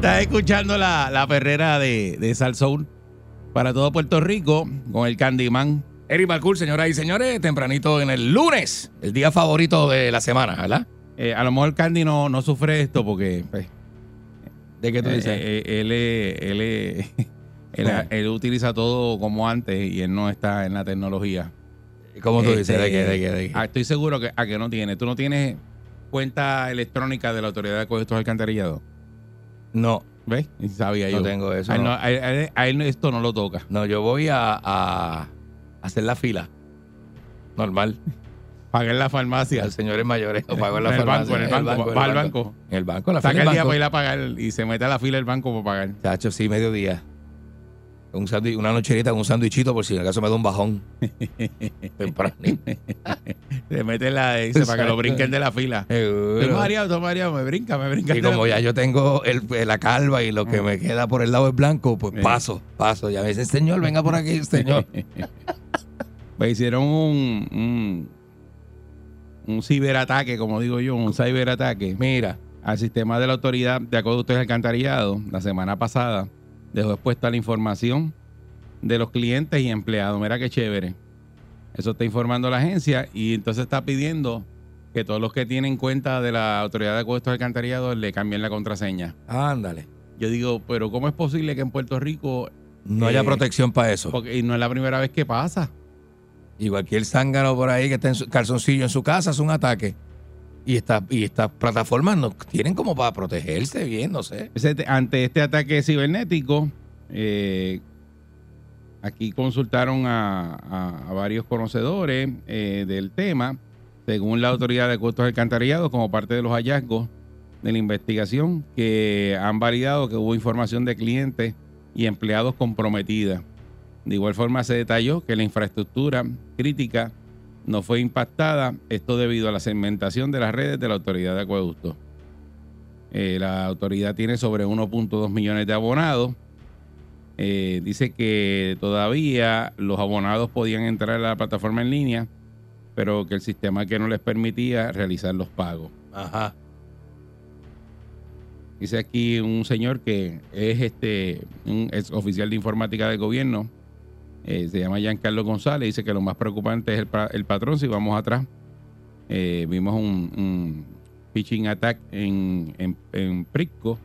Estás escuchando la, la perrera de, de Salsoul para todo Puerto Rico con el Candyman. Eric Balcour, señoras y señores, tempranito en el lunes, el día favorito de la semana, ¿verdad? Eh, a lo mejor Candy no, no sufre esto porque pues, ¿De qué tú eh, dices? eh, él, él, él, utiliza todo como antes y él no está en la tecnología. ¿Cómo tú dices? ¿De qué? ¿De qué? ¿De qué? ah, estoy seguro que a que no tiene. ¿Tú no tienes cuenta electrónica de la Autoridad de Acueductos Alcantarillados? No, ¿Ves? Sabía no yo. tengo eso. A él, no. no- a él- a él- a él esto no lo toca. No, yo voy a, a hacer la fila. Normal. Paga en la farmacia. Los señores mayores. Lo pago en la en el farmacia. banco, en el banco. Va al banco. En el banco, la Saca el día para ir a pagar y se mete a la fila del banco para pagar. Chacho, sí, mediodía. Un sándwich- una nocherita con un sándwichito por si en el caso me da un bajón. Temprano. Se mete la dice para que lo brinquen de la fila. Estoy Seguro. mareado, estoy mareado, me brinca, me brinca. Y como ya yo tengo el, la calva y lo que me queda por el lado es blanco, pues Sí. paso, paso. Ya me dicen, señor, venga por aquí, señor. Pues hicieron un, un, un ciberataque, como digo yo, un ciberataque Mira, al sistema de la Autoridad de Acueductos y Alcantarillado la semana pasada. Dejó expuesta la información de los clientes y empleados. Mira qué chévere. Eso está informando la agencia y entonces está pidiendo que todos los que tienen cuenta de la Autoridad de Acueductos y Alcantarillados le cambien la contraseña. ándale. Yo digo, pero ¿cómo es posible que en Puerto Rico, No haya Eh, protección para eso. porque y no es la primera vez que pasa? Y cualquier zángano por ahí que esté en su calzoncillo en su casa es un ataque. Y esta- y estas plataformas no tienen como para protegerse bien, no sé. Ante este ataque cibernético, eh, aquí consultaron a varios conocedores eh, del tema, según la Autoridad de Costos Alcantarillados, como parte de los hallazgos de la investigación, que han validado que hubo información de clientes y empleados comprometida. De igual forma se detalló que la infraestructura crítica no fue impactada, esto debido a la segmentación de las redes de la Autoridad de Acueductos. Eh, la autoridad tiene sobre 1.2 millones de abonados. Eh, dice que todavía los abonados podían entrar a la plataforma en línea, pero que el sistema que no les permitía realizar los pagos. Ajá. Dice aquí un señor que es este un ex oficial de informática del gobierno, eh, se llama Giancarlo González, dice que lo más preocupante es el, pa- el patrón, si vamos atrás. eh, vimos un, un phishing attack en, en, en Prisco,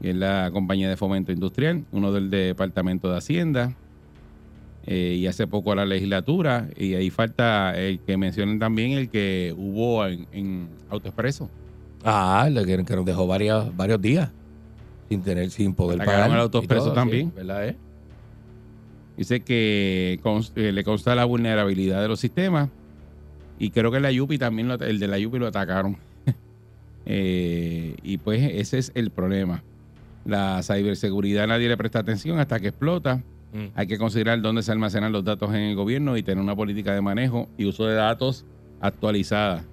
que es la compañía de fomento industrial, uno del Departamento de Hacienda, eh, y hace poco a la legislatura, y ahí falta el que mencionen también el que hubo en, en AutoExpreso. Ah, que, que nos dejó varios, varios días sin tener, sin poder Atacaron pagar. y autoexpreso también. sí, ¿Verdad, eh? Dice que cons- eh, le consta la vulnerabilidad de los sistemas. Y creo que la Yupi también, lo- el de la Yupi lo atacaron. Eh, y pues ese es el problema. La ciberseguridad nadie le presta atención hasta que explota. Mm. Hay que considerar dónde se almacenan los datos en el gobierno y tener una política de manejo y uso de datos actualizada.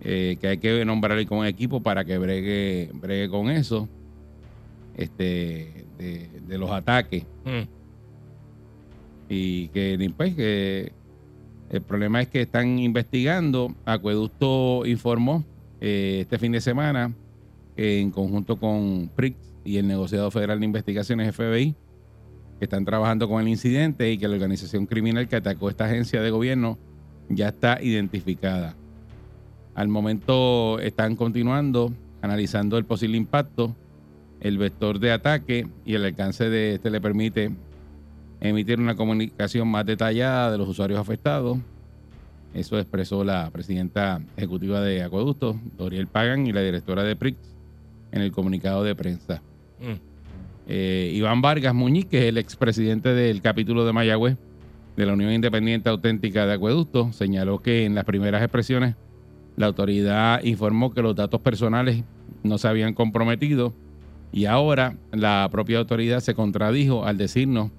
Eh, que hay que nombrar con un equipo para que bregue, bregue con eso. Este, de, de los ataques. Mm. Y que, pues, que el problema es que están investigando. Acueducto informó eh, este fin de semana que en conjunto con PRIX y el negociado federal de investigaciones FBI que están trabajando con el incidente y que la organización criminal que atacó esta agencia de gobierno ya está identificada. Al momento están continuando analizando el posible impacto, el vector de ataque y el alcance de este le permite emitir una comunicación más detallada de los usuarios afectados. Eso expresó la presidenta ejecutiva de Acueducto, Doriel Pagan, y la directora de PRIX en el comunicado de prensa. Mm. Eh, Iván Vargas Muñiz, que es el expresidente del capítulo de Mayagüez de la Unión Independiente Auténtica de Acueducto, señaló que en las primeras expresiones la autoridad informó que los datos personales no se habían comprometido y ahora la propia autoridad se contradijo al decirnos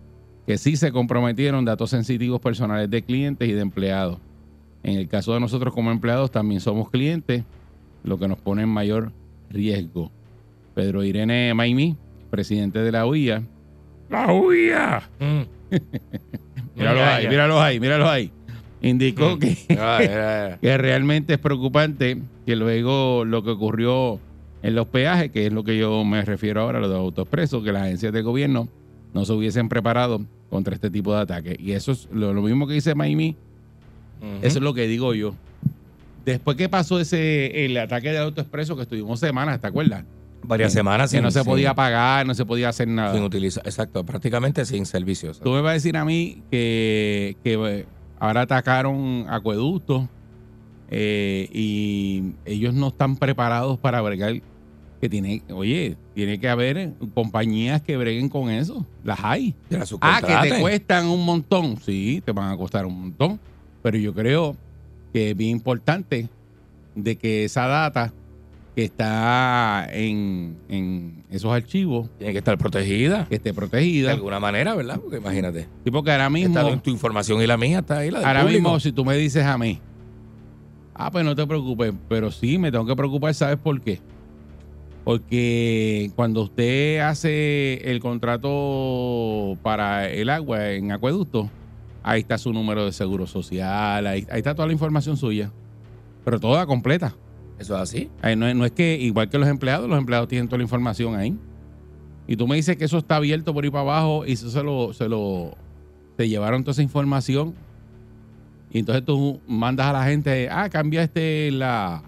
que sí se comprometieron datos sensitivos personales de clientes y de empleados. En el caso de nosotros como empleados también somos clientes, lo que nos pone en mayor riesgo. Pedro Irene Maimí, presidente de la UIA. ¡La UIA! Mm. Míralos ahí, míralos ahí, míralos ahí. Indicó que, Ah, era- que realmente es preocupante que luego lo que ocurrió en los peajes, que es lo que yo me refiero ahora, lo de autoexpreso, que las agencias de gobierno no se hubiesen preparado contra este tipo de ataques. Y eso es lo, lo mismo que dice Ujú. eso es lo que digo yo. Después que pasó ese el ataque del autoexpreso, que estuvimos semanas, ¿te acuerdas? varias semanas que sin- no se sin- podía pagar, no se podía hacer nada. sin utilizar, exacto, prácticamente sin servicios. Tú me vas a decir a mí que, que eh, ahora atacaron acueductos eh, y ellos no están preparados para bregar. Que tiene, oye, tiene que haber compañías que breguen con eso. Las hay. De Ah, que te cuestan un montón. Sí, te van a costar un montón. Pero yo creo que es bien importante de que esa data que está en, en esos archivos Tiene que estar protegida que esté de protegida. alguna manera, ¿verdad? Porque imagínate. Sí, porque ahora mismo, Está tu información y la mía está ahí, la del ahora público. mismo, si tú me dices a mí, ah, pues no te preocupes, pero sí me tengo que preocupar, ¿sabes por qué? Porque cuando usted hace el contrato para el agua en acueducto, ahí está su número de seguro social, ahí, ahí está toda la información suya, pero toda completa. Eso es así. Ahí no, es, no es que, igual que los empleados, los empleados tienen toda la información ahí. Y tú me dices que eso está abierto por ahí para abajo y eso se lo, se lo, se llevaron toda esa información. Y entonces tú mandas a la gente, ah, cambia este la,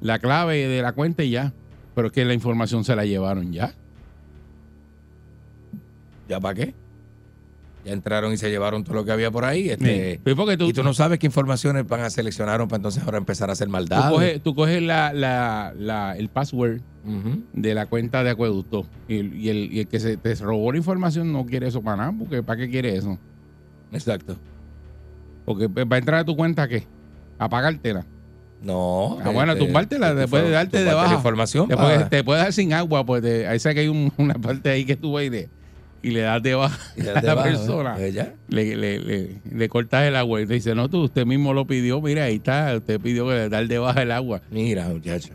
la clave de la cuenta y ya. Pero es que la información se la llevaron ya. ¿Ya para qué? Ya entraron y se llevaron todo lo que había por ahí. Este, Pues porque tú, y tú no sabes qué informaciones van a seleccionar para entonces ahora empezar a hacer tú maldad. coges, tú coges la, la, la- el password de la cuenta de acueducto y, el- y el, y el que se te robó la información no quiere eso para nada, porque ¿para qué quiere eso? Exacto. Porque va a entrar a tu cuenta ¿qué? a pagártela. No. Ah, bueno, tumbártela, después de darte de baja. la información. Después pa- te puedes dar sin agua, pues te- ahí sé que hay un- una parte ahí que tú vas y le, y le das de baja y te a la baja, persona. ya. Le, le, le, le cortas el agua y te dice, no, tú, usted mismo lo pidió, mira, ahí está, usted pidió que le dar de baja el agua. Mira, muchacho.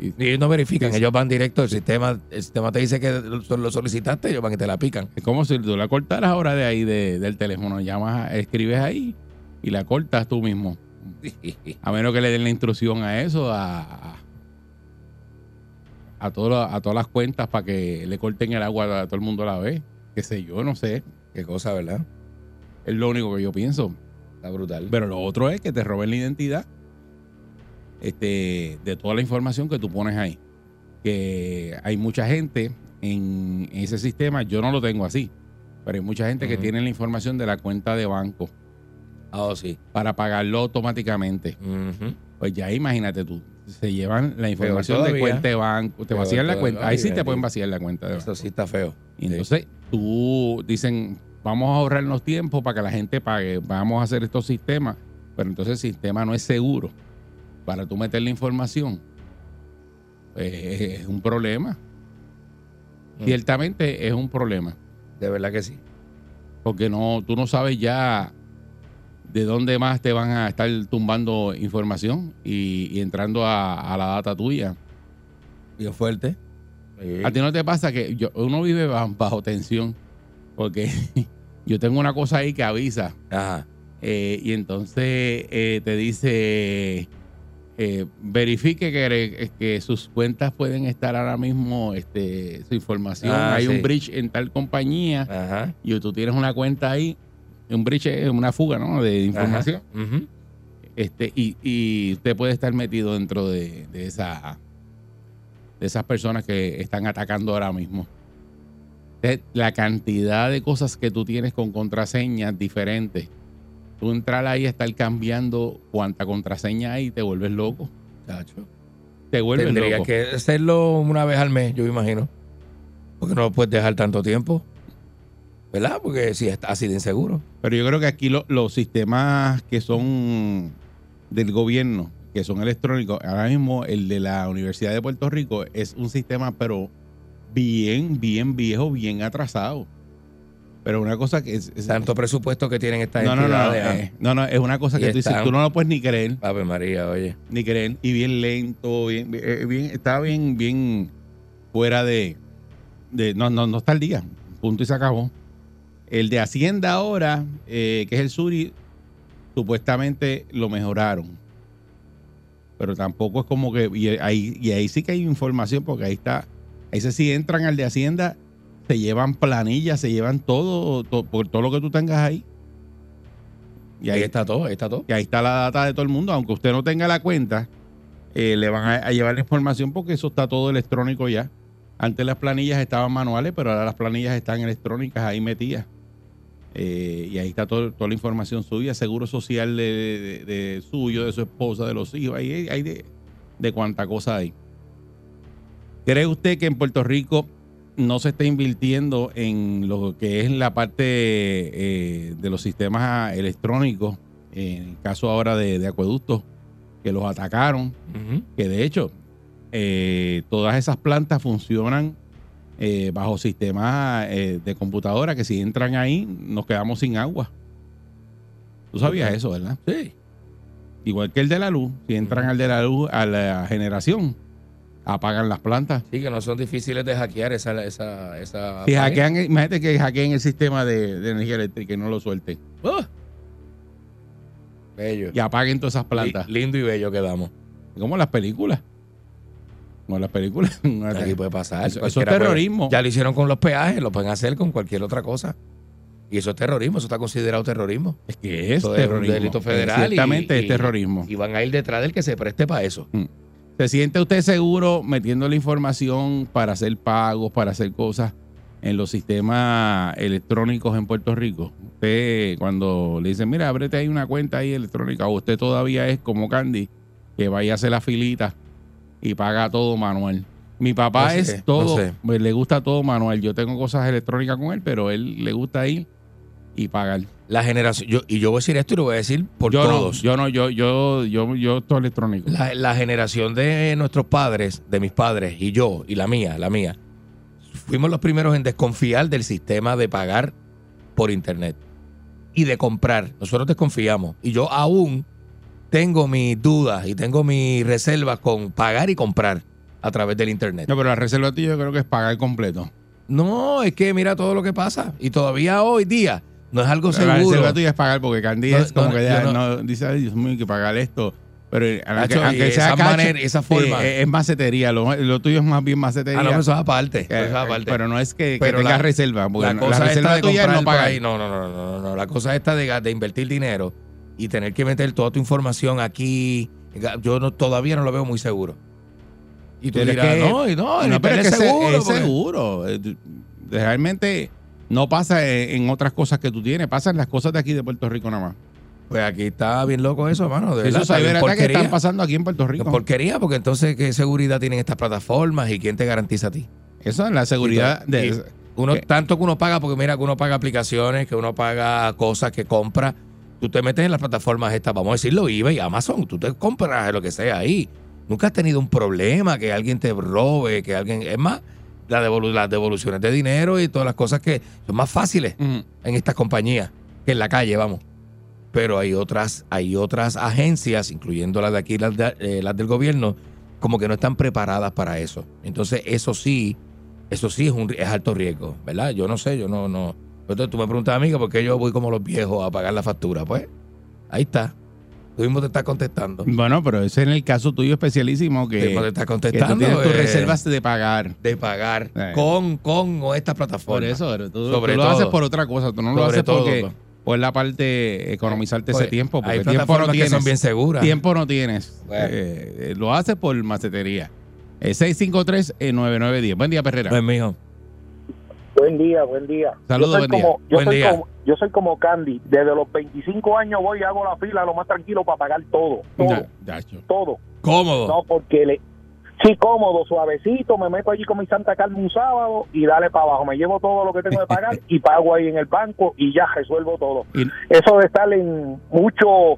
Y- ellos no verifican, ellos van directo, el sistema, el sistema te dice que lo, lo solicitaste, ellos van y te la pican. Es como si tú la cortaras ahora de ahí de- del teléfono, llamas, escribes ahí y la cortas tú mismo. A menos que le den la instrucción a eso, a, a, a, todo- a todas las cuentas para que le corten el agua a todo el mundo a la vez. Qué sé yo, no sé. Qué cosa, ¿verdad? Es lo único que yo pienso. Está brutal. Pero lo otro es que te roben la identidad este, de toda la información que tú pones ahí. Que hay mucha gente en ese sistema, yo no lo tengo así, pero hay mucha gente que tiene la información de la cuenta de banco oh, sí. para pagarlo automáticamente. Ujú. Pues ya imagínate tú, se llevan la información de cuenta de banco, te Peor vacían la cuenta, ahí sí te pueden vaciar la cuenta de banco. Eso sí está feo. Y entonces tú dicen, vamos a ahorrarnos tiempo para que la gente pague, vamos a hacer estos sistemas, pero entonces el sistema no es seguro para tú meter la información. Pues, es un problema. Mm. Ciertamente es un problema, De verdad que sí. porque no, tú no sabes ya de dónde más te van a estar tumbando información y, y entrando a, a la data tuya. Bien fuerte. A ti no te pasa que yo- uno vive bajo, bajo tensión, porque yo tengo una cosa ahí que avisa Ajá. eh, y entonces eh, te dice, eh, verifique que, que sus cuentas pueden estar ahora mismo, este, su información. Ah, Hay sí. un bridge en tal compañía Ajá. y tú tienes una cuenta ahí. Un bridge es una fuga, ¿no? De información. Este, y, y usted puede estar metido dentro de, de esa de esas personas que están atacando ahora mismo. La cantidad de cosas que tú tienes con contraseñas diferentes. Tú entrar ahí a estar cambiando cuánta contraseña hay y te vuelves loco. Chacho. Te vuelves Tendría loco. que hacerlo una vez al mes, yo me imagino. Porque no lo puedes dejar tanto tiempo. ¿Verdad? Porque si está así de inseguro. Pero yo creo que aquí lo- los sistemas que son del gobierno, que son electrónicos, ahora mismo el de la Universidad de Puerto Rico es un sistema, pero bien, bien viejo, bien atrasado. Pero una cosa que es... es- Tanto presupuesto que tienen estas no, no, no, entidades. ah. eh, no, no, es una cosa que tú dices, tú no lo puedes ni creer, Ave María, oye. ni creer, y bien lento, bien, eh, bien está bien, bien fuera de, de no, no, no está al día, punto y se acabó. El de Hacienda ahora, eh, que es el Suri, supuestamente lo mejoraron. Pero tampoco es como que, y ahí, y ahí sí que hay información, porque ahí está, ahí se si entran al de Hacienda, se llevan planillas, se llevan todo, to- por todo lo que tú tengas ahí. Y ahí está todo, ahí está todo. que ahí está la data de todo el mundo, aunque usted no tenga la cuenta, eh, le van a, a llevar la información porque eso está todo electrónico ya. Antes las planillas estaban manuales, pero ahora las planillas están electrónicas ahí metidas. Eh, y ahí está todo- toda la información suya, seguro social de, de- de suyo, de su esposa, de los hijos, ahí hay de, de cuánta cosa hay. ¿Cree usted que en Puerto Rico no se está invirtiendo en lo que es la parte eh, de los sistemas electrónicos? En el caso ahora de, de acueductos, que los atacaron, que de hecho eh, todas esas plantas funcionan eh, bajo sistemas eh, de computadora que si entran ahí nos quedamos sin agua. Tú sabías eso, ¿verdad? Sí. Igual que el de la luz, si entran al de la luz a la generación, apagan las plantas. Sí, que no son difíciles de hackear esa... esa, esa Si hackean, imagínate que hackeen el sistema de, de energía eléctrica y no lo suelten. Ah. Bello. Y apaguen todas esas plantas. Li- lindo y bello quedamos. Como las películas. Como las películas. Aquí puede pasar. Eso- eso es puede- terrorismo. Ya lo hicieron con los peajes, lo pueden hacer con cualquier otra cosa. Y eso es terrorismo, eso está considerado terrorismo. Es que es Eso es un terrorismo. delito federal. y- y- es terrorismo. Y van a ir detrás del que se preste para eso. ¿Se siente usted seguro metiendo la información para hacer pagos, para hacer cosas en los sistemas electrónicos en Puerto Rico? Usted cuando le dicen, mira, ábrete ahí una cuenta ahí electrónica, o usted todavía es como Candy, que vaya a hacer la filita y paga todo manual. Mi papá No sé, es no todo, sé. pues, le gusta todo manual. Yo tengo cosas electrónicas con él, pero él le gusta ir y pagar. La generación, yo, y yo voy a decir esto y lo voy a decir por yo todos. no, yo no, yo, yo, yo, yo todo electrónico. La, la generación de nuestros padres, de mis padres, y yo, y la mía, la mía, fuimos los primeros en desconfiar del sistema de pagar por internet y de comprar. Nosotros desconfiamos. Y yo aún tengo mis dudas y tengo mis reservas con pagar y comprar a través del internet. No, pero la reserva tuya yo creo que es pagar completo. No, es que mira todo lo que pasa. Y todavía hoy día no es algo Pero La seguro. reserva tuya es pagar porque Candy No, es como no, que ya no, dice, ay Dios mío, hay que pagar esto. Pero eh, aunque, Nacho, y aunque sea esa cacho, manera- esa forma. eh, es macetería. Lo, lo tuyo es más bien macetería. Ah, no, eso es aparte. Eh, eso es aparte. pero no es que, que Pero tengas la- reserva. Porque la cosa la esta reserva de tuya comprar no por pagar. ahí, no, no, no, no, no, no. La cosa esta de, de invertir dinero y tener que meter toda tu información aquí, yo no, todavía no lo veo muy seguro. Y tú Pero es dirás, que- no, y no, el No, pero es que seguro. es porque- seguro. Eh, Realmente no pasa en, en otras cosas que tú tienes. Pasa en las cosas de aquí de Puerto Rico nada más. Pues aquí está bien loco eso, mano. De verdad, bien ciberataques porquería. están pasando aquí en Puerto Rico. porquería, porque entonces, ¿qué seguridad tienen estas plataformas y quién te garantiza a ti? Eso es la seguridad de... Uno, ¿Qué? tanto que uno paga, porque mira que uno paga aplicaciones, que uno paga cosas que compra. Tú te metes en las plataformas estas, vamos a decirlo, eBay, Amazon, tú te compras lo que sea ahí. Nunca has tenido un problema que alguien te robe, que alguien... Es más, la devolu- las devoluciones de dinero y todas las cosas que son más fáciles en estas compañías que en la calle, vamos. Pero hay otras, hay otras agencias, incluyendo las de aquí, las, de- eh, las del gobierno, como que no están preparadas para eso. Entonces, eso sí, eso sí es un es alto riesgo, ¿verdad? Yo no sé, yo no, no. Entonces tú me preguntas a mí que por qué yo voy como los viejos a pagar la factura. Pues, ahí está. Tú mismo te estás contestando. Bueno, pero ese es en el caso tuyo especialísimo que, te estás que tú contestando. tienes tus eh, reservas de pagar. de pagar Eh. con, con o esta Por plataforma. eso, pero tú, Sobre tú lo todo. haces por otra cosa. Tú no lo haces todo, porque pues. por la parte economizarte Pues, ese tiempo. Porque Hay tiempo no plataformas que tienes. son bien seguras. Tiempo no tienes. Bueno. Eh, eh, lo haces por macetería. Eh, 653-9910. Buen día, Perrera. Pues, mijo. Buen día, buen día. Saludos, yo buen día. como, yo Buen soy día. Como, yo soy como Candy. Desde los 25 años voy y hago la fila lo más tranquilo para pagar todo. Todo, Ya, ya, cho. todo. Cómodo. No, porque le... Sí, cómodo, suavecito, me meto allí con mi Santa Carmen un sábado y dale para abajo. Me llevo todo lo que tengo que pagar y pago ahí en el banco y ya resuelvo todo. Eso de estar en mucho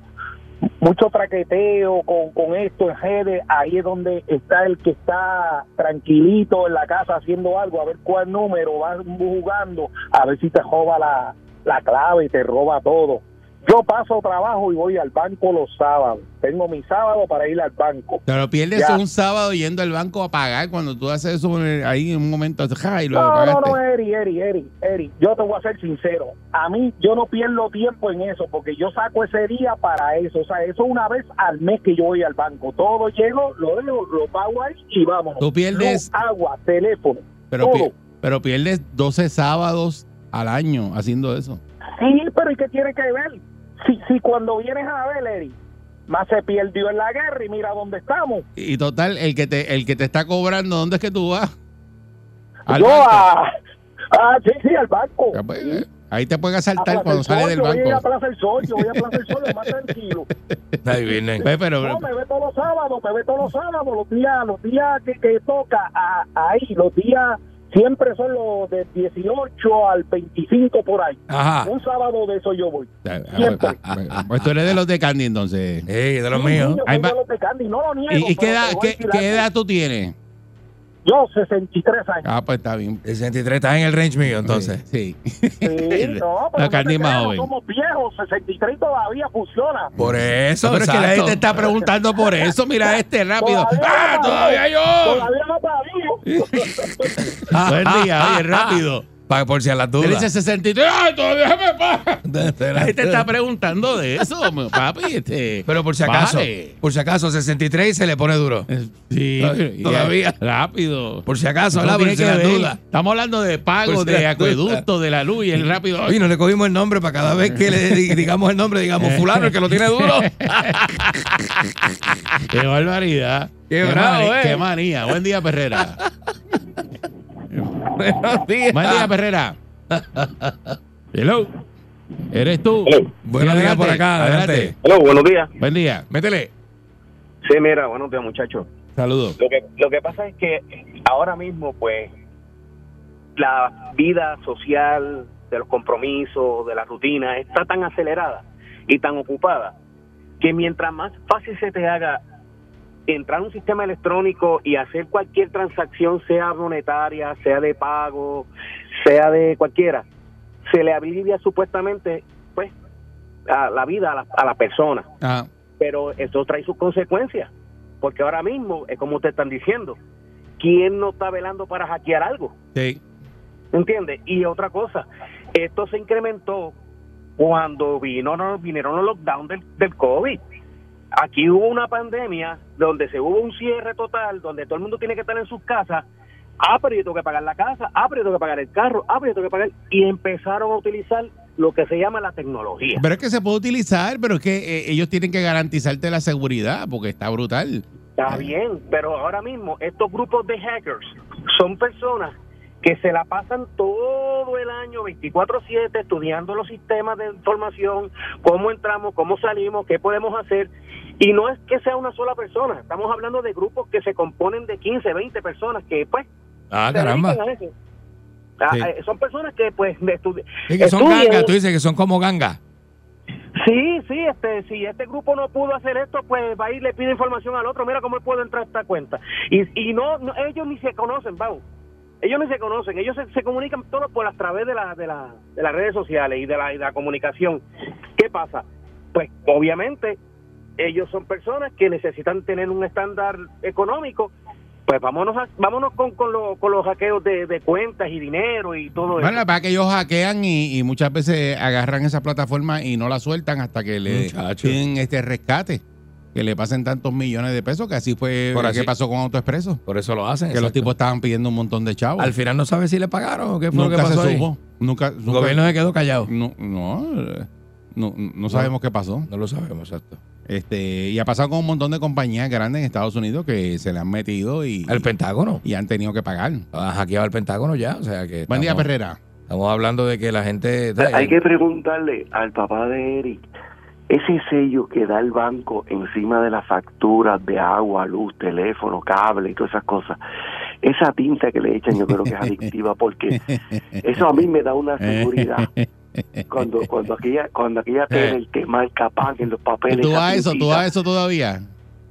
mucho traqueteo con, con esto en redes, ahí es donde está el que está tranquilito en la casa haciendo algo, a ver cuál número va jugando, a ver si te roba la, la clave y te roba todo. Yo paso trabajo y voy al banco los sábados. Tengo mi sábado para ir al banco. Pero pierdes Ya. un sábado yendo al banco a pagar cuando tú haces eso ahí en un momento. ¡ja! y lo No, no, no, Eri, Eri, Eri, Eri, yo te voy a ser sincero. A mí, yo no pierdo tiempo en eso, porque yo saco ese día para eso. O sea, eso una vez al mes que yo voy al banco. Todo llego, lo dejo, lo pago ahí y vámonos. Tú pierdes- Luz, agua, teléfono, pero, pi- pero pierdes 12 sábados al año haciendo eso. Sí, pero ¿y qué tiene que ver? Si, si cuando vienes a ver, Eri, más se perdió en la guerra y mira dónde estamos. Y total, el que te, el que te está cobrando, ¿dónde es que tú vas? Al yo banco. a... Ah, sí, sí, al banco. Ah, pues, Sí. eh, Ahí te pueden asaltar cuando sales del yo Voy a ir a banco. Plaza del Sol, yo voy a Plaza del Sol, lo más tranquilo. Ahí viene. Pero, No, me ve todos los sábados, me ve todos los sábados, los días, los días que, que toca a- ahí, los días siempre son los de 18 al 25 por ahí. Ajá. Un sábado de eso yo voy. Ah, Siempre. pues, pues tú eres de los de Candy entonces. Ey, de los Sí, míos. sí, yo Ahí soy va. de los de Candy, no lo niego. ¿Y, y qué, edad, qué, qué edad tú tienes? Yo, 63 años. Ah, pues está bien. 63 está en el range mío, entonces. Sí. Sí, no, pero La no creas, joven. somos viejos, 63 todavía funciona. Por eso, No, pero es que la gente está preguntando por eso. Mira este rápido. Todavía ¡Ah, no, todavía yo! Todavía no está vivo. Buen día, oye, rápido. Para por si a las Él dudas. dice 63. ¡Ay, todavía me paga! La gente está preguntando de eso, papi. Este, Pero por si acaso, Vale. por si acaso, 63 y se le pone duro. Sí, y- Todavía. Rápido. Por si acaso, ¿verdad? Por si las dudas. Estamos hablando de pago, si de acueducto, de la luz y el rápido. Oye, no le cogimos el nombre para cada vez que le di- digamos el nombre, digamos fulano, el que lo tiene duro. Qué barbaridad. Qué bravo, mani- eh. Qué manía. Buen día, Perrera. Buenos días. Buen día, Perrera. Hello. ¿Eres tú? Buenos Sí, días por acá, adelante. Hola, buenos días. Buen día. Métele. Sí, mira, buenos días, muchachos. Saludos. Lo que, lo que pasa es que ahora mismo, pues, la vida social, de los compromisos, de la rutina, está tan acelerada y tan ocupada que mientras más fácil se te haga entrar a un sistema electrónico y hacer cualquier transacción, sea monetaria, sea de pago, sea de cualquiera, se le alivia supuestamente, pues, a la vida a la, a la persona Ah, pero eso trae sus consecuencias, porque ahora mismo, es como ustedes están diciendo, ¿quién no está velando para hackear algo? sí. ¿Entiendes? Y otra cosa, esto se incrementó cuando vino, no, vinieron los lockdown del, del COVID. Aquí hubo una pandemia donde se hubo un cierre total, donde todo el mundo tiene que estar en sus casas. Ah, pero yo tengo que pagar la casa, ah, pero yo tengo que pagar el carro, ah, pero yo tengo que pagar. Y empezaron a utilizar lo que se llama la tecnología. Pero es que se puede utilizar, pero es que eh, ellos tienen que garantizarte la seguridad porque está brutal. Está bien, pero ahora mismo estos grupos de hackers son personas que se la pasan todo el año 24/7 estudiando los sistemas de información, cómo entramos, cómo salimos, qué podemos hacer. Y no es que sea una sola persona, estamos hablando de grupos que se componen de 15, 20 personas que pues Ah, caramba. a. Ah, Sí. eh, son personas que pues Y que son gangas, tú dices que son como gangas. Sí, sí, este, si este grupo no pudo hacer esto, pues va y le pide información al otro. Mira cómo él puede entrar a esta cuenta. Y, y no, no, ellos ni se conocen, vamos. Ellos ni se conocen. Ellos se, se comunican todo por a través de, la, de, la, de las redes sociales y de la, y de la comunicación. ¿Qué pasa? Pues obviamente ellos son personas que necesitan tener un estándar económico Pues vámonos, a- vámonos con, con, lo- con los hackeos de, de cuentas y dinero y todo Bueno, eso. para que ellos hackean y, y muchas veces agarran esa plataforma y no la sueltan hasta que le tienen este rescate. Que le pasen tantos millones de pesos, que así fue Por así. que pasó con AutoExpreso. Por eso lo hacen. Que los tipos estaban pidiendo un montón de chavos. Al final no sabe si le pagaron o qué fue lo que nunca pasó se ahí. supo. Nunca, El nunca- gobierno se quedó callado. no, no, eh, no, no sabemos qué pasó. No lo sabemos, exacto. Este, y ha pasado con un montón de compañías grandes en Estados Unidos que se le han metido y, El Pentágono. y han tenido que pagar. Ha hackeado el Pentágono ya. O sea que. Buen día, estamos- Perrera. Estamos hablando de que la gente. Hay que preguntarle al papá de Eric, ese sello que da el banco encima de las facturas de agua, luz, teléfono, cable y todas esas cosas, esa tinta que le echan yo creo que es adictiva porque eso a mí me da una seguridad. Cuando cuando aquella cuando aquella tele el que marca pan en los papeles. ¿Tú a eso? ¿Tú a eso todavía?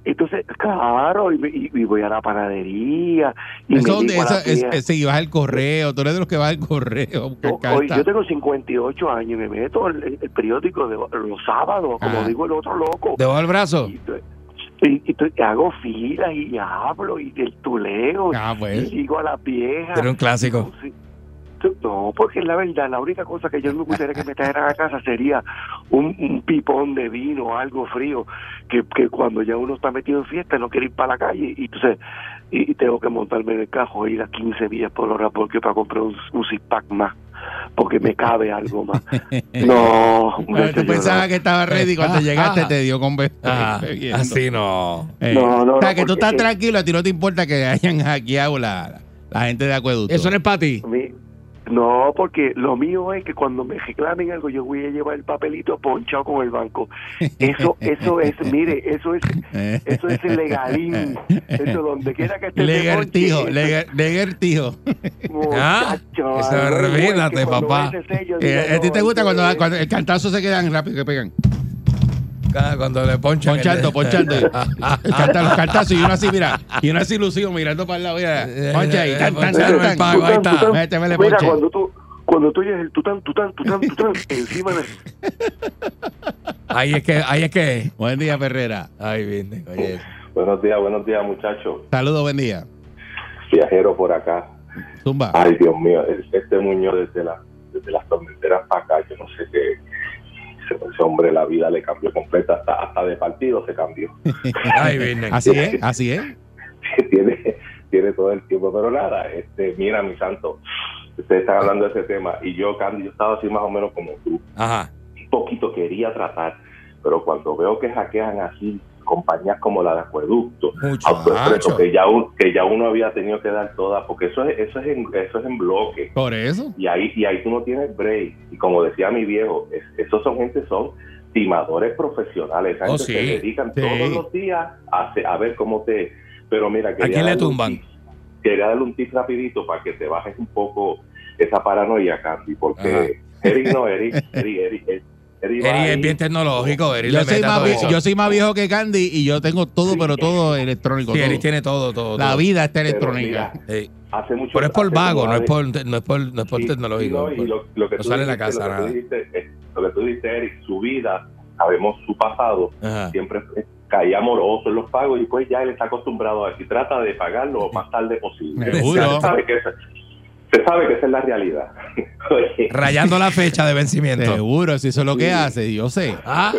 Entonces, claro, y, y- y voy a la panadería y Eso, me es, es- sí, vas al correo. Tú eres de los que vas al correo. a buscar O- Oye, cartas. yo tengo 58 años y me meto el, el periódico de los sábados, como Ah. digo el otro loco. ¿Debajo del brazo? Y, y- y hago filas y hablo y del tuleo Ah, y pues. digo a las viejas. Era un clásico. Sí. No, porque la verdad, la única cosa que yo me gustaría que me trajeran a casa sería un, un pipón de vino, algo frío, que, que cuando ya uno está metido en fiesta no quiere ir para la calle y entonces y, y tengo que montarme en el cajo e ir a 15 millas por hora porque para comprar un, un pack más, porque me cabe algo más. No, Bueno, tú pensabas no. que estaba ready cuando Ah, llegaste ah. te dio con Ah, así no. Eh, No, no, o sea, no, que tú estás tranquilo, a ti no te importa que hayan hackeado la, la gente de acueducto. Eso no es para ti. Mi- No, porque lo mío es que cuando me reclamen algo yo voy a llevar el papelito ponchado con el banco. Eso, eso es, mire, eso es, eso es legalín. Eso donde quiera que esté. Legertijo, legertijo. Ah, muchacho, eso que cuando papá. Eh, ¿A ti te gusta cuando, cuando el cantazo se quedan rápido que pegan? Cuando le ponchan. Ponchando, ponchando. Los cantazos y uno así, mira, y uno así lucido mirando para el lado. Mira, poncha ahí, tan, tan, tan, el tan. pago, ahí está. Métemele Mira, ponche. cuando tú, cuando tú oyes el tután, tután, tután, tután, encima de... Ahí es que, ahí es que. Buen día, Ferrera. Oye. Buenos días, buenos días, muchachos. Saludos, buen día. Viajero por acá. Zumba. Ay, Dios mío, el- este Muñoz desde, la, desde las tormenteras para acá, yo no sé qué. Ese, ese hombre la vida le cambió completa, hasta, hasta de partido se cambió. Ay, bien. Así es, así es. tiene, tiene todo el tiempo, pero nada, este, mira, mi santo, ustedes están hablando de ese tema y yo, Candy, yo estaba así más o menos como tú. Ajá. un poquito quería tratar, pero cuando veo que hackean así compañías como la de Acueducto, Autoexpreso, que ya, un- que ya uno había tenido que dar todas, porque eso es, eso es, en, eso es en bloque. Por eso. Y ahí, y ahí tú no tienes break. Y como decía mi viejo, es- esos son gente, son timadores profesionales. Oh, gente sí. se dedican Sí. todos los días a, a ver cómo te... Pero mira, quería quién le un tumban? tip. Quería darle un tip rapidito para que te bajes un poco esa paranoia, Candy, porque Eric no, Eric, Eric, Eric, Eric, Eri es bien tecnológico. Eri Yo le soy, más todo vi- eso. yo soy más viejo que Candy y yo tengo todo, pero todo electrónico. Sí. Eri tiene todo, todo. La todo. vida está Pero electrónica. mira, Sí. hace mucho Pero es por hace vago, no es de- por, no es por, no es por Sí, tecnológico. y lo, lo que no sale en la casa, lo que tú nada. dijiste, eh, lo que tú dijiste, Eric, su vida, sabemos su pasado, Ajá. siempre caía moroso en los pagos y pues ya él está acostumbrado a eso y trata de pagarlo lo más tarde posible. Seguro. Sabe que se sabe que esa es la realidad. Rayando la fecha de vencimiento. Seguro, si eso es lo que Sí. hace, yo sé. Ah,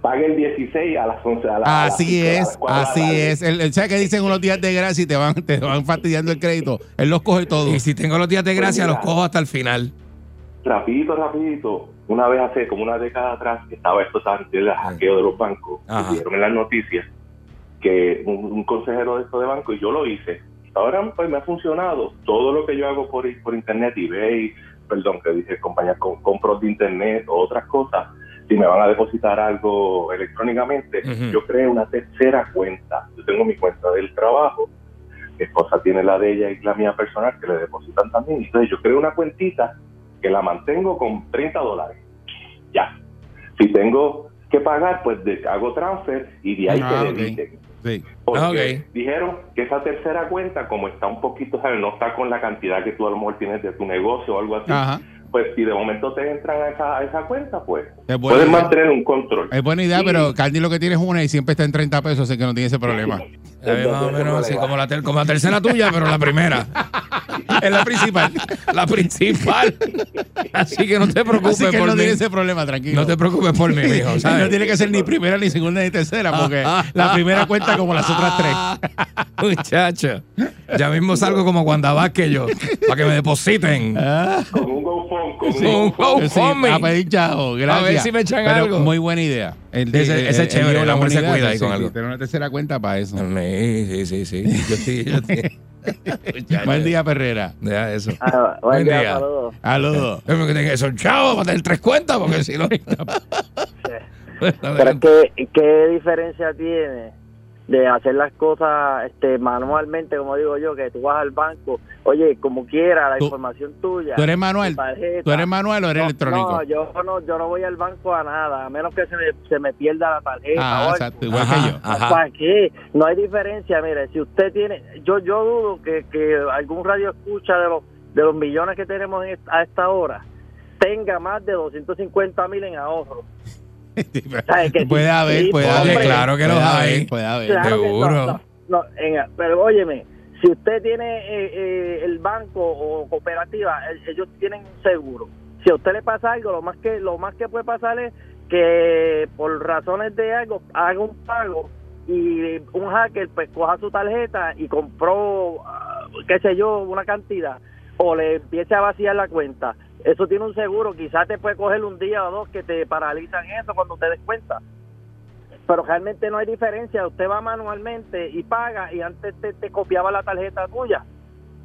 paga el 16 a las 11 a la, a las Así a es, las así tarde. es. El, el- ¿Sabes que dicen unos días de gracia y te van, te van fastidiando el crédito? Él los coge todos. y si tengo los días de gracia, Pues los mira. cojo hasta el final. Rapidito, rapidito. Una vez hace como una década atrás, estaba esto tan del hackeo de los bancos, dieron en las noticias que un, un consejero de esto de banco, y yo lo hice. Ahora pues me ha funcionado. Todo lo que yo hago por, por internet, eBay, perdón, que dije compañías con compros de internet o otras cosas, si me van a depositar algo electrónicamente, yo creé una tercera cuenta. Yo tengo mi cuenta del trabajo, mi esposa tiene la de ella y la mía personal que le depositan también. Entonces yo creo una cuentita que la mantengo con 30 dólares. Ya. Si tengo que pagar, pues de- hago transfer y de ahí Ah, que ok. Sí. Porque ok. dijeron que esa tercera cuenta, como está un poquito, ¿sabes? no está con la cantidad que tú a lo mejor tienes de tu negocio o algo así, Ajá. Pues si de momento te entran a esa, a esa cuenta, pues puedes idea. mantener un control. Es buena idea, Sí. pero Candy lo que tiene es una y siempre está en 30 pesos, así que no tiene ese problema. Eh, más o menos así, como la, ter- como la tercera tuya, pero la primera. es la principal. La principal. Así que no te preocupes Así que por no mí. tiene ese problema, tranquilo. No te preocupes por mí. ¿sabes? No tiene que ser ni primera, ni segunda, ni tercera, porque la primera cuenta como las otras tres. Muchacho. Ya mismo salgo como Wanda Vázquez yo. Para que me depositen. Con un con Sí. un Un Sí, a pedir chavo, gracias. A ver si me echan Pero algo. Muy buena idea. El Ese- ese es chévere, el la hombre se cuida ahí sí, con sí, algo. Tener una tercera cuenta para eso. Sí, sí, sí, sí. Yo estoy, yo. Muchacho. Buen día, Perrera. Deja eso. Ah, Buen buen día, día. saludos. Saludos. Esos chavos para tener tres cuentas, porque si no. Pero es que, ¿qué diferencia tiene de hacer las cosas este manualmente, como digo yo, que tú vas al banco, oye, como quiera, la Tú- información tuya. ¿Tú eres manual? tu tarjeta. ¿Tú eres manual o eres No, electrónico? No, yo no, yo no voy al banco a nada, a menos que se me, se me pierda la tarjeta. o Ah, algo. exacto, igual Ajá, que yo. ajá. ¿Para qué? No hay diferencia. Mire, si usted tiene, yo yo dudo que, que algún radio escucha de los de los millones que tenemos en a esta hora tenga más de 250 mil en ahorro. ¿Sabes que puede haber, puede haber. claro que los hay. Puede haber. Seguro. no, en- pero óyeme, si usted tiene eh, eh, el banco o cooperativa, el- ellos tienen un seguro. Si a usted le pasa algo, lo más que lo más que puede pasar es que por razones de algo haga un pago y un hacker pues coja su tarjeta y compró ah, qué sé yo una cantidad o le empiece a vaciar la cuenta. Eso tiene un seguro, quizás te puede coger un día o dos que te paralizan eso cuando te des cuenta pero realmente no hay diferencia. Usted va manualmente y paga y antes te, te copiaba la tarjeta tuya.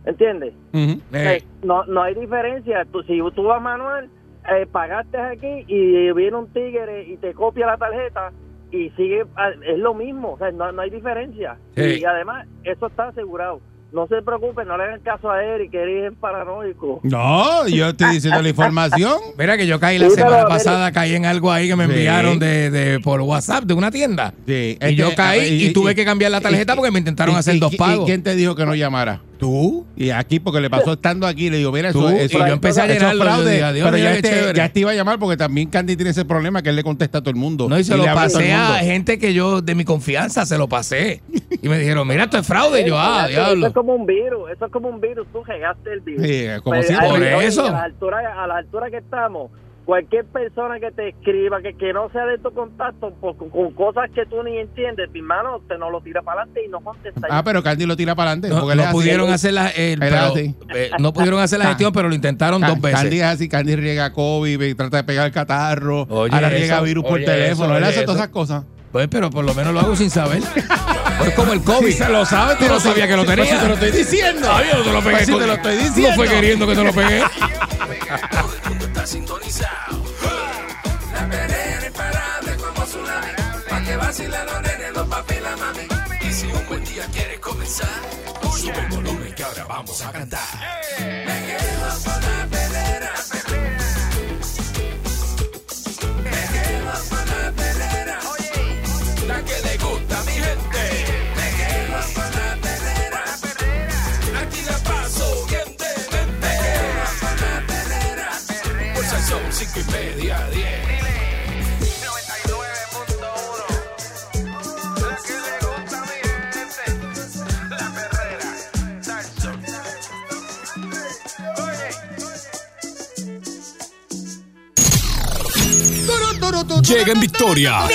¿Entiendes? Eh, Eh, no, no hay diferencia. Tú, si tú vas manual, eh, pagaste aquí y viene un tigre y te copia la tarjeta y sigue, ah, es lo mismo. O sea, no, no hay diferencia. Y además, eso está asegurado. No se preocupen, no le hagan caso a Eric, que Eric es paranoico. No, yo estoy diciendo la información. Mira que yo caí la Sí, semana pero, pasada, caí en algo ahí que me Sí. enviaron de, de por WhatsApp de una tienda. Sí, Y yo caí y- y, tuve y- que cambiar la tarjeta y- porque me intentaron y- hacer y- dos pagos. ¿Y quién te dijo que no llamara? ¿Tú? Y aquí, porque le pasó estando aquí, le digo, mira, eso, Tú, eso y yo empecé a eso llenarlo, fraude, dije, adiós, pero ya este, ya este iba a llamar porque también Candy tiene ese problema que él le contesta a todo el mundo. No, y se lo a todo el pasé a mundo. gente que yo, de mi confianza, se lo pasé. Y me dijeron, mira, esto es fraude. Y yo, ah, eso, eso diablo. es como un virus, eso es como un virus, tú regaste el virus. Sí, como Pues, ay, Por eso. A la, altura, a la altura que estamos, cualquier persona que te escriba, que, que no sea de tu contacto, por- con, con cosas que tú ni entiendes, mi hermano, te no lo tira para adelante y no contesta. Ah, pero Candy lo tira para adelante. No, porque no es pudieron hacer la, el- Él pero, es eh, no pudieron hacer la gestión, pero lo intentaron dos veces. Candy es así, Candy riega COVID, trata de pegar el catarro, Oye, ahora eso, riega virus por oye, teléfono, eso, él hace todas esas cosas. Pues, pero por lo menos lo hago sin saber. Pues como el COVID. Si se lo sabe, tú no sabías que lo tenía. Pues si te lo estoy diciendo. Ay, yo no te lo pegué. Pues si con- te lo estoy No diciendo. fue queriendo que te lo pegué. Sube el volumen que ahora vamos a cantar. Me quedo con Llega en victoria.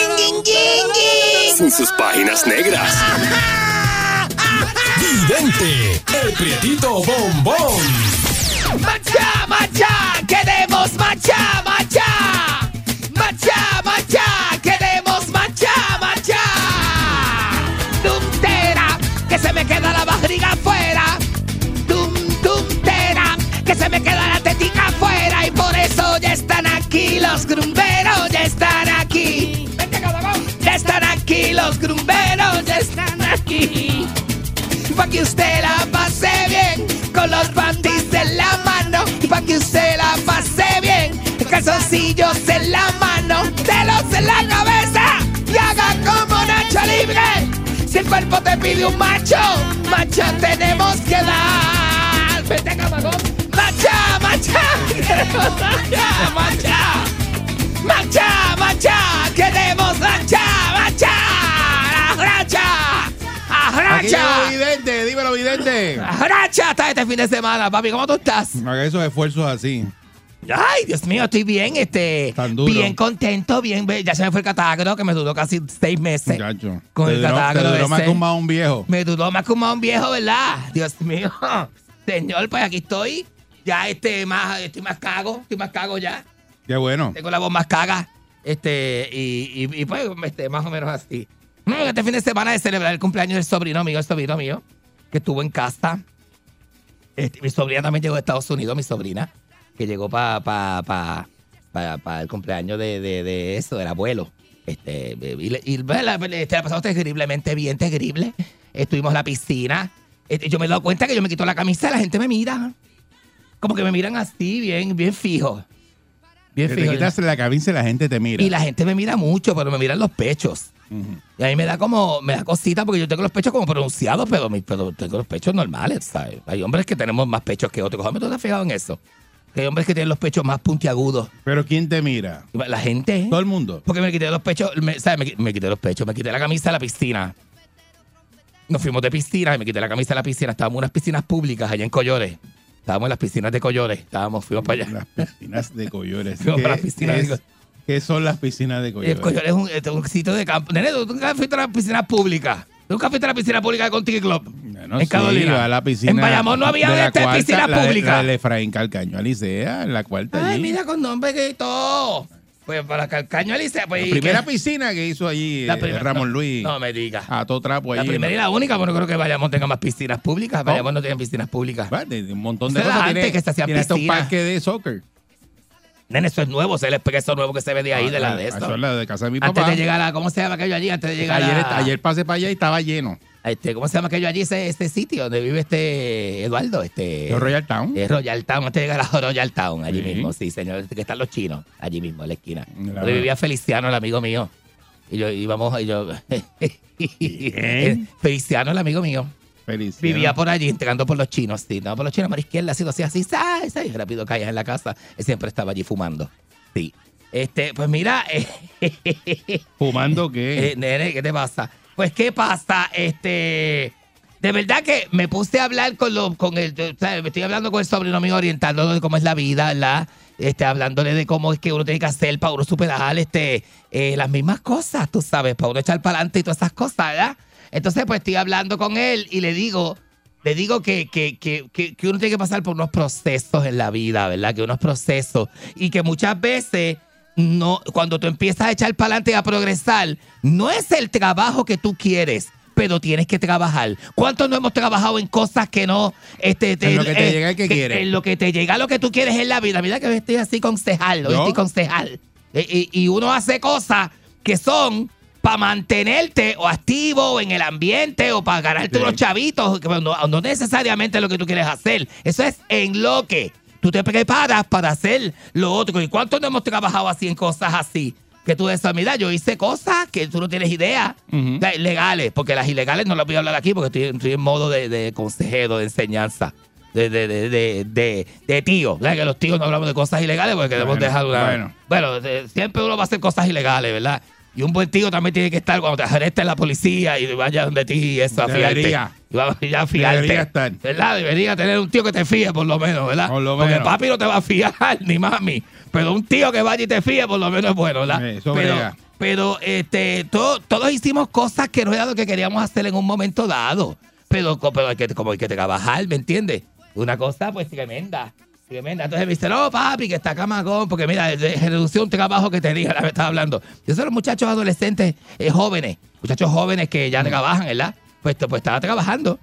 Sin sus páginas negras. Vidente, el prietito bombón. Macha, macha, queremos macha, macha. Macha, macha, queremos macha, macha. Tuntera, que se me queda la barriga afuera. Tum, tuntera, que se me queda la tetica afuera. Y por eso ya están aquí los grumberos, están aquí. Ya están aquí los grumberos, están aquí. Pa' que usted la pase bien con los bandis en la mano. Pa' que usted la pase bien, calzoncillos en la mano, dedos en la cabeza y haga como Nacho Libre. Si el cuerpo te pide un macho, macho tenemos que dar. Vete, camagón. Macho ¡Mancha! ¡Mancha! ¡Mancha! ¡Mancha! ¡Mancha! ¡Queremos mancha! ¡Mancha! ¡Racha! Aquí llegó ¡Racha! vidente, dímelo vidente. ¡Racha! Hasta este fin de semana, papi. ¿Cómo tú estás? Haga esos esfuerzos así. Ay, Dios mío, estoy bien, este, Tan duro. bien contento, bien, ya se me fue el catálogo que me duró casi seis meses. Muchacho. Con Te el duró- te catálogo duró más ese. que un mahón viejo. Me duró más que un mahón viejo, ¿verdad? Dios mío. Señor, pues aquí estoy. Ya este más, estoy más cago, estoy más cago ya. Qué bueno. Tengo la voz más caga. Este, y, y, y pues, este, más o menos así. Este fin de semana de celebrar el cumpleaños del sobrino mío, el sobrino mío, que estuvo en casa. Este, mi sobrina también llegó de Estados Unidos, mi sobrina, que llegó para pa, pa, pa- el cumpleaños de, de, de eso, del abuelo. Este, y, y la, este, la pasamos terriblemente bien, terrible. Estuvimos en la piscina. Este, yo me he dado cuenta que yo me quito la camisa y la gente me mira. Como que me miran así, bien, bien fijo. Bien Que te fijo. quitas la camisa y la gente te mira. Y la gente me mira mucho, pero me miran los pechos. Y a mí me da como, me da cosita porque yo tengo los pechos como pronunciados, pero, mis- pero tengo los pechos normales, ¿sabes? Hay hombres que tenemos más pechos que otros. Hombre, ¿tú te has fijado en eso? Que hay hombres que tienen los pechos más puntiagudos. Pero ¿quién te mira? La gente. Todo el mundo. Porque me quité los pechos, me, ¿sabes? Me, me quité los pechos, me quité la camisa de la piscina. Nos fuimos de piscina y me quité la camisa de la piscina. Estábamos en unas piscinas públicas allá en Collores. Estábamos en las piscinas de Collores. Estábamos, fuimos para allá. Las piscinas de Collores. Fuimos ¿Qué, para las piscinas qué de es- qué son las piscinas de El Collores? Collores es un, es un sitio de campo. Nene, ¿tú nunca fuiste a la piscina pública? ¿Tú nunca fuiste a la piscina pública de Contigo Club? En sí, Carolina. va a la piscina En Bayamón no había de de esta cuarta, piscina la pública. La de Efraín Calcaño Alicea, en la cuarta Ay, allí. mira con nombre y todo. Pues para Calcaño Alicia, pues. la ¿y primera qué? piscina que hizo allí La eh, primera- Ramón no, Luis. No me digas. A todo trapo La allí. primera y la única, pero no creo que Bayamón tenga más piscinas públicas. Bayamón no tiene piscinas públicas. Un montón de era cosas. antes Tiene, que se hacían tiene piscinas. parque de soccer. Nene, eso es nuevo, se les pega eso nuevo que se ve de ahí, Ah, de la ah, de esto. Eso es la de casa de mi Antes papá. de llegar a, ¿cómo se llama aquello allí? Antes de llegar ayer, a, ayer pasé para allá y estaba lleno. Este, ¿cómo se llama aquello allí? Ese, ese sitio donde vive este Eduardo, este. ¿De Royal Town? Es Royal Town, antes de llegar a Royal Town, allí Sí. mismo, sí, señor, que están los chinos, allí mismo, en la esquina. La- Donde vivía Feliciano, el amigo mío. Y yo íbamos, y yo. Feliciano, el amigo mío. Feliz. Vivía por allí, entregando por los chinos, sí, no, por los chinos, por la izquierda, así, así, así, así, así, rápido caías en la casa. Él siempre estaba allí fumando. Sí. Este, pues mira, eh, ¿Fumando qué? eh, nene, ¿qué te pasa? Pues, ¿qué pasa? Este. De verdad que me puse a hablar con lo, con el, o sea, me estoy hablando con el sobrino mío, orientándolo de cómo es la vida, ¿verdad? Este, hablándole de cómo es que uno tiene que hacer para uno superar este, eh, las mismas cosas, tú sabes, para uno echar para adelante y todas esas cosas, ¿verdad? Entonces, pues estoy hablando con él y le digo, le digo que, que, que, que uno tiene que pasar por unos procesos en la vida, ¿verdad? Que unos procesos. Y que muchas veces, no, cuando tú empiezas a echar para adelante y a progresar, no es el trabajo que tú quieres. Pero tienes que trabajar. ¿Cuántos no hemos trabajado en cosas que no... Este, En lo que te llega el que quiere. En lo que te llega lo que tú quieres en la vida. Mira que estoy así concejal. Hoy ¿Yo? estoy concejal. Y, y- y uno hace cosas que son para mantenerte o activo en el ambiente o para ganarte Sí. unos chavitos, que no, no necesariamente lo que tú quieres hacer. Eso es en lo que tú te preparas para hacer lo otro. ¿Y cuántos no hemos trabajado así en cosas así? Que tú dices, mira, yo hice cosas que tú no tienes idea. O sea, legales, porque las ilegales no las voy a hablar aquí porque estoy, estoy en modo de, de consejero, de enseñanza. De, de, de, de, de, de tío. ¿verdad? Que los tíos no hablamos de cosas ilegales porque queremos Bueno, dejar una. bueno. Bueno, siempre uno va a hacer cosas ilegales, ¿verdad? Y un buen tío también tiene que estar cuando te arreste la policía y vaya donde ti y eso, a Debería. fiarte. Ya a fiarte. Debería estar. ¿Verdad? Debería tener un tío que te fíe por lo menos, ¿verdad? Por lo Porque papi no te va a fiar, ni mami. Pero un tío que vaya y te fíe por lo menos es bueno, ¿verdad? Eso pero, brega. pero este, to- todos hicimos cosas que no era lo que queríamos hacer en un momento dado. Pero, pero hay que, como hay que trabajar, ¿me entiendes? Una cosa pues tremenda. Tremenda. Entonces me dice, no, papi, que está camagón, porque mira, de- redució un trabajo que tenía, la que estaba hablando. Yo soy los muchachos adolescentes eh, jóvenes, muchachos jóvenes que ya trabajan, ¿verdad? Pues, pues estaba trabajando.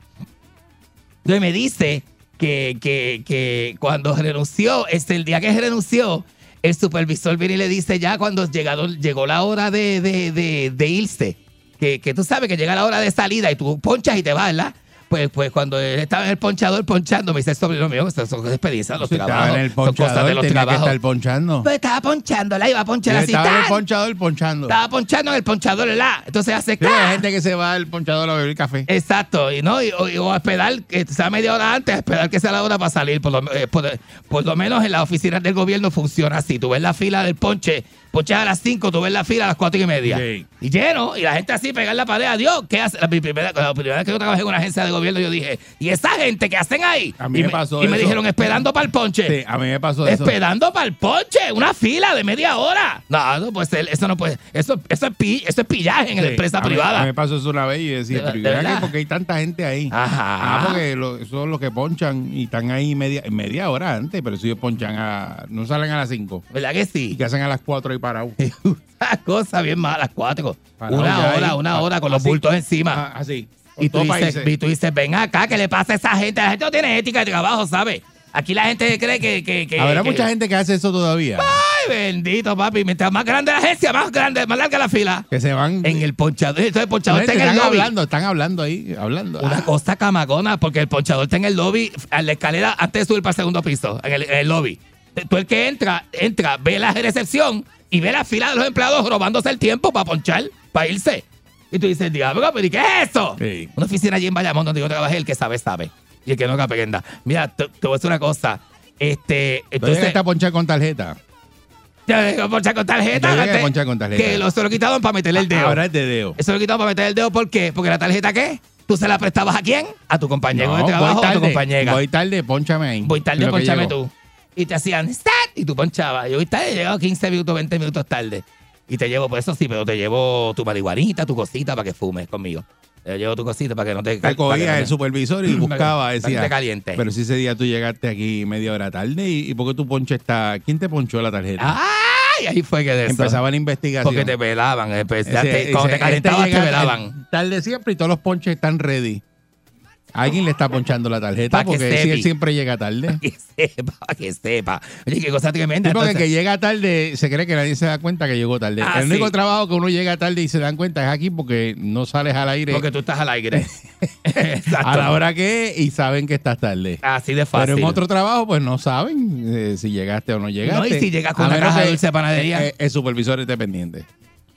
Entonces me dice que, que, que cuando renunció, es el día que renunció, el supervisor viene y le dice ya cuando llegaron, llegó la hora de, de, de, de irse, que, que tú sabes que llega la hora de salida y tú ponchas y te vas, ¿verdad? Pues, pues cuando él estaba en el ponchador ponchando, me dice el sobrino mío, estas son experiencias de los estaba trabajos. en el son cosas ponchador, de los tenía que trabajos. estar ponchando. Pues estaba ponchando, la iba a ponchar así. estaba en el ponchador ponchando. Estaba ponchando en el ponchador, la. Entonces hace Sí, hay ¡ca! gente que se va al ponchador a beber café. Exacto, y no, y, o, o a esperar que sea media hora antes, a esperar que sea la hora para salir. Por lo, eh, por, por lo menos en las oficinas del gobierno funciona así. Tú ves la fila del ponche, ponches a las 5, tú ves la fila a las 4 y media. Sí. Y lleno, y la gente así pegar la pared. Adiós, ¿qué hace? La mi primera, la primera vez que yo trabajé en una agencia de gobierno, yo dije, ¿y esa gente qué hacen ahí? A mí y me pasó y me dijeron, esperando para el ponche. Sí, a mí me pasó eso. Esperando para el ponche, una fila de media hora. No, no puede ser, eso no puede. Eso, eso, es, eso es pillaje en la empresa a mí- privada. A mí me pasó eso una vez y decía, porque hay tanta gente ahí? Ajá. Ah, porque lo- son los que ponchan y están ahí media, media hora antes, pero si ellos ponchan a. No salen a las 5. ¿Verdad que sí? Y que hacen a las 4 y parados. Una cosa bien mala, cuatro. Parado Una ya hora, ahí. una hora con los bultos encima. Ah, así. Y, tú dices, y tú dices, ven acá, ¿qué le pasa a esa gente? La gente no tiene ética de trabajo, ¿sabes? Aquí la gente cree que... que, que Habrá que- mucha gente que hace eso todavía. Ay, bendito, papi. Mientras más grande la agencia, más grande, más larga la fila. Que se van. En el ponchador. Entonces el ponchador está en el están lobby. hablando, están hablando ahí, hablando. Una Ah, cosa camagona, porque el ponchador está en el lobby, a la escalera antes de subir para el segundo piso, en el, en el lobby. Tú el que entra, entra, ve la recepción y ve la fila de los empleados robándose el tiempo para ponchar, para irse. Y tú dices, diablo, pero ¿y qué es eso? Sí. Una oficina allí en Bayamón donde yo trabajé, el que sabe, sabe. Y el que no aprenda. Mira, te, te voy a decir una cosa. Este, ¿Todavía entonces, está ponchar con tarjeta? dejo ponchar con tarjeta. Que antes- ponchar con tarjeta. Que lo, se lo quitaron para meterle el dedo. Ahora es de dedo. Eso lo quitamos para meter el dedo, ¿por qué? Porque la tarjeta, ¿qué? ¿Tú se la prestabas a quién? A tu compañero de voy trabajo o a tu tarde, compañera. Voy tarde, ponchame ahí. Voy tarde, que ponchame tú. Y te hacían start y tú ponchabas. Yo voy tarde, llego 15 minutos, 20 minutos tarde. Y te llevo, pues eso sí, pero te llevo tu marihuanita, tu cosita para que fumes conmigo. Te llevo tu cosita para que no te Te cogía el te- supervisor y buscaba, decía. te caliente. Pero si ese día tú llegaste aquí media hora tarde y, y ¿por qué tu ponche está? ¿Quién te ponchó la tarjeta? ¡Ay! Ahí fue que de eso. Empezaba la investigación. Porque te velaban. empezaste- Ese- cuando ese- te calentabas, este te llega velaban. Tarde siempre y todos los ponches están ready. Alguien le está ponchando la tarjeta Pa' porque él siempre llega tarde. Que sepa, que sepa. Oye, qué cosa tremenda. Sí, porque el Entonces- que llega tarde se cree que nadie se da cuenta que llegó tarde. Ah, el único trabajo que uno llega tarde y se dan cuenta es aquí porque no sales al aire Porque tú estás al aire. A la hora que es y saben que estás tarde. Así de fácil. Pero en otro trabajo, pues no saben eh, si llegaste o no llegaste. No, y si llegas con A una caja de dulce de panadería. eh, el supervisor esté pendiente.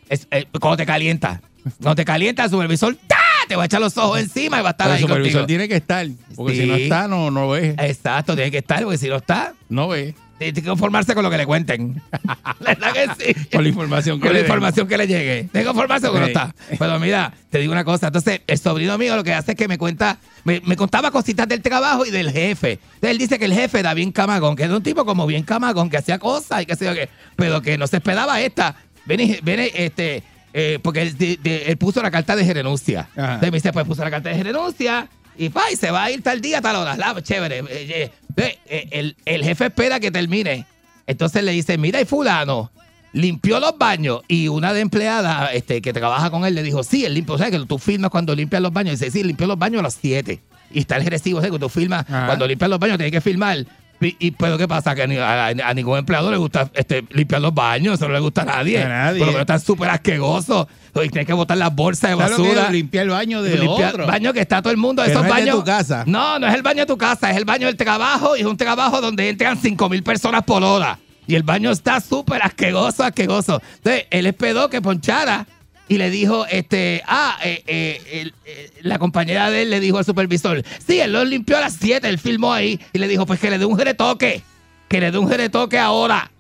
Es- eh, cuando te calienta. Cuando te calienta, el supervisor ¡ta! Te va a echar los ojos encima y va a estar Pero el ahí supervisor contigo. tiene que estar. Porque si no está, no, no ve. Exacto, tiene que estar, porque si no está, No ve. tiene que conformarse con lo que le cuenten. ¿Verdad que sí? Con la información que Con le la información que le llegue. Tengo información que no está. Pero mira, te digo una cosa. Entonces, el sobrino mío lo que hace es que me cuenta, me, me contaba cositas del trabajo y del jefe. Entonces, él dice que el jefe era bien camagón, que era un tipo como bien camagón, que hacía cosas y qué sé yo qué, pero que no se esperaba esta. Viene, viene, este, eh, porque él, de- de- él puso la carta de renuncia. Ajá. Entonces me dice, pues puso la carta de renuncia y pa, y se va a ir tal día, tal hora. La, chévere. Eh, eh, eh, el, el jefe espera que termine. Entonces le dice, mira, y fulano limpió los baños. Y una de empleadas este, que trabaja con él le dijo, sí, él limpió. O sea, que tú firmas cuando limpias los baños. Y dice, sí, limpió los baños a las 7. Y está el recibo, o sea, que tú firmas, Ajá. cuando limpias los baños tienes que firmar. Y, y- pero ¿qué pasa? Que a, ni- a- a ningún empleado le gusta este, limpiar los baños, eso no le gusta a nadie. A nadie. Por lo menos están súper asquerosos. Y tienes que botar las bolsas de ¿Sabes lo que basura. limpiar el baño de Limpiar otro? baño que está todo el mundo. Esos no es el de baños. tu casa. No, no es el baño de tu casa, es el baño del trabajo y es un trabajo donde entran 5 mil personas por hora. Y el baño está súper asqueroso, asqueroso. Entonces, él esperó que ponchara y le dijo, este, ah, eh, eh, eh, la compañera de él le dijo al supervisor, sí, él lo limpió a las 7, él filmó ahí y le dijo, pues que le dé un retoque, que le dé un retoque ahora.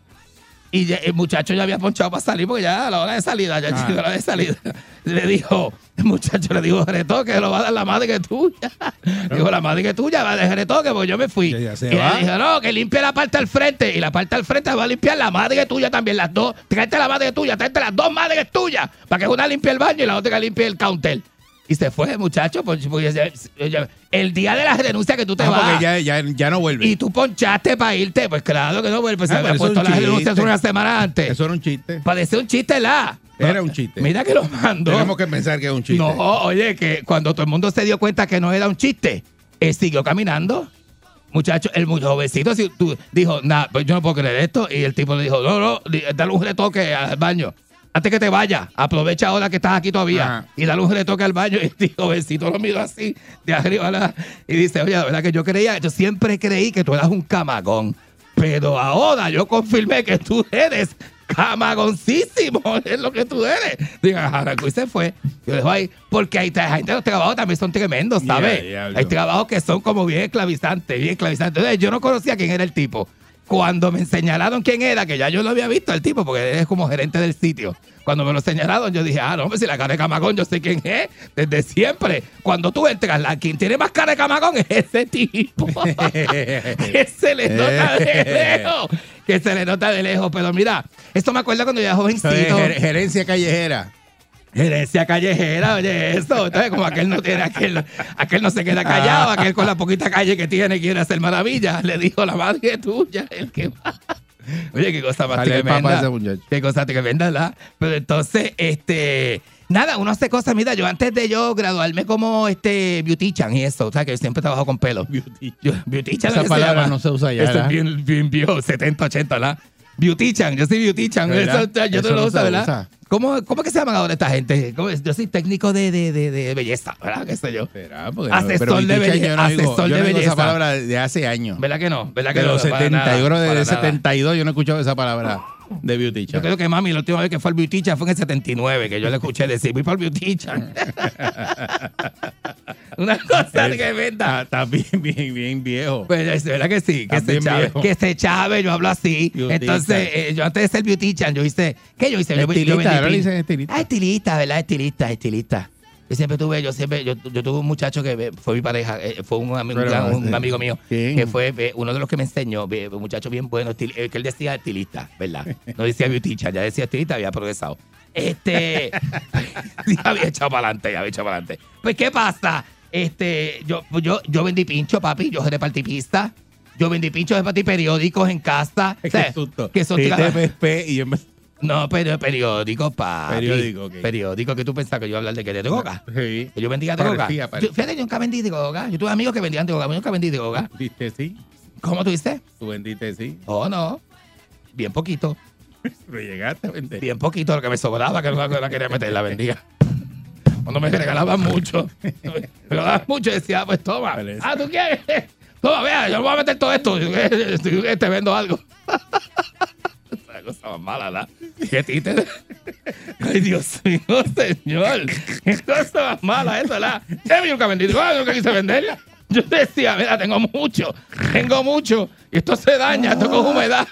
Y ya- el muchacho ya había ponchado para salir porque ya a la hora de salida, ya Ah. llegó la hora de salida. Le dijo, el muchacho le dijo, retoque, lo va a dar la madre que tuya. Dijo, la madre que tuya va a dar retoque porque yo me fui. Y le dijo, no, que limpie la parte al frente. Y la parte al frente va a limpiar la madre tuya también, las dos. Tráete la madre tuya, tráete las dos madres tuyas. Para que una limpie el baño y la otra que limpie el counter. Y se fue muchacho. ya- el día de la renuncia que tú te Ah, vas. porque ya, ya, ya no vuelve. Y tú ponchaste para irte. Pues claro que no, pues se Ah, había puesto las renuncias una semana antes. Eso era un chiste. Parecía un chiste, la. Era un chiste. Mira que lo mandó. Tenemos que pensar que es un chiste. No, oye, que cuando todo el mundo se dio cuenta que no era un chiste, él siguió caminando. Muchacho, el muy jovencito dijo, nah, pues yo no puedo creer esto. Y el tipo le dijo, no, no, dale un retoque al baño. Antes que te vayas, aprovecha ahora que estás aquí todavía Ajá. y dale un retoque al baño. Y el jovencito lo miró así, de arriba a la- y dice, oye, la verdad que yo creía, yo siempre creí que tú eras un camagón, pero ahora yo confirmé que tú eres camagoncísimo, es lo que tú eres. Diga, arrancó y se fue. Yo dejo ahí, porque hay gente los trabajos también son tremendos, ¿sabes? Hay trabajos que son como bien esclavizantes, bien esclavizantes. Entonces, yo no conocía quién era el tipo. Cuando me señalaron quién era, que ya yo lo había visto el tipo, porque él es como gerente del sitio. Cuando me lo señalaron, yo dije, ah, no, hombre, si la cara de camagón, yo sé quién es, desde siempre. Cuando tú entras, la, quien tiene más cara de camagón es ese tipo. que se le nota de lejos. Que se le nota de lejos. Pero mira, esto me acuerda cuando yo era jovencito. ger- gerencia callejera. Herencia callejera, oye, eso. Entonces, como aquel no tiene, aquel, aquel no se queda callado, Ah. aquel con la poquita calle que tiene quiere hacer maravillas. Le dijo la madre tuya, el que va. Oye, qué cosa más de tremenda. Qué cosa tremenda, ¿verdad? Pero entonces, este. Nada, uno hace cosas. Mira, yo antes de yo graduarme como este beautician y eso, o sea, que yo siempre trabajo con pelo. Yo, beautician. Esa ¿qué se palabra llama? no se usa ya, Eso es bien, bien viejo, 70, 80, ¿verdad? Beautician, yo soy. ¿Verdad? Eso, yo Eso no lo no uso, ¿verdad? usa. ¿Cómo, ¿Cómo que se llaman ahora esta gente? Yo soy técnico de, de, de, de belleza, ¿verdad? ¿Qué sé yo? Será, porque Asesor de Viticha belle- yo no digo, asesor yo de no digo belleza. esa palabra de hace años. ¿Verdad que no? ¿Verdad que De no? los Para 70, nada, yo creo que para desde nada. 72 yo no he escuchado esa palabra de beauty Yo creo que mami, la última vez que fue al beauty teacher fue en el 79, que yo le escuché decir, voy para el beauty teacher. Una cosa tremenda. Está bien, bien, bien viejo. Pues es verdad que sí, que se chave, viejo. que se chave, yo hablo así. Beauty Entonces, eh, yo antes de ser beauty teacher, yo hice, ¿qué yo hice? Yo, yo Estilista, vendí ahora le pin- dicen estilista. Ah, estilista, ¿verdad? Estilista, estilista. Yo siempre tuve, yo siempre, yo, yo tuve un muchacho que eh, fue mi pareja, eh, fue un, ami- un Pero, gran- un eh, amigo mío, ¿quién? que fue eh, uno de los que me enseñó, un muchacho bien bueno, estil- que él decía estilista, ¿verdad? No decía beauty ya decía estilista, había progresado. Este, había echado para adelante, había echado para adelante. Pues, ¿qué pasa? Este, yo, yo, yo vendí pincho, papi, yo repartí pista. Yo vendí pinchos, repartí periódicos en casa. O sea, Qué susto. que son y yo me- no, pero periódico, papi. Periódico, ok. Periódico, que tú pensabas que yo iba a hablar de qué, de droga. Sí. Que yo vendía droga. Parecía, parecía. Yo- Fíjate, yo nunca vendí droga. Yo tuve amigos que vendían droga, yo nunca vendí droga. Viste, sí. ¿Cómo tú dices? Tú vendiste, sí. Oh, no. Bien poquito. Pero llegaste a vender. Bien poquito lo que me sobraba, que no la quería meter, la vendía. Cuando me regalaban mucho, me daban mucho y decía, pues toma. Ah, ¿tú quieres? Toma, vea, yo no voy a meter todo esto. Te vendo algo. Esa cosa más mala, ¿verdad? Qué títere. Ay, Dios mío, señor. Qué cosa más mala esa, ¿verdad? Yo nunca vendí, yo nunca quise venderla. Yo decía, mira, tengo mucho, tengo mucho, y esto se daña, esto con humedad.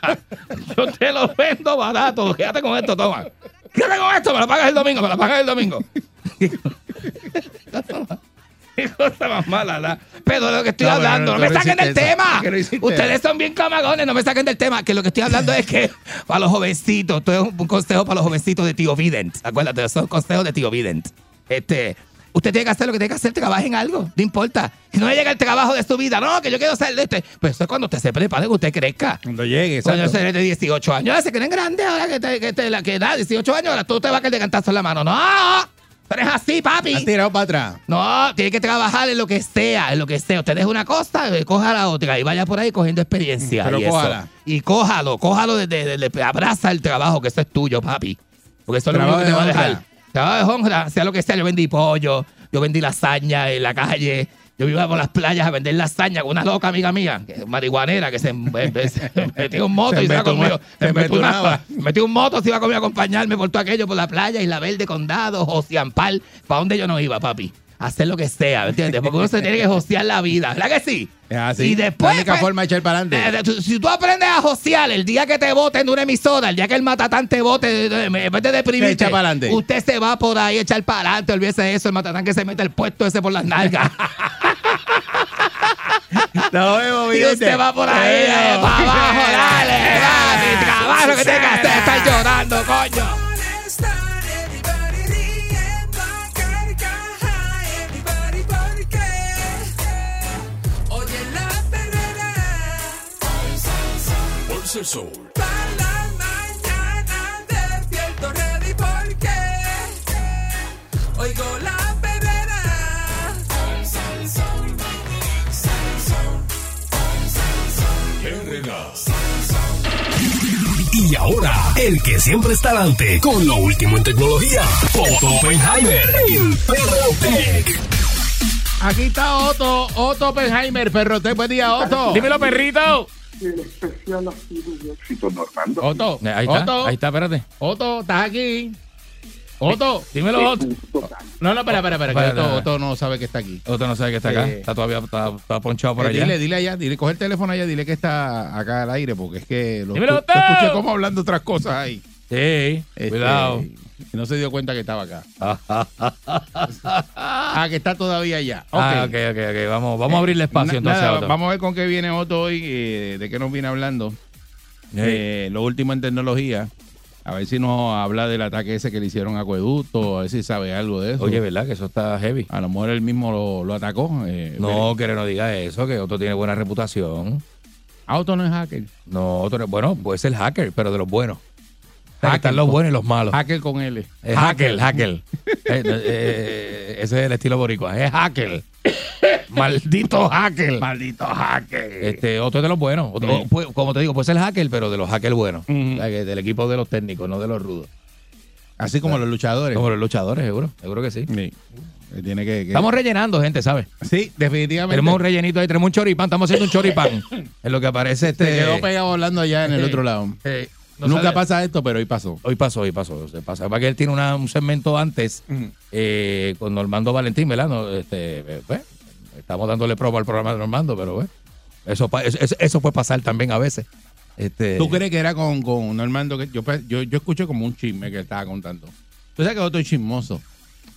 Yo te lo vendo barato, quédate con esto, toma. Quédate con esto, me lo pagas el domingo, me lo pagas el domingo. Qué cosa más mala, ¿verdad? Pero de lo que estoy No, hablando, no, me saquen del eso. tema. ¿Por qué no hiciste Ustedes son bien camagones, no me saquen del tema. Que lo que estoy hablando es que para los jovencitos, esto es un consejo para los jovencitos de tío Vident. Acuérdate, son consejos de tío Vident. Este, usted tiene que hacer lo que tiene que hacer, trabaje en algo, no importa. Si no le llega el trabajo de su vida, no, que yo quiero ser de este. Pues eso es cuando usted se prepare, que usted crezca. Cuando llegue, Cuando se de 18 años, ahora se creen grandes, ahora que te, que te- la que da 18 años, ahora tú te vas a caer de cantazo en la mano. No, tú eres así, papi. Has tirado para atrás. No, tiene que trabajar en lo que sea, en lo que sea. Usted deja una cosa, eh, coja la otra y vaya por ahí cogiendo experiencia. Pero y cójala. Y cójalo, cójalo desde, desde- abraza el trabajo, que eso es tuyo, papi. Porque eso es lo único que te va a dejar. Trabajo de honra, sea lo que sea. Yo vendí pollo, yo vendí lasaña en la calle. Yo iba por las playas a vender lasaña con una loca amiga mía, que marihuanera, que se, se metió un moto Se y se iba conmigo. se Se embetunaba. embetunaba. Metió un moto, se iba conmigo a acompañarme por todo aquello, por la playa, Isla Verde, Condado, Josiampal. ¿Para dónde yo no iba, papi? Hacer lo que sea, ¿me entiendes? Porque uno se tiene que josear la vida, ¿verdad que sí? Es así. Y después, La única pues, forma de echar para eh, adelante. de- tú- si tú aprendes a josear el día que te voten de una emisora, el día que el matatán te vote, en vez de deprimirte, pa'lante. usted se va por ahí a echar para adelante, olvídese de eso, el matatán que se mete el puesto ese por las nalgas. Nos vemos, y usted va por ahí, eh, para abajo, dale, dale, trabajo que tiene que hacer, estar llorando, coño. El sol. Pa' la mañana despierto ready porque oigo la perrera. Y ahora, el el que siempre está adelante con lo último en tecnología. Otto Oppenheimer en Perrotec. Aquí está Otto, Otto Oppenheimer, Perrotec. Buen día, Otto. Dímelo, perrito. El especial ha sido un éxito, Normando. Otto, Eh, Ahí está, Otto, ahí está, espérate. Otto, estás aquí. Otto. Dímelo, Otto. No, no, espera, espera, espera, que Espera, Otto, espera. Otto no sabe que está aquí. Otto no sabe que está acá. Eh, Está todavía está, está ponchado por Eh, allá. Dile, dile allá, dile, coge el teléfono allá, dile que está acá al aire, porque es que lo Dímelo, escu- te escuché como hablando otras cosas ahí. Sí, Este, cuidado. Y no se dio cuenta que estaba acá. ah, que está todavía allá. Ah, ok, ok, ok. Vamos, vamos a abrirle espacio Na- entonces nada, a Otto. Vamos a ver con qué viene Otto hoy, eh, de qué nos viene hablando. Eh, lo último en tecnología. A ver si nos habla del ataque ese que le hicieron a Acueducto, a ver si sabe algo de eso. Oye, ¿verdad? Que eso está heavy. a lo mejor él mismo lo, lo atacó. eh, No, que no diga eso, que Otto tiene buena reputación. Ah, Otto no es hacker. No, Otto no- bueno, puede ser hacker, pero de los buenos. Hacker, Están los buenos y los malos. Hacker con L. Es hacker, hacker. Eh, eh, ese es el estilo boricua. Es hacker. Maldito hacker. Maldito hacker. Este, otro es de los buenos. Otro- Sí. pues, como te digo, puede ser hacker, pero de los hackers buenos. Ujú. O sea, que del equipo de los técnicos, no de los rudos. Así como los luchadores. Como los luchadores, seguro. Seguro que sí. Sí. Eh, Tiene que, que- Estamos rellenando, gente, ¿sabes? Sí, definitivamente. Tenemos un rellenito ahí, tenemos un choripán, estamos haciendo un choripán. en lo que aparece este. Se quedó pegado hablando allá en el otro lado. Eh, no Nunca sale- pasa esto, pero hoy pasó. Hoy pasó, hoy pasó. Se pasa. Para que él tiene una- un segmento antes eh, con Normando Valentín, ¿verdad? No, este, eh, pues, estamos dándole prueba al programa de Normando, pero bueno, eso, eso, eso- puede pasar también a veces. Este, ¿Tú crees que era con, con Normando? Que yo, pe- yo, yo escuché como un chisme que él estaba contando. Tú sabes que Otto es chismoso.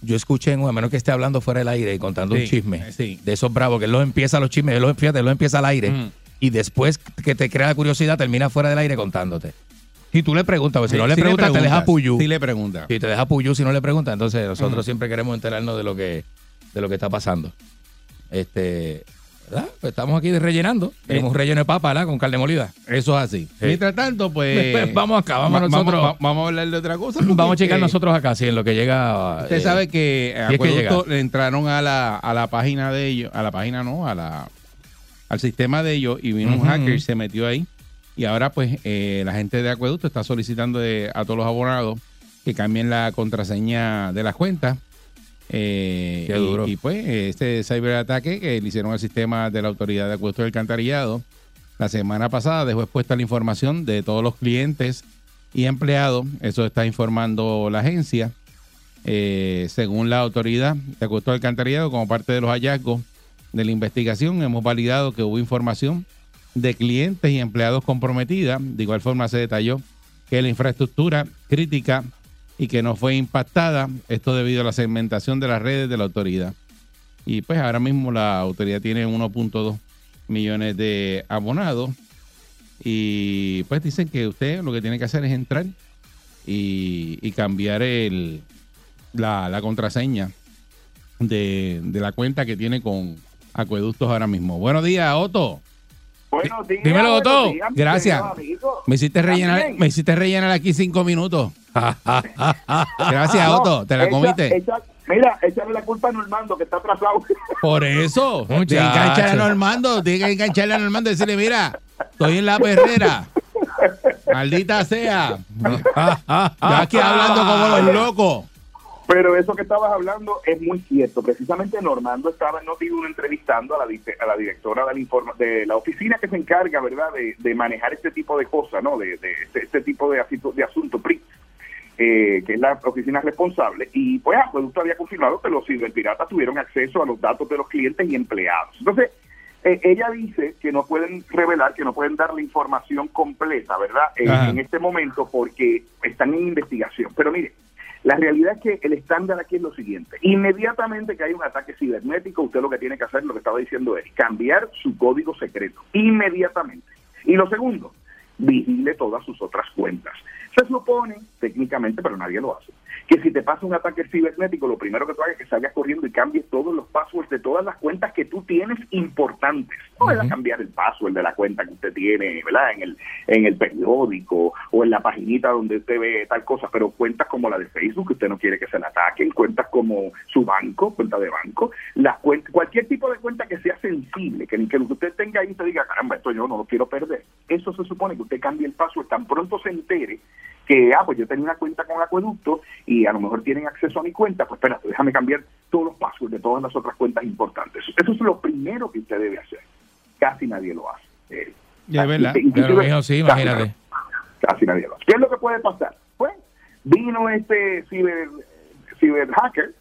Yo escuché, en- a menos que esté hablando fuera del aire y contando Sí, un chisme eh, sí. de esos bravos, que él los empieza los chismes, él los, fíjate, él los empieza al aire y después que te crea la curiosidad termina fuera del aire contándote. Y tú le preguntas, pues si no le preguntas, te deja puyú. Sí le pregunta. Si te deja puyú si no le preguntas, entonces nosotros Ujú. siempre queremos enterarnos de lo que de lo que está pasando. Este, ¿verdad? Pues estamos aquí rellenando. Tenemos un relleno de papa, ¿verdad? Con carne molida. Eso es así. Sí. Mientras tanto, pues. Vamos acá, vamos va- nosotros. Vamos, va- vamos a hablar de otra cosa. porque Vamos a checar eh, nosotros acá, si en lo que llega. Usted eh, sabe que si es que Acueducto le entraron a la, a la página de ellos, a la página no, a la al sistema de ellos y vino un hacker y se metió ahí. Y ahora pues eh, la gente de Acueducto está solicitando de- a todos los abonados que cambien la contraseña de las cuentas. Eh, Qué y- duro. Y, pues este ciberataque que le hicieron al sistema de la Autoridad de Acueducto del Alcantarillado la semana pasada dejó expuesta la información de todos los clientes y empleados. Eso está informando la agencia. Eh, según la autoridad de Acueducto del Alcantarillado, como parte de los hallazgos de la investigación, hemos validado que hubo información de clientes y empleados comprometida. De igual forma se detalló que la infraestructura crítica y que no fue impactada, esto debido a la segmentación de las redes de la autoridad. Y pues ahora mismo la autoridad tiene 1.2 millones de abonados y pues dicen que usted lo que tiene que hacer es entrar y, cambiar el, la, la contraseña de, de la cuenta que tiene con Acueductos ahora mismo. Buenos días, Otto. Buenos días. Dímelo, buenos Otto. días, Gracias. Me hiciste rellenar, También. me hiciste rellenar aquí cinco minutos. Gracias, No, Otto. Te la echa- comiste. echa- mira, échale la culpa a Normando que está atrasado. Por eso. Tiene que engancharle a Normando. Tiene que engancharle a Normando y decirle, mira, estoy en la perrera. Maldita sea. Yo aquí hablando como los locos. Pero eso que estabas hablando es muy cierto. Precisamente Normando estaba en Noti1 entrevistando a la, dice- a la directora de la, informa- de la oficina que se encarga, ¿verdad?, de, de manejar este tipo de cosas, ¿no?, de, de este, este tipo de, asunto- de asuntos, PRI, eh, que es la oficina responsable. Y pues Acueducto había confirmado que los ciberpiratas tuvieron acceso a los datos de los clientes y empleados. Entonces, eh, ella dice que no pueden revelar, que no pueden dar la información completa, ¿verdad?, en este momento porque están en investigación. Pero mire, la realidad es que el estándar aquí es lo siguiente. Inmediatamente que hay un ataque cibernético, usted lo que tiene que hacer, lo que estaba diciendo es cambiar su código secreto. Inmediatamente. Y lo segundo, vigile todas sus otras cuentas. Se supone, técnicamente, pero nadie lo hace, que si te pasa un ataque cibernético, lo primero que tú hagas es que salgas corriendo y cambies todos los passwords de todas las cuentas que tú tienes importantes. No es cambiar el password de la cuenta que usted tiene, ¿verdad? En el, en el periódico o en la paginita donde usted ve tal cosa, pero cuentas como la de Facebook, que usted no quiere que se la ataquen, cuentas como su banco, cuenta de banco, las cuentas, cualquier tipo de cuenta que sea sensible, que, que lo que usted tenga ahí usted diga, caramba, esto yo no lo quiero perder. Eso se supone que usted cambie el password tan pronto se entere que, ah, pues yo tenía una cuenta con Acueducto y a lo mejor tienen acceso a mi cuenta, pues espérate, déjame cambiar todos los passwords de todas las otras cuentas importantes. Eso es lo primero que usted debe hacer. Casi nadie lo hace. Eh, Ya es verdad. Pero, sí, imagínate. Casi nadie lo hace. ¿Qué es lo que puede pasar? Pues vino este ciber, ciber hacker,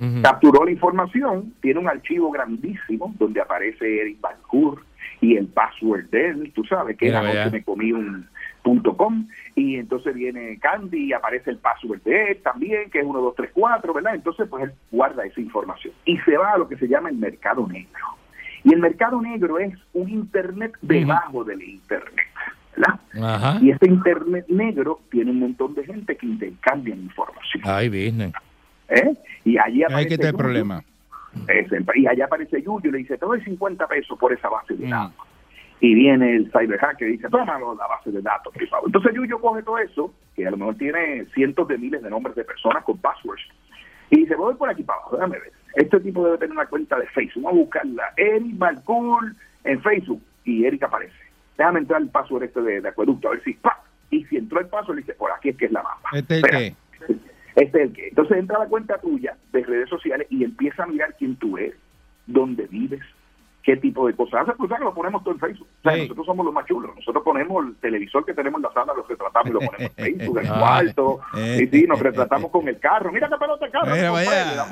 Ujú. capturó la información, tiene un archivo grandísimo donde aparece Eric Balcour y el password de él, tú sabes que era que me comí un com y entonces viene Candy y aparece el password de él también, que es 1234, ¿verdad? Entonces pues él guarda esa información y se va a lo que se llama el mercado negro. Y el mercado negro es un internet debajo del internet, ¿verdad? Y ese internet negro tiene un montón de gente que intercambian información. Ay, business. ¿eh? Y allí Hay aparece que tener problema. Y allá aparece Yuyu y le dice, te doy 50 pesos por esa base de Mm. datos. Y viene el cyber hacker y dice, tómalo la base de datos, favor. Entonces Yuyu coge todo eso, que a lo mejor tiene cientos de miles de nombres de personas con passwords, y dice, voy por aquí para abajo, déjame ver. Este tipo debe tener una cuenta de Facebook. Vamos a buscarla. Eric Balcour en Facebook. Y Eric aparece. Déjame entrar el password este de, de acueducto, a ver si... ¡pa! Y si entró el password, le dice, por aquí es que es la mapa. ¿Este es el qué? Este es el que. Entonces entra a la cuenta tuya de redes sociales y empieza a mirar quién tú eres, dónde vives, qué tipo de cosas haces. Pues, ¿sabes que lo ponemos todo en Facebook. O sea, Sí. Nosotros somos los más chulos. Nosotros ponemos el televisor que tenemos en la sala, lo retratamos y lo ponemos en Facebook, en el Ah. cuarto. Eh. Y sí, nos retratamos con el carro. Mira qué pelota el carro. Mira, vaya.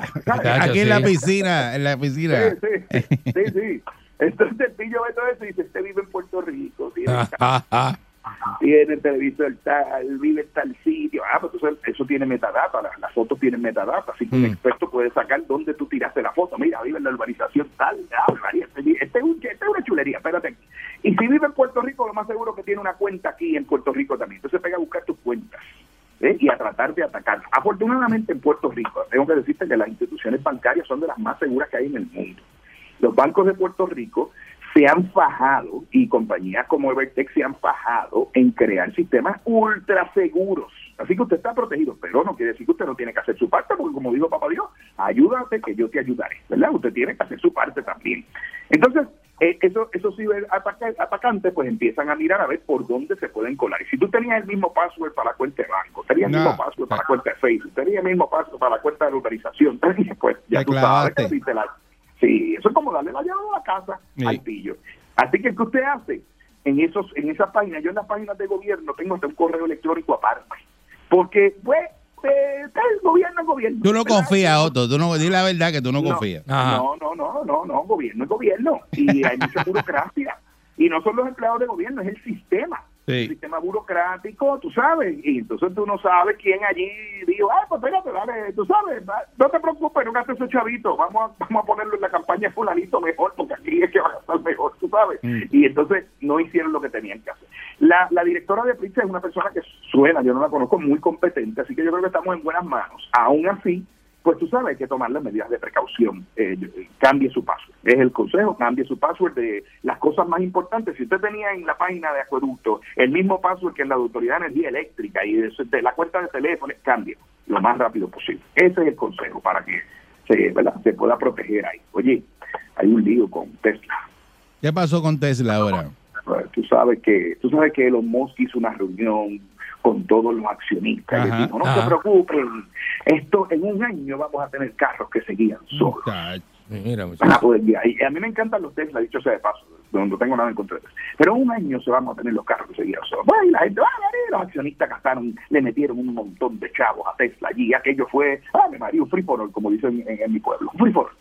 Aquí en la piscina, en la piscina. Sí, sí, sí, sí. Entonces el pillo ve todo eso y dice, este vive en Puerto Rico, tiene tiene televisor tal, vive en tal sitio. Ah, pues entonces eso tiene metadata, las, las fotos tienen metadata, así que un Mm. experto puede sacar dónde tú tiraste la foto. Mira, vive en la urbanización tal, ah, María, este, este es un- este es una chulería, espérate. aquí. Y si vive en Puerto Rico, lo más seguro que tiene una cuenta aquí en Puerto Rico también. Entonces pega a buscar tus cuentas. ¿eh? y a tratar de atacar. Afortunadamente en Puerto Rico, tengo que decirte que las instituciones bancarias son de las más seguras que hay en el mundo. Los bancos de Puerto Rico se han fajado y compañías como Evertech se han fajado en crear sistemas ultra seguros. Así que usted está protegido, pero no quiere decir que usted no tiene que hacer su parte, porque como dijo Papá Dios, ayúdate que yo te ayudaré, ¿verdad? Usted tiene que hacer su parte también. Entonces, eh, eso, esos ciberatacantes pues empiezan a mirar a ver por dónde se pueden colar. Y si tú tenías el mismo password para la cuenta de banco, tenías el mismo password para la cuenta de Facebook, tenías el mismo password para la cuenta de la urbanización, pues ya Te tú sabes clavaste. que viste la- Sí, eso es como darle la llave a la casa Sí. al pillo. Así que, ¿qué usted hace? En esos en esas páginas, yo en las páginas de gobierno tengo hasta un correo electrónico aparte. Porque, pues, eh, el gobierno es gobierno. Tú no ¿verdad? confías, Otto. Tú no, di la verdad que tú no, confías. Ajá. No, no, no, no, no, gobierno es gobierno. Y hay mucha burocracia. Y no son los empleados de gobierno, es el sistema. Sí. Sistema burocrático, tú sabes. Y entonces tú no sabes quién allí dijo, ah, pues espérate, dale, tú sabes, no te preocupes, no gastes ese chavito, vamos a, vamos a ponerlo en la campaña fulanito mejor, porque aquí es que va a gastar mejor, tú sabes. Mm. Y entonces no hicieron lo que tenían que hacer. La, la directora de Pritza es una persona que suena, yo no la conozco, muy competente, así que yo creo que estamos en buenas manos. Aún así, pues tú sabes hay que tomar las medidas de precaución. Eh, cambie su password. Es el consejo, cambie su password de las cosas más importantes. Si usted tenía en la página de Acueducto el mismo password que en la de Autoridad de Energía Eléctrica y de, la cuenta de teléfono, cambie lo más rápido posible. Ese es el consejo para que se, ¿verdad? se pueda proteger ahí. Oye, hay un lío con Tesla. ¿Qué pasó con Tesla ahora? Tú sabes que tú sabes que Elon Musk hizo una reunión con todos los accionistas y Ajá, les dijo no ajá. se preocupen esto en un año vamos a tener carros que se guían solos. Mira, van a muchacho. poder guiar. y a mí me encantan los Tesla dicho sea de paso no tengo nada en contra de eso pero en un año se van a tener los carros que se guían solos bueno, y la gente ah, los accionistas gastaron le metieron un montón de chavos a Tesla allí aquello fue ah María un free for all como dicen en, en mi pueblo un free for all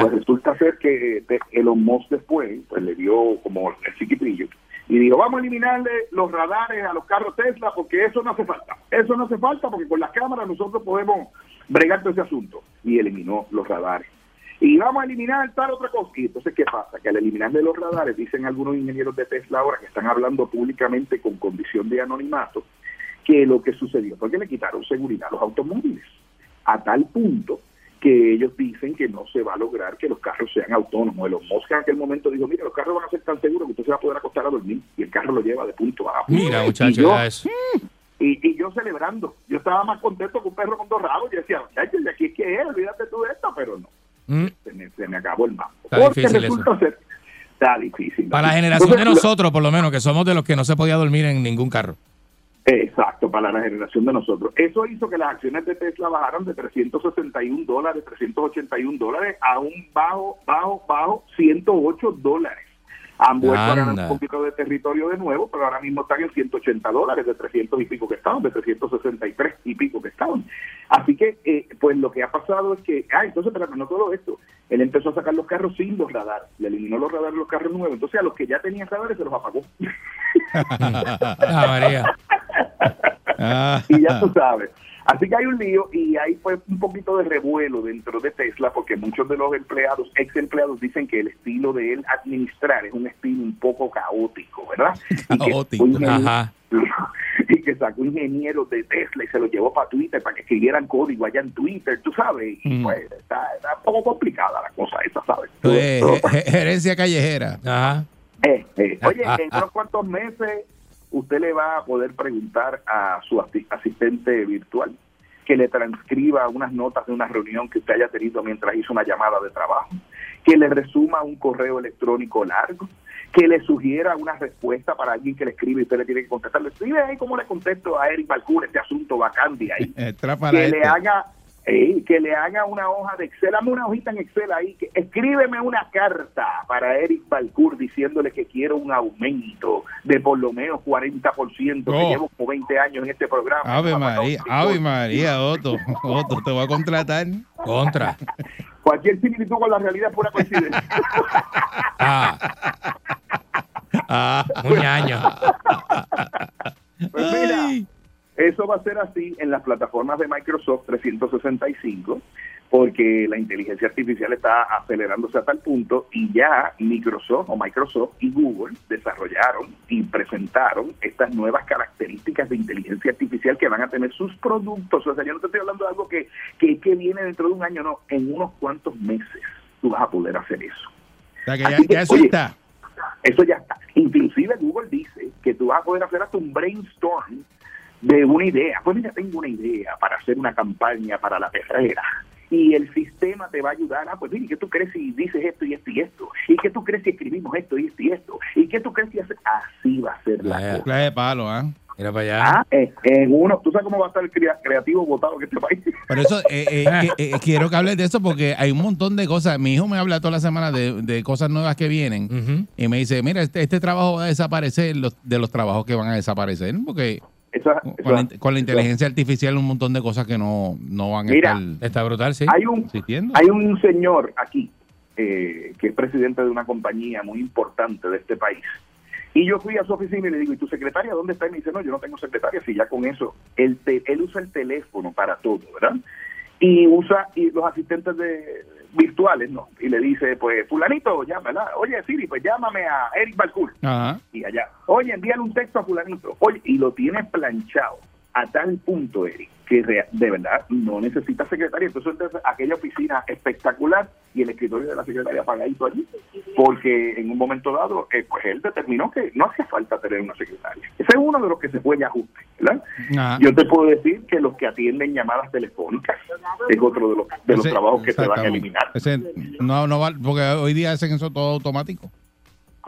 pues resulta ser que eh, Elon Musk después pues, le dio como el chiquitrillo y dijo, vamos a eliminarle los radares a los carros Tesla porque eso no hace falta. Eso no hace falta porque con las cámaras nosotros podemos bregar todo ese asunto. Y eliminó los radares. Y vamos a eliminar tal otra cosa. Y entonces, ¿qué pasa? Que al eliminarle los radares, dicen algunos ingenieros de Tesla ahora que están hablando públicamente con condición de anonimato, que lo que sucedió fue que le quitaron seguridad a los automóviles. A tal punto que ellos dicen que no se va a lograr que los carros sean autónomos. Elon Musk en aquel momento dijo, mira, los carros van a ser tan seguros que usted se va a poder acostar a dormir y el carro lo lleva de punto A. punto Mira, B. muchacho, Y yo- ya eso. y, y yo celebrando. Yo estaba más contento que un perro con dos rabos. Yo decía, muchachos, aquí es que es, olvídate tú de esto, pero no. Mm. Se me, se me acabó el mambo. Está Porque difícil resulta ser... Está difícil. Para la generación de nosotros, por lo menos, que somos de los que no se podía dormir en ningún carro. Exacto, para la generación de nosotros. Eso hizo que las acciones de Tesla bajaran de 361 dólares, 381 dólares a un bajo, bajo, bajo 108 dólares. Han vuelto a ganar un poquito de territorio de nuevo, pero ahora mismo están en 180 dólares, de 300 y pico que estaban, de 363 y pico que estaban. Así que, eh, pues lo que ha pasado es que, ah, entonces, pero no todo esto, él empezó a sacar los carros sin los radares, le eliminó los radares de los carros nuevos, entonces a los que ya tenían radares se los apagó. Ah. Ah. y ya tú sabes. Así que hay un lío y hay fue un poquito de revuelo dentro de Tesla porque muchos de los empleados, ex empleados, dicen que el estilo de él administrar es un estilo un poco caótico, ¿verdad? Y que Caótico. Ajá. y que sacó ingenieros de Tesla y se los llevó para Twitter para que escribieran código allá en Twitter, tú sabes. Y Mm. pues está, está un poco complicada la cosa esa, ¿sabes? Pues, gerencia callejera. Ajá. eh, eh, Oye, en unos cuantos meses usted le va a poder preguntar a su asi- asistente virtual que le transcriba unas notas de una reunión que usted haya tenido mientras hizo una llamada de trabajo, que le resuma un correo electrónico largo, que le sugiera una respuesta para alguien que le escribe y usted le tiene que contestar. Le escribe ahí cómo le contesto a Eric Balcour este asunto bacán de ahí que este. le haga que le haga una hoja de Excel, dame una hojita en Excel ahí, que, escríbeme una carta para Eric Balcour diciéndole que quiero un aumento de por lo menos 40%, que Oh. llevo como 20 años en este programa. Ave María, Ave. María, Otto. Otto, te voy a contratar. Contra. Cualquier similitud con la realidad es pura coincidencia. Ah, Ah. un ñaño. Pues mira. Eso va a ser así en las plataformas de Microsoft 365, porque la inteligencia artificial está acelerándose a tal punto y ya Microsoft o Microsoft y Google desarrollaron y presentaron estas nuevas características de inteligencia artificial que van a tener sus productos. O sea, yo no te estoy hablando de algo que, que, que viene dentro de un año, no, en unos cuantos meses tú vas a poder hacer eso. O sea, que ya, Así que, ya eso oye, está. Eso ya está. Inclusive Google dice que tú vas a poder hacer hasta un brainstorm de una idea. Pues mira, tengo una idea para hacer una campaña para la perrera. Y el sistema te va a ayudar. Ah, pues mira, ¿y ¿qué tú crees si dices esto y esto y esto? ¿Y qué tú crees si escribimos esto y esto y esto? ¿Y qué tú crees si hace? Así va a ser la Vaya. cosa. De palo, ¿ah? Mira para allá. Ah, eh, en uno, ¿tú sabes cómo va a estar el crea- creativo votado en este país? Por eso eh, eh, que- eh, quiero que hables de eso porque hay un montón de cosas. Mi hijo me habla toda la semana de, de cosas nuevas que vienen y me dice, mira, este, este trabajo va a desaparecer los- de los trabajos que van a desaparecer porque Eso- con, la, eso- con la eso- inteligencia artificial un montón de cosas que no, no van a Mira, estar Está brutal, sí. Hay un, existiendo. Hay un señor aquí eh, que es presidente de una compañía muy importante de este país. Y yo fui a su oficina y le digo, ¿y tu secretaria dónde está? Y me dice, no, yo no tengo secretaria. Si ya con eso, él, te- él usa el teléfono para todo, ¿verdad? Y usa y los asistentes de virtuales, ¿no? Y le dice, pues, fulanito, llámala. Oye, Siri, pues llámame a Eric Balcour. Ajá. Y allá, oye, envíale un texto a fulanito. Oye, y lo tiene planchado a tal punto, Eric, que de verdad no necesita secretaria. Entonces, entonces, aquella oficina espectacular y el escritorio de la secretaria apagadito allí, porque en un momento dado, eh, pues él determinó que no hacía falta tener una secretaria. Ese es uno de los que se fue ya ajuste, ¿verdad? Ajá. Yo te puedo decir que los que atienden llamadas telefónicas es otro de los, de los trabajos que se van a eliminar. Ese no, no va, porque hoy día hacen eso todo automático.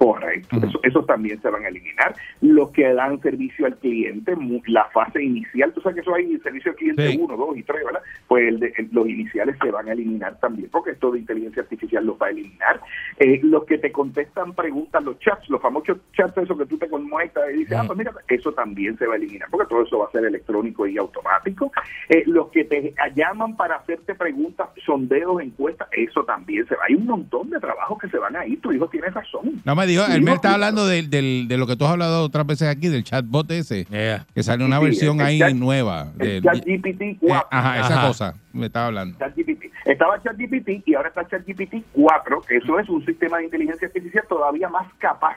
Correcto, Ujú. eso, esos también se van a eliminar. Los que dan servicio al cliente, la fase inicial, tú sabes que eso hay servicio al cliente Sí. 1, 2 y 3, ¿verdad? Pues el de- el- los iniciales se van a eliminar también, porque esto de inteligencia artificial los va a eliminar. Eh, los que te contestan preguntas, los chats, los famosos chats, esos que tú te conmuestras y dices, ah, pues mira, eso también se va a eliminar, porque todo eso va a ser electrónico y automático. Eh, los que te llaman para hacerte preguntas, sondeos, encuestas, eso también se va. Hay un montón de trabajos que se van a ir, tu hijo tiene razón. No me dijo, Sí, él me no, está hablando del, del- de lo que tú has hablado otras veces aquí, del chatbot ese, Yeah. que sale una Sí, versión el ahí chat- nueva. El ChatGPT eh, 4. ajá, esa Ajá. cosa me estaba hablando. ChatGPT. Estaba ChatGPT y ahora está ChatGPT 4, que eso es un sistema de inteligencia artificial todavía más capaz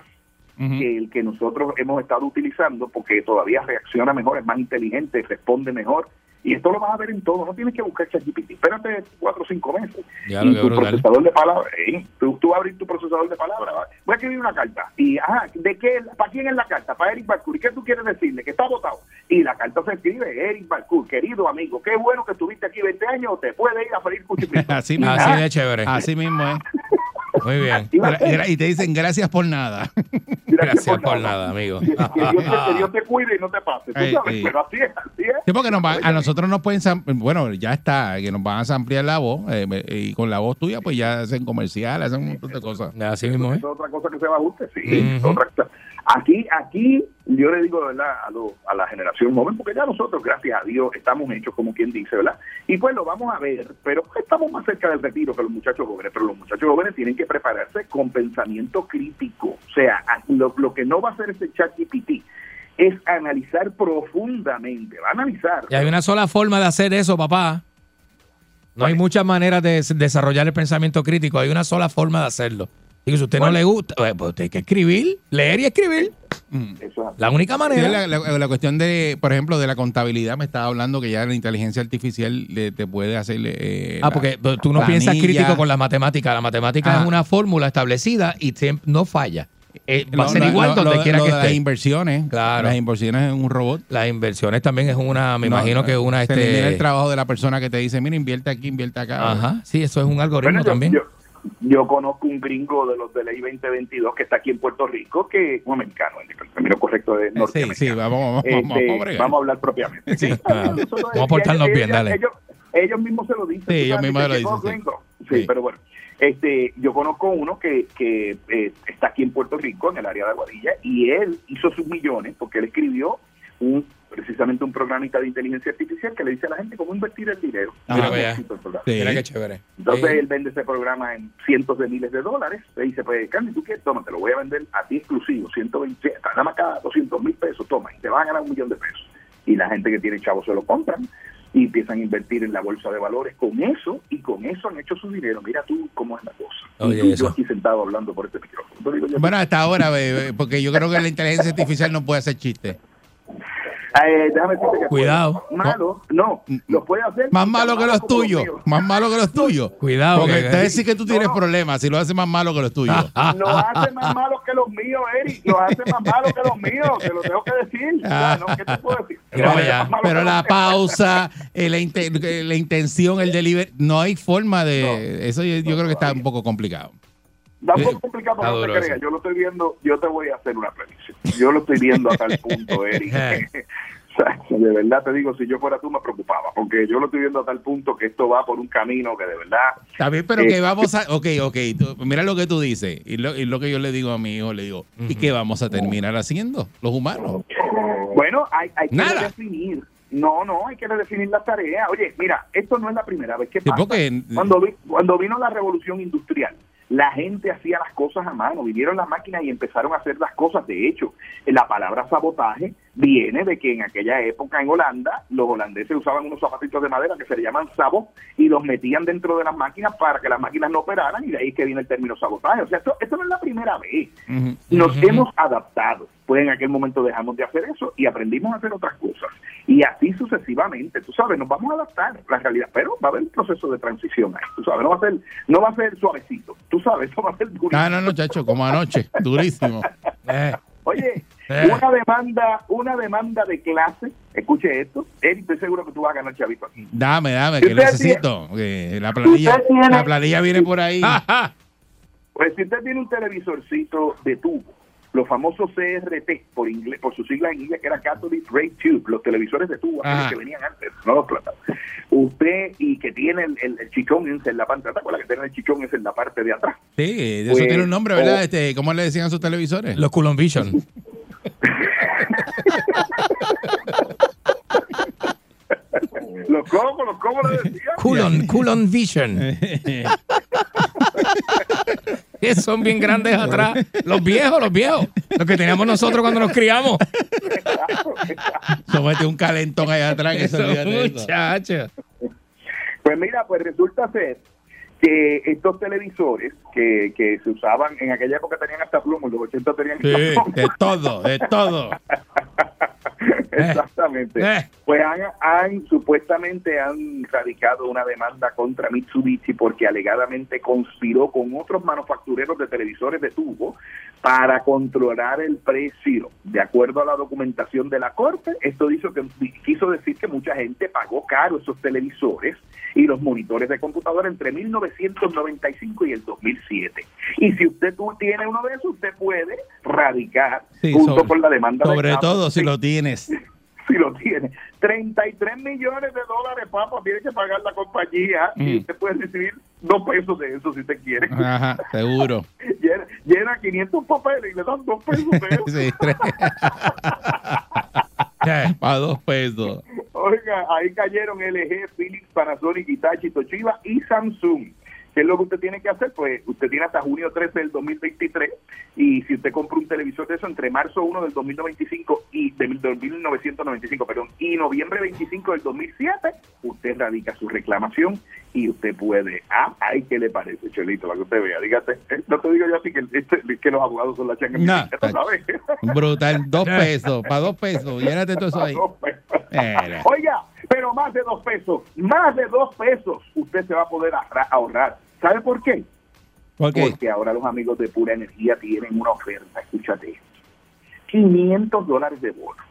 Ujú. que el que nosotros hemos estado utilizando, porque todavía reacciona mejor, es más inteligente, responde mejor. Y esto lo vas a ver en todo, no tienes que buscar ChatGPT. Espérate cuatro o cinco meses. Ya, y tu procesador de palabras, eh, tú, tú vas a abrir tu procesador de palabras. Voy a escribir una carta. Y, ajá, ¿de qué? ¿Para quién es la carta? Para Eric Balcour. ¿Y qué tú quieres decirle? Que está votado. Y la carta se escribe, Eric Balcour, querido amigo, qué bueno que estuviste aquí 20 años, te puede ir a freír cuchipito. Así mismo. Así de chévere. Así mismo es. Muy bien. Y te dicen gracias por nada. Gracias por nada, amigo. Que, que Dios te, que Dios te cuide y no te pase. Tú Ay, sabes, pero así es, así es. Sí, porque nos a nosotros nos pueden, bueno, ya está, que nos van a ampliar la voz eh, y con la voz tuya pues ya hacen comercial, hacen un montón de cosas. Así mismo es. es otra cosa que se va a ajuste, sí. Ujú. es otra cosa. Aquí, aquí, yo le digo, ¿verdad? A, lo- a la generación joven, porque ya nosotros, gracias a Dios, estamos hechos como quien dice, ¿verdad? Y pues lo vamos a ver, pero estamos más cerca del retiro que los muchachos jóvenes, pero los muchachos jóvenes tienen que prepararse con pensamiento crítico. O sea, lo, lo que no va a hacer ese chat GPT es analizar profundamente, va a analizar. Y hay una sola forma de hacer eso, papá. No hay muchas maneras de des- desarrollar el pensamiento crítico. Hay una sola forma de hacerlo. Y que si a usted no le gusta, eh, pues usted hay que escribir, leer y escribir. Es- La única Sí, manera. la, la- la cuestión de, por ejemplo, de la contabilidad, me estaba hablando que ya la inteligencia artificial le- te puede hacer... eh, Ah, la porque tú no piensas crítico con la matemática. La matemática es una fórmula establecida y no falla. Eh, va a ser lo- igual lo- donde lo- quiera lo que de Las esté. inversiones. Claro. Las inversiones en un robot. Las inversiones también es una, me No, imagino que una... se elimina el Este, trabajo de la persona que te dice, mira, invierte aquí, invierte acá. ajá, sí, eso es un algoritmo Bueno, yo- también. Yo, yo conozco un gringo de los de ley 2022 que está aquí en Puerto Rico, que un americano, el término correcto de Eh, Sí, norteamericano. sí, vamos, vamos, Este, vamos, vamos a hablar propiamente. Sí. Eso lo vamos a portarnos ellos- bien, dale. Ellos, ellos mismos se lo dicen. Sí, ellos mismos se lo dicen, Sí. pero bueno. Este, yo conozco uno que, que eh, está aquí en Puerto Rico, en el área de Aguadilla, y él hizo sus millones porque él escribió un precisamente un programita de inteligencia artificial que le dice a la gente cómo invertir el dinero. Ajá. Mira Mira qué. Sí. Mira qué chévere. Entonces Sí. él vende ese programa en cientos de miles de dólares. Se dice, pues, Candy, ¿tú quieres? Toma, te lo voy a vender a ti exclusivo, 120, nada más cada 200 mil pesos, toma, y te vas a ganar un millón de pesos. Y la gente que tiene chavos se lo compran y empiezan a invertir en la bolsa de valores con eso y con eso han hecho su dinero. Mira tú cómo es la cosa. Oye, y tú y eso. yo aquí sentado hablando por este micrófono. Digo Bueno, hasta ahora, bebé, porque yo creo que la inteligencia artificial no puede hacer chistes. Eh, déjame decirte que Cuidado. malo, no, lo puede hacer. Más malo que los tuyos. Más malo que los tuyos. Cuidado, Porque que- te decir que tú tienes No. problemas si lo hace más malo que los tuyos. Lo hace más malo que los míos, Eric. Lo hace más malo que los míos. Te lo tengo que decir. ¿Qué te puedo decir? Más malo Pero la pausa, eh, la, eh, la intención, el delivery, no hay forma de... No. eso yo, yo creo que está un poco complicado. Da un Eh, poco complicado, está pero no te creas. Yo lo estoy viendo. Yo te voy a hacer una predicción. Yo lo estoy viendo a tal punto, Eric. O sea, de verdad te digo, si yo fuera tú me preocupaba, porque yo lo estoy viendo a tal punto que esto va por un camino que de verdad Está bien, pero Eh, que vamos a... Ok, ok, tú- mira lo que tú dices. Y lo, y lo que yo le digo a mi hijo, le digo, ¿y qué vamos a terminar haciendo los humanos? Bueno, hay, hay que Nada. redefinir. No, no, hay que redefinir las tareas. Oye, mira, esto no es la primera vez que Sí, pasa. porque- Cuando, vi- cuando vino la revolución industrial, la gente hacía las cosas a mano, vinieron las máquinas y empezaron a hacer las cosas. De hecho, la palabra sabotaje viene de que en aquella época en Holanda, los holandeses usaban unos zapatitos de madera que se le llaman sabos y los metían dentro de las máquinas para que las máquinas no operaran y de ahí que viene el término sabotaje. O sea, esto, esto no es la primera vez. Nos hemos adaptado. Pues en aquel momento dejamos de hacer eso y aprendimos a hacer otras cosas. Y así sucesivamente, tú sabes, nos vamos a adaptar a la realidad, pero va a haber un proceso de transición ahí, tú sabes, no va a ser, no va a ser suavecito, tú sabes, eso va a ser durísimo. Ah, no, no, chacho, como anoche, durísimo. Eh, Oye, Eh. una demanda, una demanda de clase, escuche esto, Eric, estoy seguro que tú vas a ganar chavito aquí. Dame, dame, que necesito. la planilla, tiene- la planilla viene por ahí. Pues si usted tiene un televisorcito de tubo, los famosos CRT, por inglés, por su sigla en inglés, que era Catholic Ray Tube, los televisores de tubo que venían antes, no los platados. Usted, y que tiene el, el, el chichón en la parte de atrás, ¿cuál que tiene el chichón ese en la parte de atrás? Sí, de eso Pues, tiene un nombre, ¿verdad? Este, ¿Cómo le decían a sus televisores? los Coulomb Vision. Los cómo, los cómo le decían. Coulomb, Coulomb Vision. Que son bien grandes atrás. Los viejos, los viejos. Los que teníamos nosotros cuando nos criamos. Somete un calentón allá atrás que se muchachos. Pues mira, pues resulta ser que estos televisores que, que se usaban en aquella época tenían hasta plumos, los 80 tenían Sí, de todo, de todo. Exactamente. Eh. Pues han, han- supuestamente han radicado una demanda contra Mitsubishi porque alegadamente conspiró con otros manufactureros de televisores de tubo para controlar el precio. De acuerdo a la documentación de la corte, esto hizo que, quiso decir que mucha gente pagó caro esos televisores y los monitores de computadora entre 1995 y el 2007. Y si usted tiene uno de esos, usted puede radicar Sí, junto sobre- con la demanda de Sobre todo si Sí, lo tienes. si lo tiene. 33 millones de dólares, papá, tiene que pagar la compañía y Mm. usted puede recibir dos pesos de eso si usted quiere. Ajá, seguro. Llena, llena 500 papeles y le dan dos pesos de eso. Sí. Para dos pesos. Oiga, ahí cayeron LG, Philips, Panasonic, Hitachi, Toshiba y Samsung. ¿Qué es lo que usted tiene que hacer? Pues usted tiene hasta junio 13 del 2023 y si usted compra un televisor de eso entre marzo 1 del 2095 y de 1995, perdón, y noviembre 25 del 2007, usted radica su reclamación y usted puede. Ah, ay, ¿qué le parece, Chelito? Para que usted vea, dígate. eh, No te digo yo así que, este- que los abogados son la changa. No, ¿sabes? Brutal. Dos pesos. Para dos pesos. Llénate todo eso ahí. Oiga, pero más de dos pesos, más de dos pesos, usted se va a poder ahorra- ahorrar. ¿Sabe por qué? ¿Por qué? Porque ahora los amigos de Pura Energía tienen una oferta, escúchate esto. 500 dólares de bono.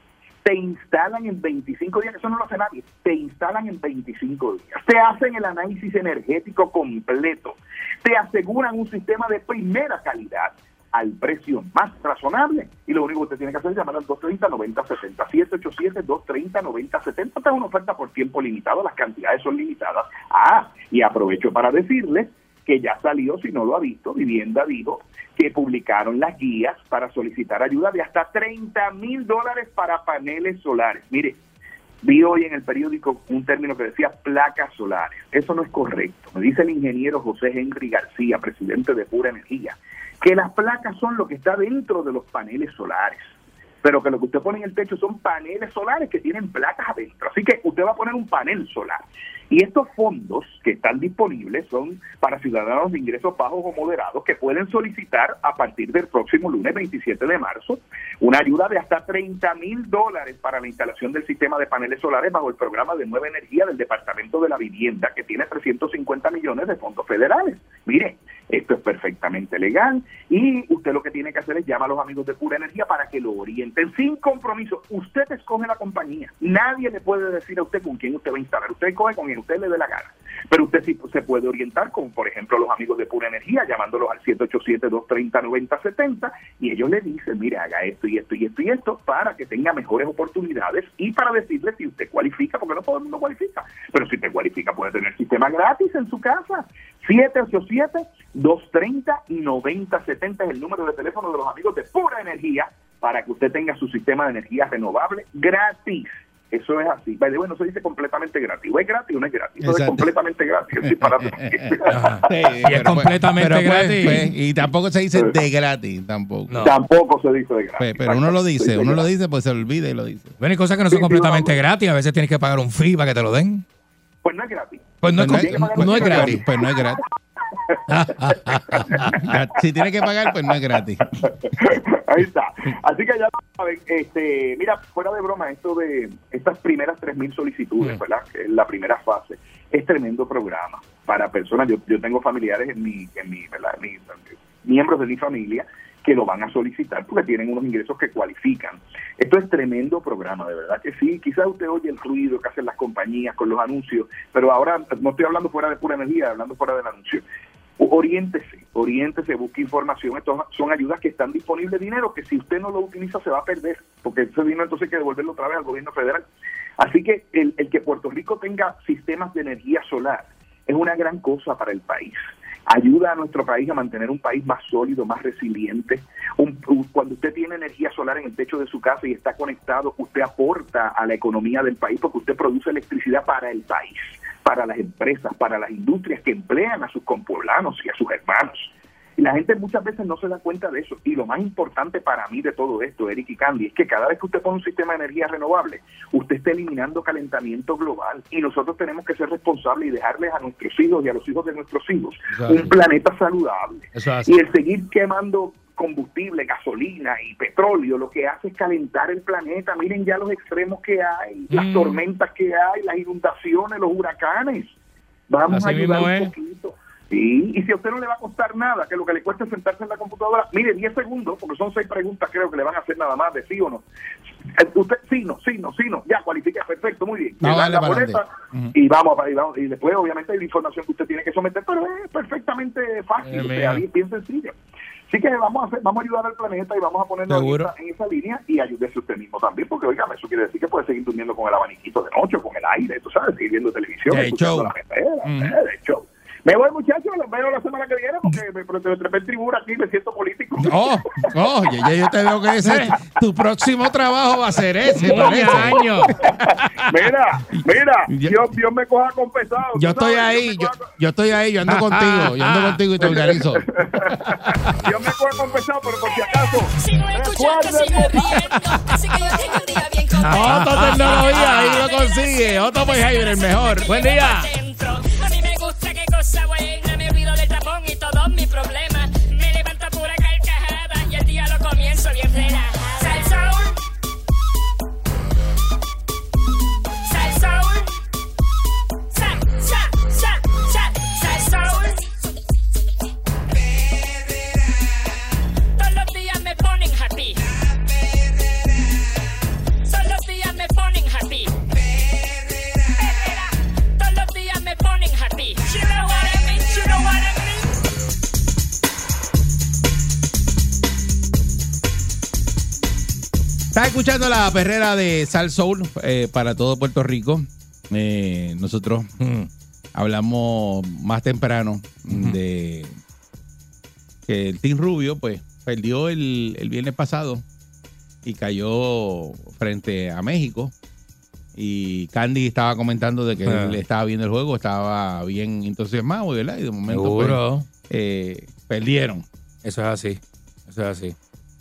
Te instalan en 25 días, eso no lo hace nadie, te instalan en 25 días. Te hacen el análisis energético completo. Te aseguran un sistema de primera calidad al precio más razonable. Y lo único que usted tiene que hacer es llamar al 230-9070. 787-230-9070. Esta es una oferta por tiempo limitado, las cantidades son limitadas. Ah, y aprovecho para decirles que ya salió, si no lo ha visto, Vivienda dijo que publicaron las guías para solicitar ayuda de hasta 30 mil dólares para paneles solares. Mire, vi hoy en el periódico un término que decía placas solares. Eso no es correcto. Me dice el ingeniero José Henry García, presidente de Pura Energía, que las placas son lo que está dentro de los paneles solares pero que lo que usted pone en el techo son paneles solares que tienen placas adentro. Así que usted va a poner un panel solar. Y estos fondos que están disponibles son para ciudadanos de ingresos bajos o moderados que pueden solicitar a partir del próximo lunes 27 de marzo una ayuda de hasta 30 mil dólares para la instalación del sistema de paneles solares bajo el programa de Nueva Energía del Departamento de la Vivienda que tiene 350 millones de fondos federales. Mire, esto es perfectamente legal y usted lo que tiene que hacer es llamar a los amigos de Pura Energía para que lo orienten sin compromiso. Usted escoge la compañía. Nadie le puede decir a usted con quién usted va a instalar. Usted escoge con quien usted le dé la gana. Pero usted sí se puede orientar con, por ejemplo, los amigos de Pura Energía, llamándolos al 787-230-9070 y ellos le dicen, mire, haga esto y esto y esto y esto para que tenga mejores oportunidades y para decirle si usted cualifica, porque no todo el mundo cualifica, pero si usted cualifica puede tener sistema gratis en su casa. 787-230-9070 es el número de teléfono de los amigos de Pura Energía para que usted tenga su sistema de energía renovable gratis. Eso es así. By the way, no se dice completamente gratis. O es gratis o no es gratis. Eso es completamente gratis. Es disparate. Sí, Y es pero pues- completamente pero pues, gratis. pues, y tampoco se dice de gratis, tampoco. No. Tampoco se dice de gratis. Pues, pero uno lo dice, uno lo gratis. dice, pues se olvida y lo dice. Bueno, hay cosas que no son Sí, sí, completamente gratis. A veces tienes que pagar un fee para que te lo den. Pues no es gratis. Pues no, Pues es, no com- es- no es gratis. Pues no es gratis. si tiene que pagar, pues no es gratis. Ahí está. Así que ya saben, este, mira, fuera de broma, esto de estas primeras 3.000 solicitudes, Mm. ¿verdad? La primera fase, es tremendo programa para personas. Yo, yo tengo familiares en mi, en mi, ¿verdad? Mi- miembros de mi familia que lo van a solicitar porque tienen unos ingresos que cualifican. Esto es tremendo programa, de verdad que sí. Quizás usted oye el ruido que hacen las compañías con los anuncios, pero ahora no estoy hablando fuera de pura energía, hablando fuera del anuncio. Oriéntese, oriéntese, busque información. Estos son ayudas que están disponibles, dinero que si usted no lo utiliza se va a perder, porque ese dinero entonces hay que devolverlo otra vez al gobierno federal. Así que el, el que Puerto Rico tenga sistemas de energía solar es una gran cosa para el país. Ayuda a nuestro país a mantener un país más sólido, más resiliente. Un- cuando usted tiene energía solar en el techo de su casa y está conectado, usted aporta a la economía del país porque usted produce electricidad para el país, para las empresas, para las industrias que emplean a sus compoblanos y a sus hermanos. Y la gente muchas veces no se da cuenta de eso. Y lo más importante para mí de todo esto, Eric y Candy, es que cada vez que usted pone un sistema de energía renovable, usted está eliminando calentamiento global. Y nosotros tenemos que ser responsables y dejarles a nuestros hijos y a los hijos de nuestros hijos un planeta saludable. Y el seguir quemando combustible, gasolina y petróleo, lo que hace es calentar el planeta. Miren ya los extremos que hay, las Mm. tormentas que hay, las inundaciones, los huracanes. Vamos Así a ayudar un poquito. Sí, y si a usted no le va a costar nada, que lo que le cuesta es sentarse en la computadora, mire, 10 segundos, porque son seis preguntas, creo que le van a hacer nada más de sí o no. Eh, Usted, sí, no, sí, no, sí, no, ya cualifica, perfecto, muy bien. Darle la para boleta y vamos, a- y vamos, y después obviamente hay la información que usted tiene que someter, pero es perfectamente fácil, Eh, o sea, mira. bien, bien sencillo. Así que vamos a hacer, vamos a ayudar al planeta y vamos a ponernos en Seguro. esa, en esa línea y ayúdese usted mismo también, porque oiga, eso quiere decir que puede seguir durmiendo con el abaniquito de noche, o con el aire, tú sabes, seguir viendo televisión, escuchando la Ujú. eh, de show. Me voy, muchachos, los veo la semana que viene porque me, me, me trepé en tribuna aquí me siento político. Oh, oh, ya, yo te veo que ese, tu próximo trabajo va a ser ese, año. Mira, mira, Dios, Dios me coja confesado. Yo estoy sabes, ahí, yo, coja- yo estoy ahí, yo ando contigo, yo ando contigo y te organizo. Dios me coja confesado, pero por si acaso. Sigo escuchando, sigo riendo. Así que yo tengo un día bien contento. Otto Tecnología, ahí lo consigue. Otto Heiber, el mejor. Buen día. Escuchando la perrera de Sal Soul eh, para todo Puerto Rico. Eh, nosotros Mm. hablamos más temprano de que el Team Rubio, pues, perdió el, el viernes pasado y cayó frente a México. Y Candy estaba comentando de que Ah. él estaba viendo el juego, estaba bien entusiasmado, ¿verdad? Y de momento pues, eh, perdieron. Eso es así. Eso es así.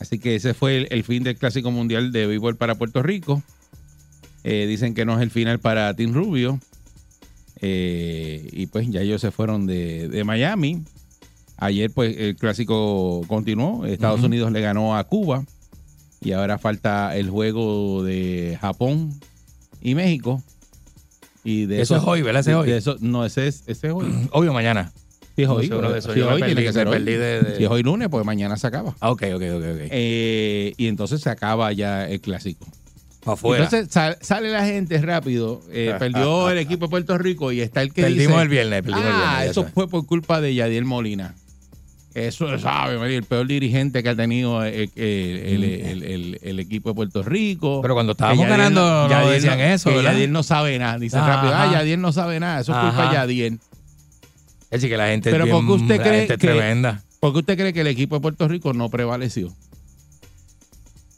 Así que ese fue el, el fin del Clásico Mundial de Béisbol para Puerto Rico. Eh, dicen que no es el final para Team Rubio. Eh, y pues ya ellos se fueron de, de Miami. Ayer pues el Clásico continuó. Estados. Unidos le ganó a Cuba. Y ahora falta el juego de Japón y México. Y de Eso es hoy, ¿verdad? Ese es hoy. de eso, no, ese es, ese es hoy. Obvio mañana. Sí, es hoy. hoy tiene que ser hoy. de- de- Si es hoy lunes, pues mañana se acaba. Ah, ok, ok, ok, ok. Eh, y entonces se acaba ya el clásico. Afuera. Entonces sal- sale la gente rápido. eh, perdió el equipo de Puerto Rico y está el que Perdimos dice, el viernes, perdimos el ah, viernes, ya eso sé". fue por culpa de Yadiel Molina. Eso sabe, el peor dirigente que ha tenido eh, eh, el, el- el- el equipo de Puerto Rico. Pero cuando estábamos ganando, no decían eso. Yadiel no sabe nada. Dice Ajá. rápido, ah, Yadiel no sabe nada. Eso es culpa de Yadiel. Es decir, que la gente Pero es ¿por bien, qué usted la cree gente es que- tremenda. ¿Por qué usted cree que el equipo de Puerto Rico no prevaleció?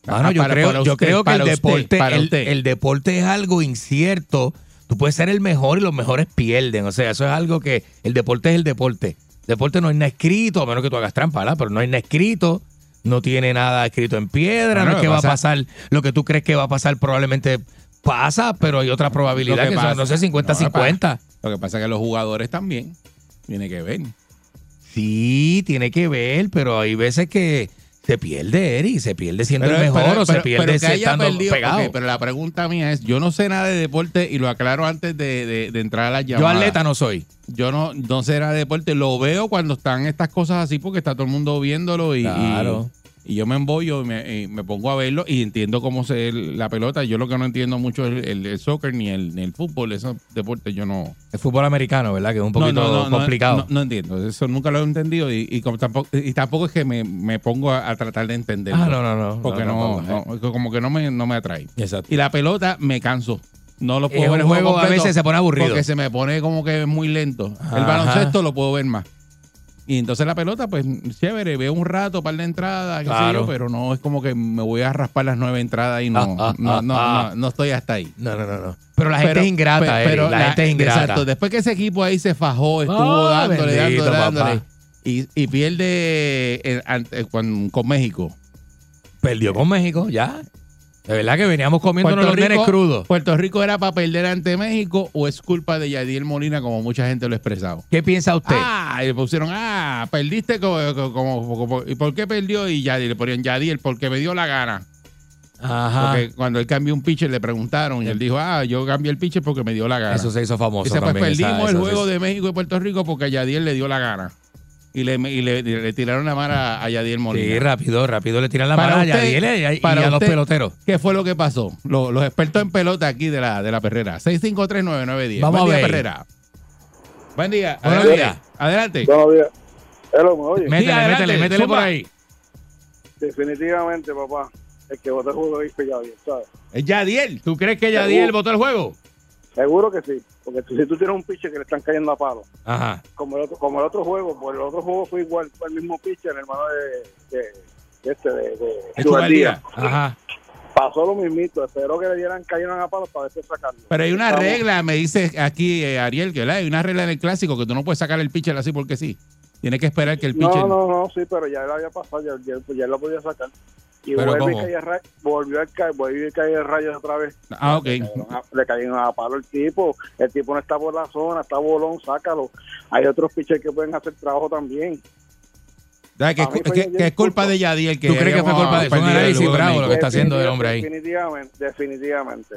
Ah, yo para- creo, para yo creo que el usted, deporte, el, el deporte es algo incierto. Tú puedes ser el mejor y los mejores pierden. O sea, eso es algo que el deporte es el deporte. Deporte no hay nada escrito, a menos que tú hagas trampa, ¿verdad? Pero no hay nada escrito, no tiene nada escrito en piedra, Bueno, no es que va a pasa- pasar, lo que tú crees que va a pasar probablemente pasa, pero hay otra probabilidad Lo que, que son, pasa- no sé, 50-50. Lo que pasa es que los jugadores también tiene que ver. Sí, tiene que ver, pero hay veces que se pierde, Eri, se pierde siendo el mejor pero- o se pierde haya estando perdido, pegado. pero la pregunta mía es, yo no sé nada de deporte y lo aclaro antes de, de- de entrar a las Yo llamadas. atleta no soy. Yo no, no sé nada de deporte, lo veo cuando están estas cosas así porque está todo el mundo viéndolo y, Claro. y, y yo me embollo y me, y me pongo a verlo y entiendo cómo se la pelota. Yo lo que no entiendo mucho es el, el soccer ni el, ni el fútbol, esos deportes yo no... El fútbol americano, ¿verdad? Que es un poquito No, no, no, no, complicado. No, entiendo, eso nunca lo he entendido y, y tampoco, y tampoco es que me, me pongo a, a tratar de entenderlo. Ah, no, no, no. Porque No, no, como que no me, no me atrae. Exacto. Y la pelota me canso. No lo puedo Es ver el juego juego a veces se pone aburrido. Porque se me pone como que muy lento. El baloncesto lo puedo ver más. Y entonces la pelota, pues chévere, veo un rato, par de entradas, qué sé yo, pero no es como que me voy a raspar las nueve entradas y no, Ah, ah, no, ah, no, no, no estoy hasta ahí. No, no, no, no. Pero la gente es ingrata, pe- Eri, la, gente es ingrata. Exacto, después que ese equipo ahí se fajó, estuvo dándole, bendito, dándole, dándole, y, y pierde eh, con, con México. Perdió con México, ya. De verdad que veníamos comiéndonos los nenes crudos. Puerto Rico era para perder ante México o es culpa de Yadiel Molina, como mucha gente lo ha expresado. ¿Qué piensa usted? Ah, y le pusieron, ah, perdiste como, como- como- ¿y por qué perdió? Y Yadiel, le ponían Yadiel, porque me dio la gana. Ajá. Porque cuando él cambió un pitcher le preguntaron y él dijo, ah, yo cambié el pitcher porque me dio la gana. Eso se hizo famoso Dice, pues también, esa- perdimos el juego de México y Puerto Rico porque a Yadiel le dio la gana. Y le, y le, le tiraron la mano a, a Yadiel Molina. Sí, rápido, rápido le tiran la mano a Yadiel y a- y para a los usted, peloteros. ¿Qué fue lo que pasó? Los, los expertos en pelota aquí de la, de la perrera. 6539910. Vamos Buen a día, ver. Perrera. Buen día. Buenos Adelante. días. Adelante. Buenos días. Hello, ¿me oye? Métele, adelante, métele, métele por ahí. Definitivamente, papá. El que votó el juego es Yadiel, ¿sabes? Es Yadiel. ¿Tú crees que Yadiel votó el juego? Seguro que sí. Porque tú- si tú tienes un pitcher que le están cayendo a palo, Ajá. como el otro, como el otro juego, pues el otro juego fue igual, fue el mismo pitcher, el hermano de, de, de este, de, de Chubaldía. Ajá. Pasó lo mismito, espero que le dieran, cayeran a palo para después sacarlo. Pero hay una Estamos- regla, me dice aquí eh, Ariel, que ¿verdad? hay una regla en el clásico que tú no puedes sacar el pitcher así porque sí. Tienes que esperar que el pitcher. No, no, no, sí, pero ya lo había pasado, ya, ya, pues ya lo podía sacar. Y ¿Pero vuelve y cómo? ra- volvió a caer, volvió a caer rayos otra vez. Ah, ok. Le cayeron a- a palo el tipo. El tipo no está por la zona, está bolón, sácalo. Hay otros pitchers que pueden hacer trabajo también. Que, que- Yadiel que es culpa de Yadiel. Que ¿Tú crees que fue culpa de- fue un perdido el análisis juego de bravo lo que está haciendo el hombre ahí? Definitivamente, definitivamente.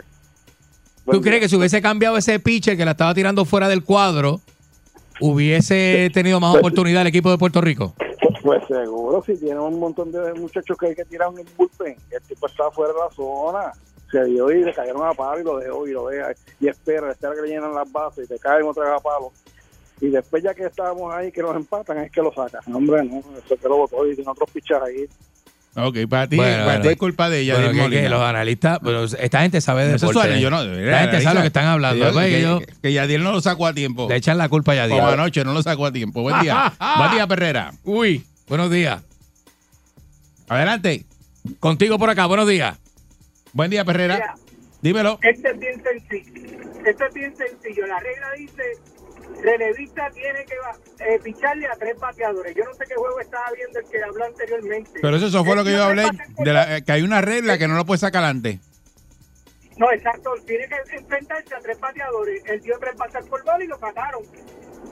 ¿Tú crees que si hubiese cambiado ese pitcher que la estaba tirando fuera del cuadro, hubiese tenido más oportunidad el equipo de Puerto Rico? Pues seguro, si tiene un montón de muchachos que hay que tirar en el el tipo está fuera de la zona, se dio y le cayeron a palo y lo dejó y lo deja y espera, espera que le llenan las bases y te caen otra vez a palo. Y después ya que estábamos ahí que nos empatan es que lo sacan. Hombre, no, eso es que lo votó y tiene otros pichas ahí. Ok, para ti, Bueno, para bueno. ti es culpa de Yadiel Bueno, que- Molina. que los analistas, pero esta gente sabe de deporte. suena, yo no. de verdad, La gente sabe lo que están hablando. Que, pues, que- ellos que Yadiel no lo sacó a tiempo. le echan la culpa a Yadiel. Como anoche no lo sacó a tiempo. Buen día. Buen día, Perrera. Uy, buenos días. Adelante. Contigo por acá, buenos días. Buen día, Perrera. Mira. Dímelo. Este es bien sencillo. Este es bien sencillo. La regla dice, relevista tiene que eh, picharle a tres bateadores. Yo no sé qué juego estaba viendo el que habló anteriormente. Pero eso, eso fue lo que yo El hablé. De la- eh, que hay una regla que no lo puede sacar antes. No, exacto. Tiene que enfrentarse a tres bateadores. El dio tres bates por bola y lo sacaron.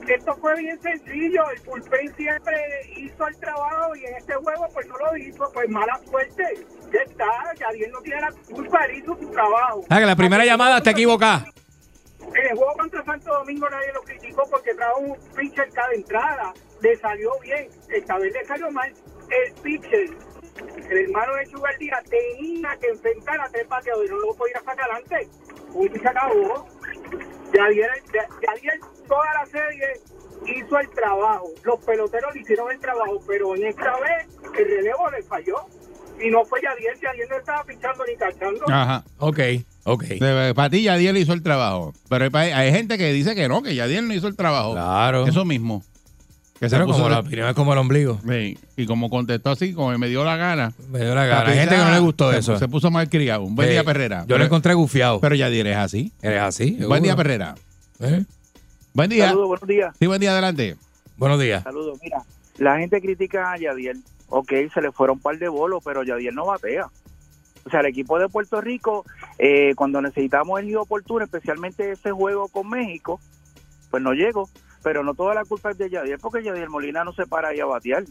Esto fue bien sencillo. El bullpen siempre hizo el trabajo y en este juego pues no lo hizo. Pues mala suerte. Ya está. Yadiel no tiene la culpa. Él hizo su trabajo. Ah, que la primera llamada está equivocada. En el juego contra Santo Domingo nadie lo criticó porque trajo un pitcher cada entrada. Le salió bien. Esta vez le salió mal. El pitcher, el hermano de Chugaldía, tenía que enfrentar a tres bateadores. No lo podía sacar adelante. Un se acabó. Yadier, Yadier toda la serie hizo el trabajo. Los peloteros le hicieron el trabajo, pero en esta vez el relevo le falló. Y no fue Yadier, Yadier no estaba pinchando ni cachando. Ajá. Ok, ok. Para ti, Yadiel hizo el trabajo. Pero hay, gente que dice que no, que Yadiel no hizo el trabajo. Claro. Eso mismo. Que se Pero puso como de- la opinión es como el ombligo. Sí, Y como contestó así, como me dio la gana. Me dio la gana. Hay gente que no le gustó se, eso. Se puso mal criado. Un buen Sí. día, Perrera. Yo lo encontré gufiado. Pero Yadiel es así. ¿Eres así? Buen seguro. día, Perrera. ¿Eh? Buen día. Saludos, buenos días. Sí, buen día, adelante. Buenos días. Saludos. Mira, la gente critica a Yadiel. Ok, se le fueron un par de bolos, pero Yadiel no batea. O sea, el equipo de Puerto Rico, eh, cuando necesitamos el oportuno, especialmente ese juego con México, pues no llegó. Pero no toda la culpa es de Yadiel, porque Yadiel Molina no se para ahí a batear.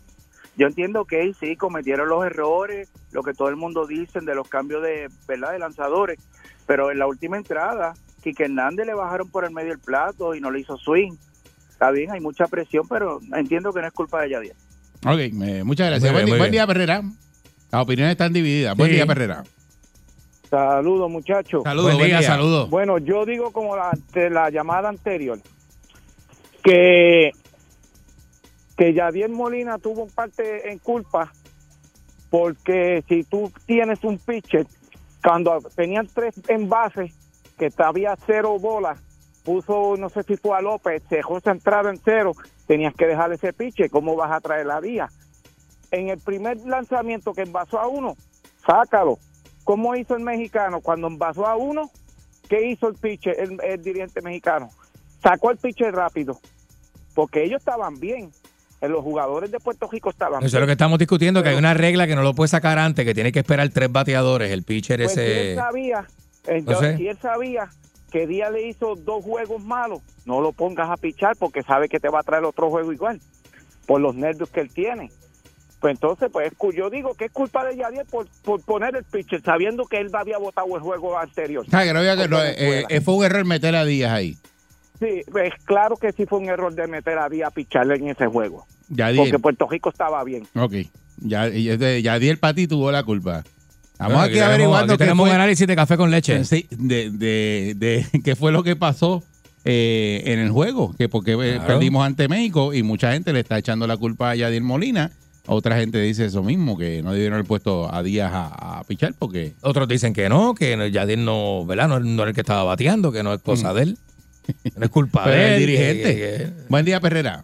Yo entiendo que sí cometieron los errores, lo que todo el mundo dice de los cambios de, ¿verdad? de lanzadores, pero en la última entrada, Quique Hernández le bajaron por el medio del plato y no le hizo swing. Está bien, hay mucha presión, pero entiendo que no es culpa de Yadiel. Ok, eh, muchas gracias. Muy buen, bien, día, Perrera. Las opiniones están divididas. Buen día, Perrera. Saludos, muchachos. Saludos, Buen día, buen día. saludos. Bueno, yo digo como la, de la llamada anterior, que, que Yadier Molina tuvo un parte en culpa, porque si tú tienes un pitcher, cuando tenían tres envases, que había cero bolas, puso, no sé si fue a López, dejó centrado en cero, tenías que dejar ese pitcher, ¿cómo vas a traer la vía? En el primer lanzamiento que envasó a uno, sácalo. ¿Cómo hizo el mexicano? Cuando envasó a uno, ¿qué hizo el pitcher, el, el dirigente mexicano? Sacó el pitcher rápido, porque ellos estaban bien. Eh, Los jugadores de Puerto Rico estaban. Eso es lo que estamos discutiendo, que hay una regla que no lo puede sacar antes, que tiene que esperar tres bateadores, el pitcher Pues si él ese... sabía, No sé. si él sabía que Díaz le hizo dos juegos malos, no lo pongas a pichar porque sabe que te va a traer otro juego igual, por los nervios que él tiene. Pues entonces, pues yo digo que es culpa de Yadier por, por poner el pitcher, sabiendo que él había votado el juego anterior. Que no Con eh, eh, fue un error meter a Díaz ahí. Sí, pues claro que sí fue un error de meter a Díaz a picharle en ese juego. Yadier. Porque Puerto Rico estaba bien. Ok. Este- Yadier Pati tuvo la culpa. Vamos Bueno, aquí averiguando aquí tenemos fue, un análisis de café con leche. Sí, de, de, de qué fue lo que pasó eh, en el juego. Que porque eh, Claro. perdimos ante México y mucha gente le está echando la culpa a Yadier Molina. Otra gente dice eso mismo, que no debieron haber puesto a Díaz a, a pichar porque... Otros dicen que no, que Yadier no, ¿verdad? No, no era el que estaba bateando, que no es cosa de él. No es culpa Pero de el él. dirigente. que- que- Buen día, Perrera.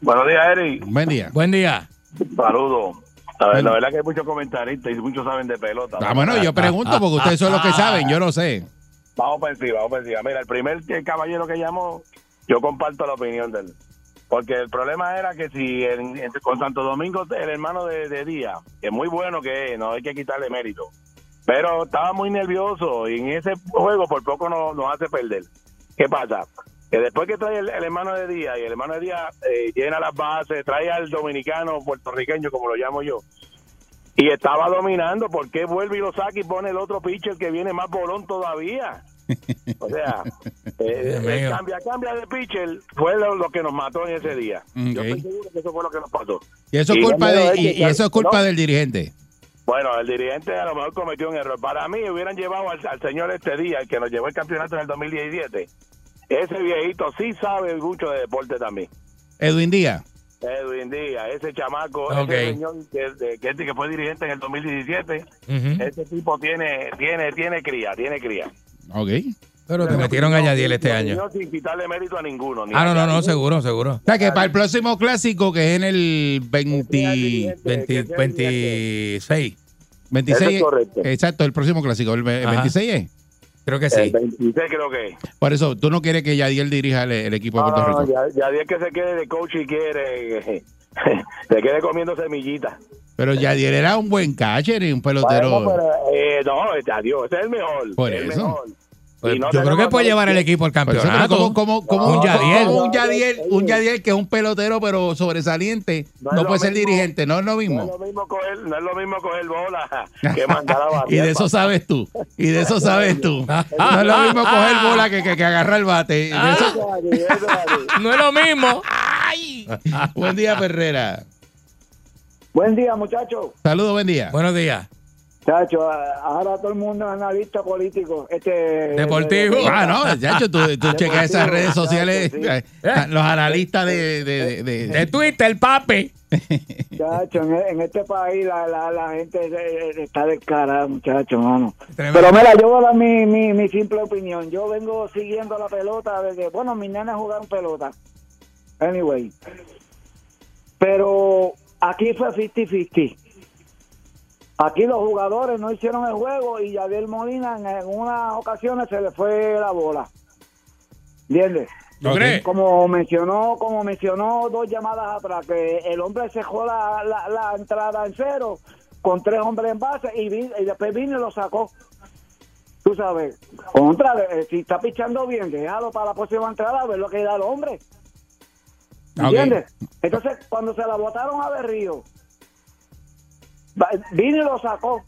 Buenos días, Eric. Buen día. Buen día. Saludos. La, ver- Bueno. la verdad que hay muchos comentaristas y muchos saben de pelota. Ah, bueno, yo pregunto porque ustedes son los que saben, yo no sé. Vamos para encima, vamos para encima. Mira, el primer caballero que llamó, yo comparto la opinión de él. Porque el problema era que si en- en- con Santo Domingo, el hermano de, de Díaz, que es muy bueno que es, no hay que quitarle mérito, pero estaba muy nervioso y en ese juego por poco no- nos hace perder. ¿Qué pasa? Que después que trae el, el hermano de Díaz y el hermano de Díaz eh, llena las bases, trae al dominicano puertorriqueño, como lo llamo yo, y estaba dominando, ¿por qué vuelve y lo saca y pone el otro pitcher que viene más bolón todavía? O sea, eh, el mío. cambia, cambia de pitcher fue lo, lo que nos mató en ese día. Yo estoy seguro que eso fue lo que nos pasó. Y eso es Y culpa, de, y, eso es culpa no. del dirigente. Bueno, el dirigente a lo mejor cometió un error. Para mí hubieran llevado al, al señor este día, el que nos llevó el campeonato en el 2017. Ese viejito sí sabe mucho de deporte también. Edwin Díaz. Edwin Díaz, ese chamaco, Ok. ese señor que, que, que fue dirigente en el 2017, Ujú. ese tipo tiene tiene tiene cría, tiene cría. Ok. Pero te metieron a Yadiel este año. Sin quitarle mérito a ninguno. ni Ah, no, no, no, seguro, seguro. O sea, que para el próximo clásico, que es en el 20, dirigente, 20 que sea 26. 26, Eso es correcto. exacto, el próximo clásico, el, ve- el Ajá. 26 es. Creo que El sí. 26 creo que es. Por eso, tú no quieres que Yadiel dirija el, el equipo de No, Puerto no, Rico. ya, Yadiel que se quede de coach y quiere se quede comiendo semillitas. Pero Yadiel era un buen catcher y un pelotero. Bueno, pero, eh, no, este, adiós, este es el mejor. Por el eso. mejor. Pues no yo creo que puede llevar el equipo al pero campeonato. como, como, como Un un, Yadiel. como un Yadiel, un Yadiel que es un pelotero pero sobresaliente, No puede ser mismo. dirigente, no es lo No es mismo. lo mismo coger, no es lo mismo coger bola que mandar a batear. Y de eso sabes tú. Y de eso sabes tú. No es lo mismo coger bola que, que, que agarrar el bate. Eso- así. No es lo mismo. Buen día, Ferrera. Buen día, muchachos. Saludos, buen día. Buenos días. Chacho, ahora todo el mundo es analista político. Este, Deportivo. Ah, no, chacho, tú, tú checas esas redes sociales, Sí. eh, los analistas de, de, Twitter, papi. Chacho, en, en este país la, la, la gente eh, está descarada, muchachos, mano. Tremendo. Pero mira, yo voy a dar mi, mi, mi simple opinión. Yo vengo siguiendo la pelota desde, bueno, mis nenes jugaron pelota. Anyway. Pero aquí fue 50-50. Aquí los jugadores no hicieron el juego y Yadiel Molina en, en unas ocasiones se le fue la bola. ¿Entiendes? Como mencionó, como mencionó dos llamadas atrás, que el hombre dejó la, la, la entrada en cero con tres hombres en base y, vi- y después vino y lo sacó. Tú sabes, contra, eh, si está pichando bien, déjalo para la próxima entrada a ver lo que da el hombre. ¿Entiendes? Entonces, cuando se la botaron a Berrío, vino y lo sacó.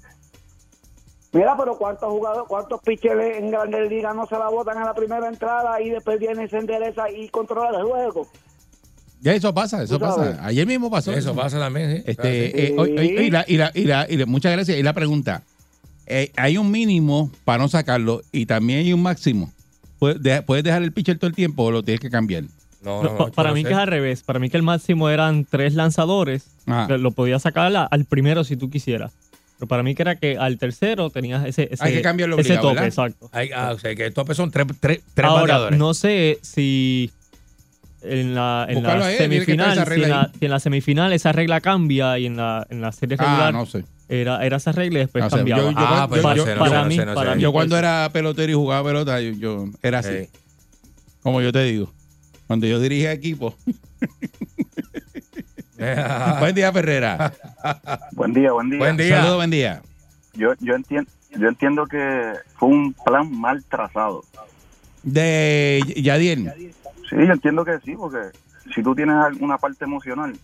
Mira, pero cuántos jugadores, cuántos pitchers en Grandes Ligas no se la botan en la primera entrada y después viene, se endereza y controla el juego. Ya eso pasa, eso pasa. Ayer mismo pasó. Eso pasa también, sí. Este, Sí. eh, hoy- hoy- y, la, y, la, y, la, y la- muchas gracias. Y la pregunta, eh, hay un mínimo para no sacarlo y también hay un máximo. ¿Puedes dejar, puedes dejar el pitcher todo el tiempo o lo tienes que cambiar? No, No, no, pa- no, para mí que es sé. al revés. Para mí que el máximo eran tres lanzadores. Ah. Lo podías sacar al primero si tú quisieras. Pero para mí que era que al tercero tenías ese, ese, Hay que cambiarlo ese obligado, tope, ¿verdad? exacto. Hay- ah, o sea, que el tope son tres, tres, tres Ahora, bateadores. no sé si en la, en la semifinal, si en la, si en la semifinal esa regla cambia y en la, en la serie Ah, regular no sé. era, era esa regla y después No sé, cambiaba. yo- yo- Ah, para, no sé, no para sé, no mí, sé, no para sé. mí Yo cuando era pelotero y jugaba pelota, yo, yo era así. Sí. Como yo te digo. Cuando yo dirigía equipo. buen día, Ferrera. Buen día, buen día. Saludos, buen día. Yo, yo, entiendo, yo entiendo que fue un plan mal trazado. De Yadiel. Sí, yo entiendo que sí, porque si tú tienes alguna parte emocional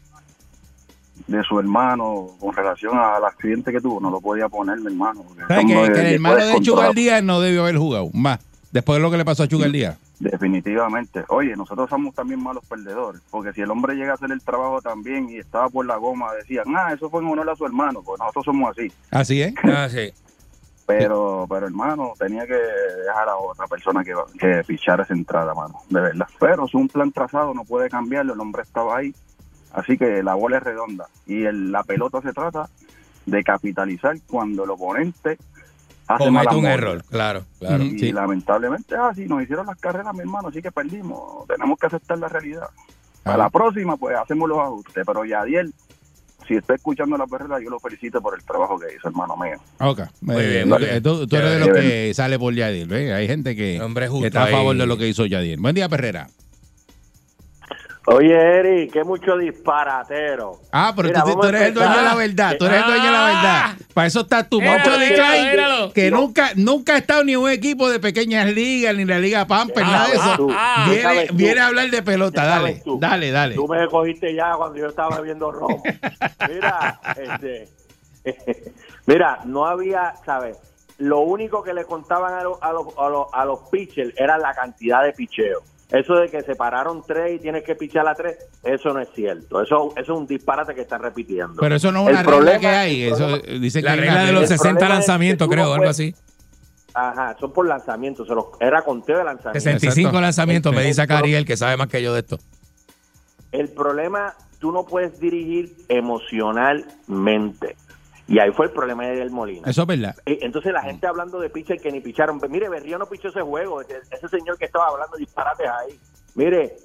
de su hermano con relación al accidente que tuvo, no lo podía poner, mi hermano. porque ¿Sabes eso que, no que el hermano de Chugal controlar. Díaz no debió haber jugado más? Después de lo que le pasó a Chugal Díaz. Definitivamente. Oye, nosotros somos también malos perdedores, porque si el hombre llega a hacer el trabajo también y estaba por la goma, decían, ah, eso fue en honor a su hermano, pues nosotros somos así. Así es. Ah, sí. Pero, pero hermano, tenía que dejar a otra persona que, que fichara esa entrada, mano, de verdad. Pero es un plan trazado, no puede cambiarlo, el hombre estaba ahí. Así que la bola es redonda. Y el- la pelota se trata de capitalizar cuando el oponente Comete mala un error, claro, claro. Y Sí. lamentablemente, ah, sí, nos hicieron las carreras, mi hermano, así que perdimos. Tenemos que aceptar la realidad. Ah. A la próxima, pues hacemos los ajustes. Pero Yadiel, si está escuchando la perrera, yo lo felicito por el trabajo que hizo, hermano mío. Ok. Muy Eh, bien, muy tú- bien. Tú, tú eres de los que sale por Yadiel. ¿ves? Hay gente que, Hombre justo que está a favor ahí. de lo que hizo Yadiel. Buen día, Perrera. Oye, Eri, qué mucho disparatero. Ah, pero Mira, tú, eres el dueño de la verdad. Tú eres el dueño de la verdad. Para eso estás tú. Míralo, Moncho de míralo, Klein, míralo. que No. nunca, nunca ha estado ni en un equipo de pequeñas ligas, ni la Liga Pamper, Ah, nada de eso. tú. ¿Qué viene, viene a hablar de pelota. ¿Qué Dale, dale, dale. Tú me cogiste ya cuando yo estaba bebiendo romo. Mira, este, mira, no había, ¿sabes? Lo único que le contaban a, los a, los a, los a los pitchers era la cantidad de picheo. Eso de que se pararon tres y tienes que pichar a tres, eso no es cierto. Eso, eso es un disparate que están repitiendo. Pero eso no es El una regla problema- que hay. el Eso problema- dice La que regla de regla. los El 60 problema es que lanzamientos, creo, algo así. Ajá, son por lanzamientos. se los- Era conteo de lanzamientos. 65 lanzamientos, me dice El- Cariel, que sabe más que yo de esto. El problema, tú no puedes dirigir emocionalmente. Y ahí fue el problema de Del Molina. Eso es verdad. Eh, Entonces la gente hablando de pitcher que ni picharon. Mire, Berrío no pichó ese juego. Ese, ese señor que estaba hablando disparates ahí. Mire,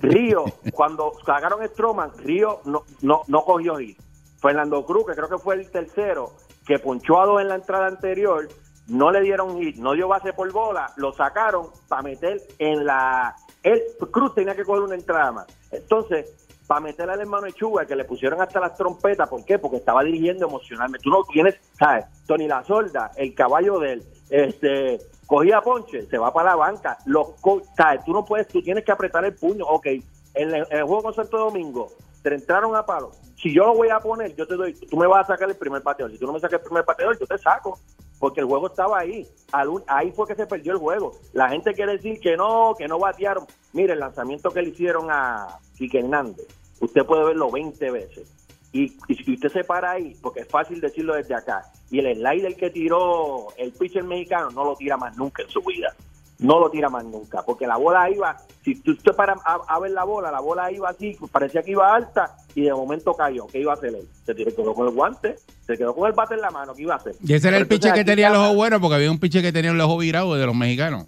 Río, cuando sacaron Stroman, Río no, no, no cogió hit. Fernando Cruz, que creo que fue el tercero, que ponchó a dos en la entrada anterior, no le dieron hit, no dio base por bola, lo sacaron para meter en la... El, Cruz tenía que coger una entrada más. Entonces, para meter al hermano Echuga, que le pusieron hasta las trompetas, ¿por qué? Porque estaba dirigiendo emocionalmente. Tú no tienes, ¿sabes? Tony La Solda, el caballo de él, este, cogía ponche, se va para la banca. Los ¿sabes? Tú no puedes, tú tienes que apretar el puño. Ok, en el, juego con Santo Domingo, te entraron a palo. Si yo lo voy a poner, yo te doy, tú me vas a sacar el primer bateador. Si tú no me sacas el primer bateador, yo te saco. Porque el juego estaba ahí. Ahí fue que se perdió el juego. La gente quiere decir que no, que no batearon. Mire, el lanzamiento que le hicieron a Quique Hernández, usted puede verlo 20 veces. Y, y si usted se para ahí, porque es fácil decirlo desde acá, y el slider que tiró el pitcher mexicano no lo tira más nunca en su vida. No lo tira más nunca, porque la bola iba, si tú te paras a, a ver la bola, la bola iba así, parecía que iba alta, y de momento cayó. ¿Qué iba a hacer él? Se tiró quedó con el guante, se quedó con el bate en la mano, ¿qué iba a hacer? Y ese era el pitcher que tenía el ojo bueno, porque había un pitcher que tenía el ojo virado de los mexicanos.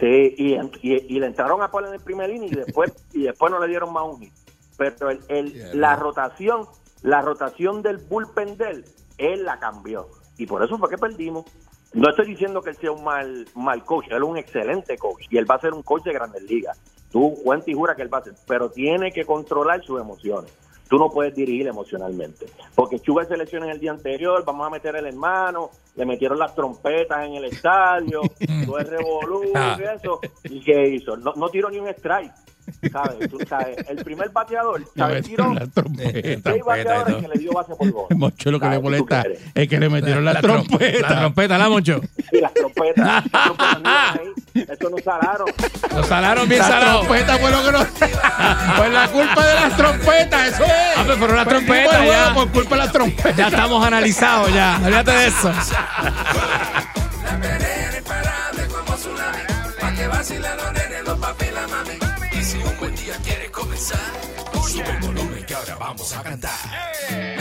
Sí, y, y, y le entraron a poner en el primer inning y después y después no le dieron más un hit. Pero el, el- la rotación, la rotación del bullpen de él, él la cambió. Y por eso fue que perdimos. No estoy diciendo que él sea un mal, mal coach, él es un excelente coach y él va a ser un coach de grandes ligas. Tú cuenta y jura que él va a ser, pero tiene que controlar sus emociones. Tú no puedes dirigir emocionalmente. Porque Chuga se lesionó en el día anterior, vamos a meter el hermano, le metieron las trompetas en el estadio, todo el revolú y eso. ¿Y qué hizo? No, no tiró ni un strike. ¿Sabes? Tú sabes, el primer bateador, ¿sabes? Tiró La trompeta. seis bateadores que le dio base por bola. Mocho lo que le ¿Sabes? ¿Tú molesta es que le metieron la, La trom- trompeta. La trompeta, la Moncho. Sí, iban ahí. Eso no salaron. Lo salaron bien La salado. trompeta fue lo que no. Pues la culpa de las trompetas, eso es. Ah, pero fueron las Perdimos trompetas el juego ya. Por culpa de las trompetas. Ya estamos analizados ya. Olvídate de eso. La perrera imparable como tsunami. Pa' que vacilen día quieres comenzar, sube el volumen que ahora vamos a cantar.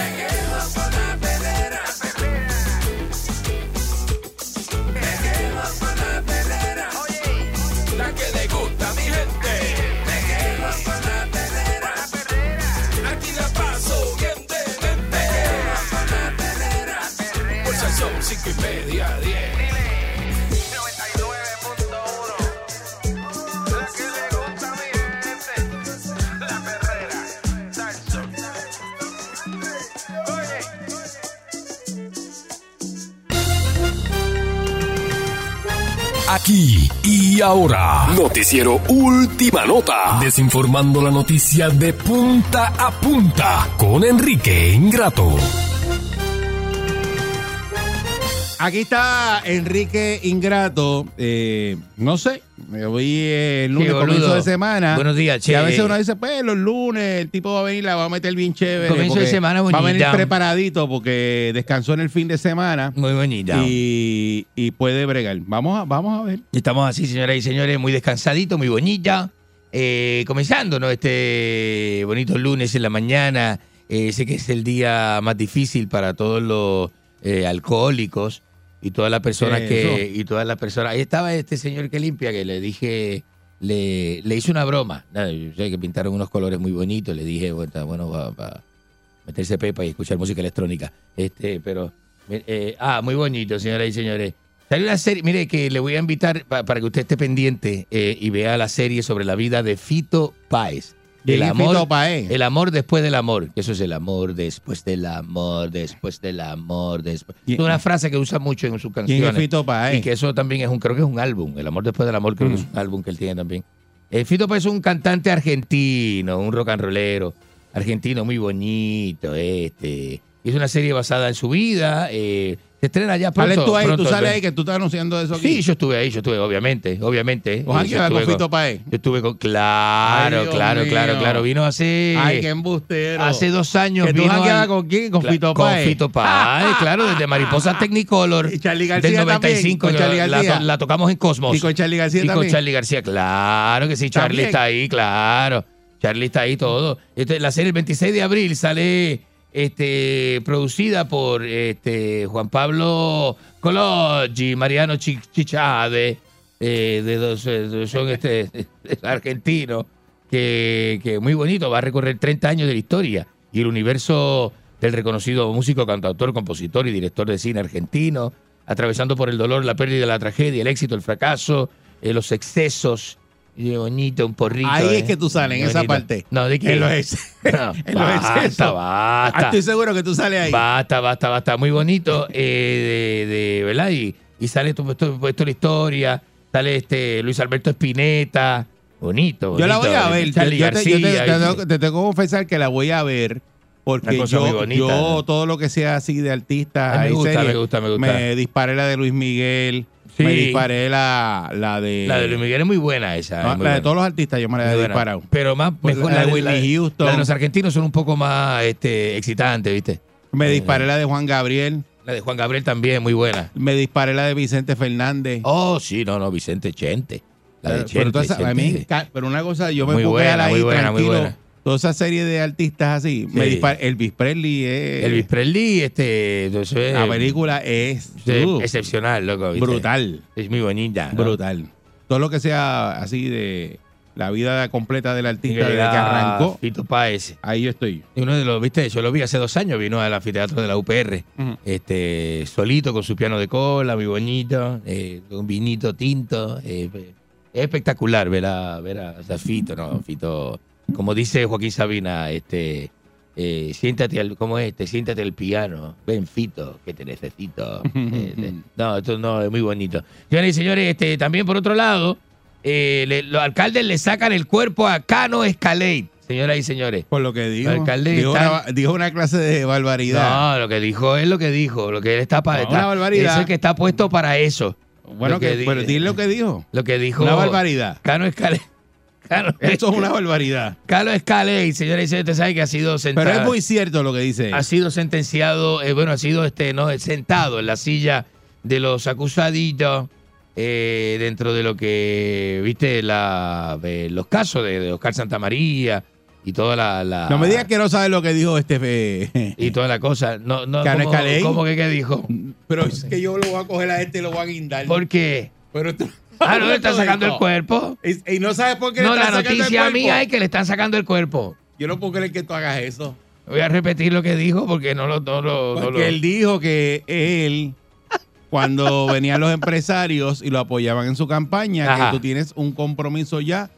Aquí y ahora, Noticiero Última Nota, desinformando la noticia de punta a punta con Enrique Ingrato. Aquí está Enrique Ingrato. eh, no sé, hoy es el lunes, comienzo de semana. Buenos días, Y a che. veces uno dice, pues los lunes el tipo va a venir, la va a meter bien chévere. Comienzo de semana Va a venir bonita. preparadito porque descansó en el fin de semana. Muy bonita. Y, y puede bregar. Vamos a, vamos a ver. Estamos así, señoras y señores, muy descansadito, muy bonita. Eh, comenzando ¿no? este bonito lunes en la mañana. Eh, sé que es el día más difícil para todos los eh, alcohólicos y todas las personas ¿Qué que. Y todas las personas. Ahí estaba este señor que limpia que le dije. Le, le hice una broma. Nada, yo sé que pintaron unos colores muy bonitos. Le dije, bueno, bueno, va, va a meterse pepa y escuchar música electrónica. Este, pero. eh, ah, muy bonito, señoras y señores. Salió una serie, mire que le voy a invitar pa- para que usted esté pendiente eh, y vea la serie sobre la vida de Fito Páez. ¿Quién El amor, Páez? el amor después del amor. Eso es el amor después del amor, después del amor, después. Es una frase que usa mucho en sus canciones. ¿Quién es Fito Páez? Y que eso también es un, creo que es un álbum. El amor después del amor, creo que es un álbum que él tiene también. Eh, Fito Páez es un cantante argentino, un rock and rollero, argentino muy bonito, este. Hizo una serie basada en su vida. eh, se estrena ya pronto. Tú ahí, pronto tú sales ahí que tú estás anunciando eso aquí. Sí, yo estuve ahí, yo estuve, obviamente, obviamente. Ojalá Yo con estuve Fito Páez. Yo estuve con. Claro, Ay, claro, mío. claro, claro. Vino hace. Ay, qué embustero. Hace dos años ¿Que vino. al- con quién? ¿Con Fito Con Páez? Fito Páez, claro, desde Mariposa Technicolor. Y Charly García del también, 95. con la, García. la tocamos en Cosmos. Y con Charly García Y con también. Charly García, claro que sí. También. está ahí, claro. Charly está ahí todo. Este, la serie el 26 de abril sale este, producida por este, Juan Pablo Cologgi, Mariano Chi- Chichade, eh, de dos, eh, son este, argentinos, que, que muy bonito, va a recorrer 30 años de la historia y el universo del reconocido músico, cantautor, compositor y director de cine argentino, atravesando por el dolor, la pérdida, la tragedia, el éxito, el fracaso, eh, los excesos. Y bonito, un porrito. Ahí eh. es que tú sales, en esa parte. No, ¿de qué? En los ex- No, en los basta, excesos. basta. Ah, Estoy seguro que tú sales ahí. Basta, basta, basta. Muy bonito, eh, de, de- ¿verdad? Y, y sale todo esto, puesto la historia, sale este Luis Alberto Espineta. Bonito, Yo la voy a ver. Yo, te, yo te- García, te y- tengo, te tengo que confesar que la voy a ver. Porque yo, bonita, yo ¿no? todo lo que sea así de artistas, A mí me gusta, series, me gusta, me gusta. me disparé la de Luis Miguel, Sí. me disparé la, la de... La de Luis Miguel es muy buena esa. No, es muy la de todos los artistas yo me la Muy he disparado. Pero más, Pues mejor la de la, Whitney la- Houston. la de los argentinos son un poco más este, excitantes, ¿viste? Me Eh, disparé la de Juan Gabriel, La de Juan Gabriel también, muy buena. me disparé la de Vicente Fernández. Oh, sí, no, no, Vicente Chente. La de pero, Chente. esa- a mí pero una cosa, yo me Muy buena, ahí muy buena, muy tranquilo. buena. Toda esa serie de artistas así. Me Sí. disparé, Elvis Presley es... Elvis Presley, este, eso es- la película es Sí, uh, excepcional, loco. ¿viste? brutal. Es muy bonita. ¿no? Brutal. Todo lo que sea así de la vida completa del artista desde que arrancó, Fito Páez. ahí yo estoy. Y uno de los, viste, yo lo vi hace dos años, vino al anfiteatro de la UPR, este, solito con su piano de cola, muy bonito, eh, un vinito tinto. eh, es espectacular ver a, ver a, o sea, Fito, ¿no? Fito, como dice Joaquín Sabina, este, eh, siéntate al, ¿cómo es? Este, siéntate al piano, ven Fito, que te necesito. Eh, no, esto no, es muy bonito. Señoras y señores, este, también por otro lado, eh, le- los alcaldes le sacan el cuerpo a Cano Escalade, señoras y señores. Por lo que dijo. El alcalde dijo, está- una, dijo una clase de barbaridad. No, lo que dijo es lo que dijo, lo que él está para No, una barbaridad. Es el que está puesto para eso. bueno, Lo que, dile lo que dijo. Lo que dijo Una barbaridad. Cano Escalade. Cano, Esto es una barbaridad. Cano Escalade, señores y señores, usted sabe que ha sido sentado. Pero es muy cierto lo que dice. ha sido sentenciado, eh, bueno, ha sido este, no, sentado en la silla de los acusaditos eh, dentro de lo que, viste, la, eh, los casos de, de Oscar Santamaría y toda la, la- No me digas que no sabes lo que dijo este fe. y toda la cosa. No, no, ¿cómo, cómo que qué dijo? Pero es que yo lo voy a coger a este y lo voy a guindar. ¿Por qué? Pero tú- Ah, no, le están sacando el cuerpo. Y, y no sabes por qué No, le la están sacando el noticia cuerpo. mía es que le están sacando el cuerpo. Yo no puedo creer que tú hagas eso. Voy a repetir lo que dijo porque no lo. No lo, no Porque lo- él dijo que él, cuando venían los empresarios y lo apoyaban en su campaña, Ajá. que tú tienes un compromiso ya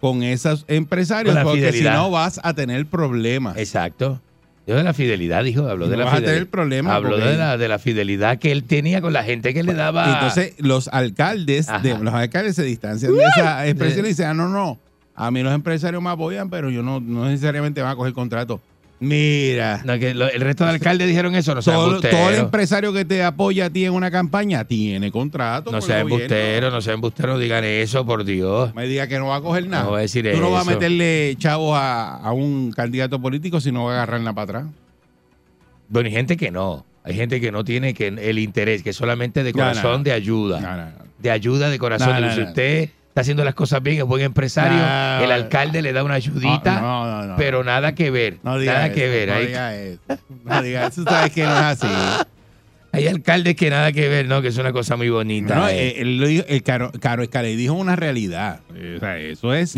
con esos empresarios, Con la porque si no vas a tener problemas. Exacto. Yo de la fidelidad, dijo, habló de la vas a fidelidad. tener problemas Habló de la, de la fidelidad que él tenía con la gente que le daba. Entonces, los alcaldes, de, los alcaldes se distancian de esa expresión y dicen, ah, no, no, a mí los empresarios me apoyan, pero yo no, no necesariamente van a coger contrato. Mira. No, que lo- el resto de alcaldes dijeron eso, no sean todo, todo el empresario que te apoya a ti en una campaña tiene contrato. No gobierno. embusteros, no sean embusteros, digan eso, por Dios. Me diga que no va a coger nada. No voy a decir Tú no vas a meterle chavos a, a un candidato político si no va a agarrar nada para atrás. Bueno, hay gente que no. Hay gente que no tiene que el interés, que solamente de no, corazón no. de ayuda. De ayuda de corazón. No. usted está haciendo las cosas bien, es buen empresario, No, el alcalde le da una ayudita, No, no. pero nada que ver. No diga nada eso, que ver. No diga eso. No diga eso. Sabes que no es así. Hay alcaldes que nada que ver, ¿no? Que es una cosa muy bonita. No, eh. él lo dijo- el Caro, Caro Escalé dijo una realidad. O sea, eso es.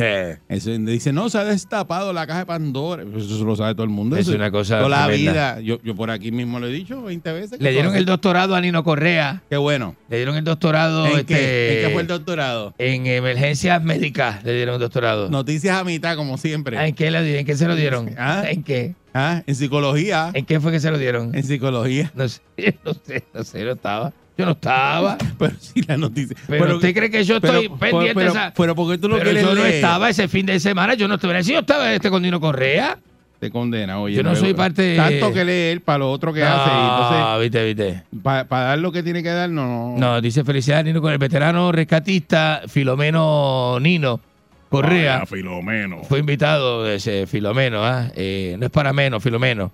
Eso, dice, no, se ha destapado la caja de Pandora. Pues Eso lo sabe todo el mundo. Es Eso una cosa Toda la vida. Yo, yo por aquí mismo lo he dicho 20 veces. Le dieron el doctorado a Nino Correa. Qué bueno. Le dieron el doctorado. ¿En este, qué? ¿En qué fue el doctorado? En emergencias médicas le dieron el doctorado. Noticias a mitad, como siempre. Ah, ¿En qué, le, ¿En qué se lo dieron? ¿Ah? ¿En qué? Ah, En psicología. ¿En qué fue que se lo dieron? En psicología. No sé, no sé, no sé, no estaba. Yo no estaba. Pero sí, la noticia. Pero, usted cree que yo pero- estoy pendiente pero, de esa. pero ¿por qué tú lo Pero quieres yo no leer? estaba ese fin de semana, yo no estuve. Si yo estaba este con Dino Correa. Te condena, oye. Yo no soy parte- Tanto que lee él para lo otro que hace. No, entonces, viste, viste. para dar lo que tiene que dar, no. No, dice felicidades Nino con el veterano rescatista Filomeno Nino Correa. Vaya, Filomeno. Fue invitado, ese Filomeno, ¿ah? Eh, no es para menos, Filomeno.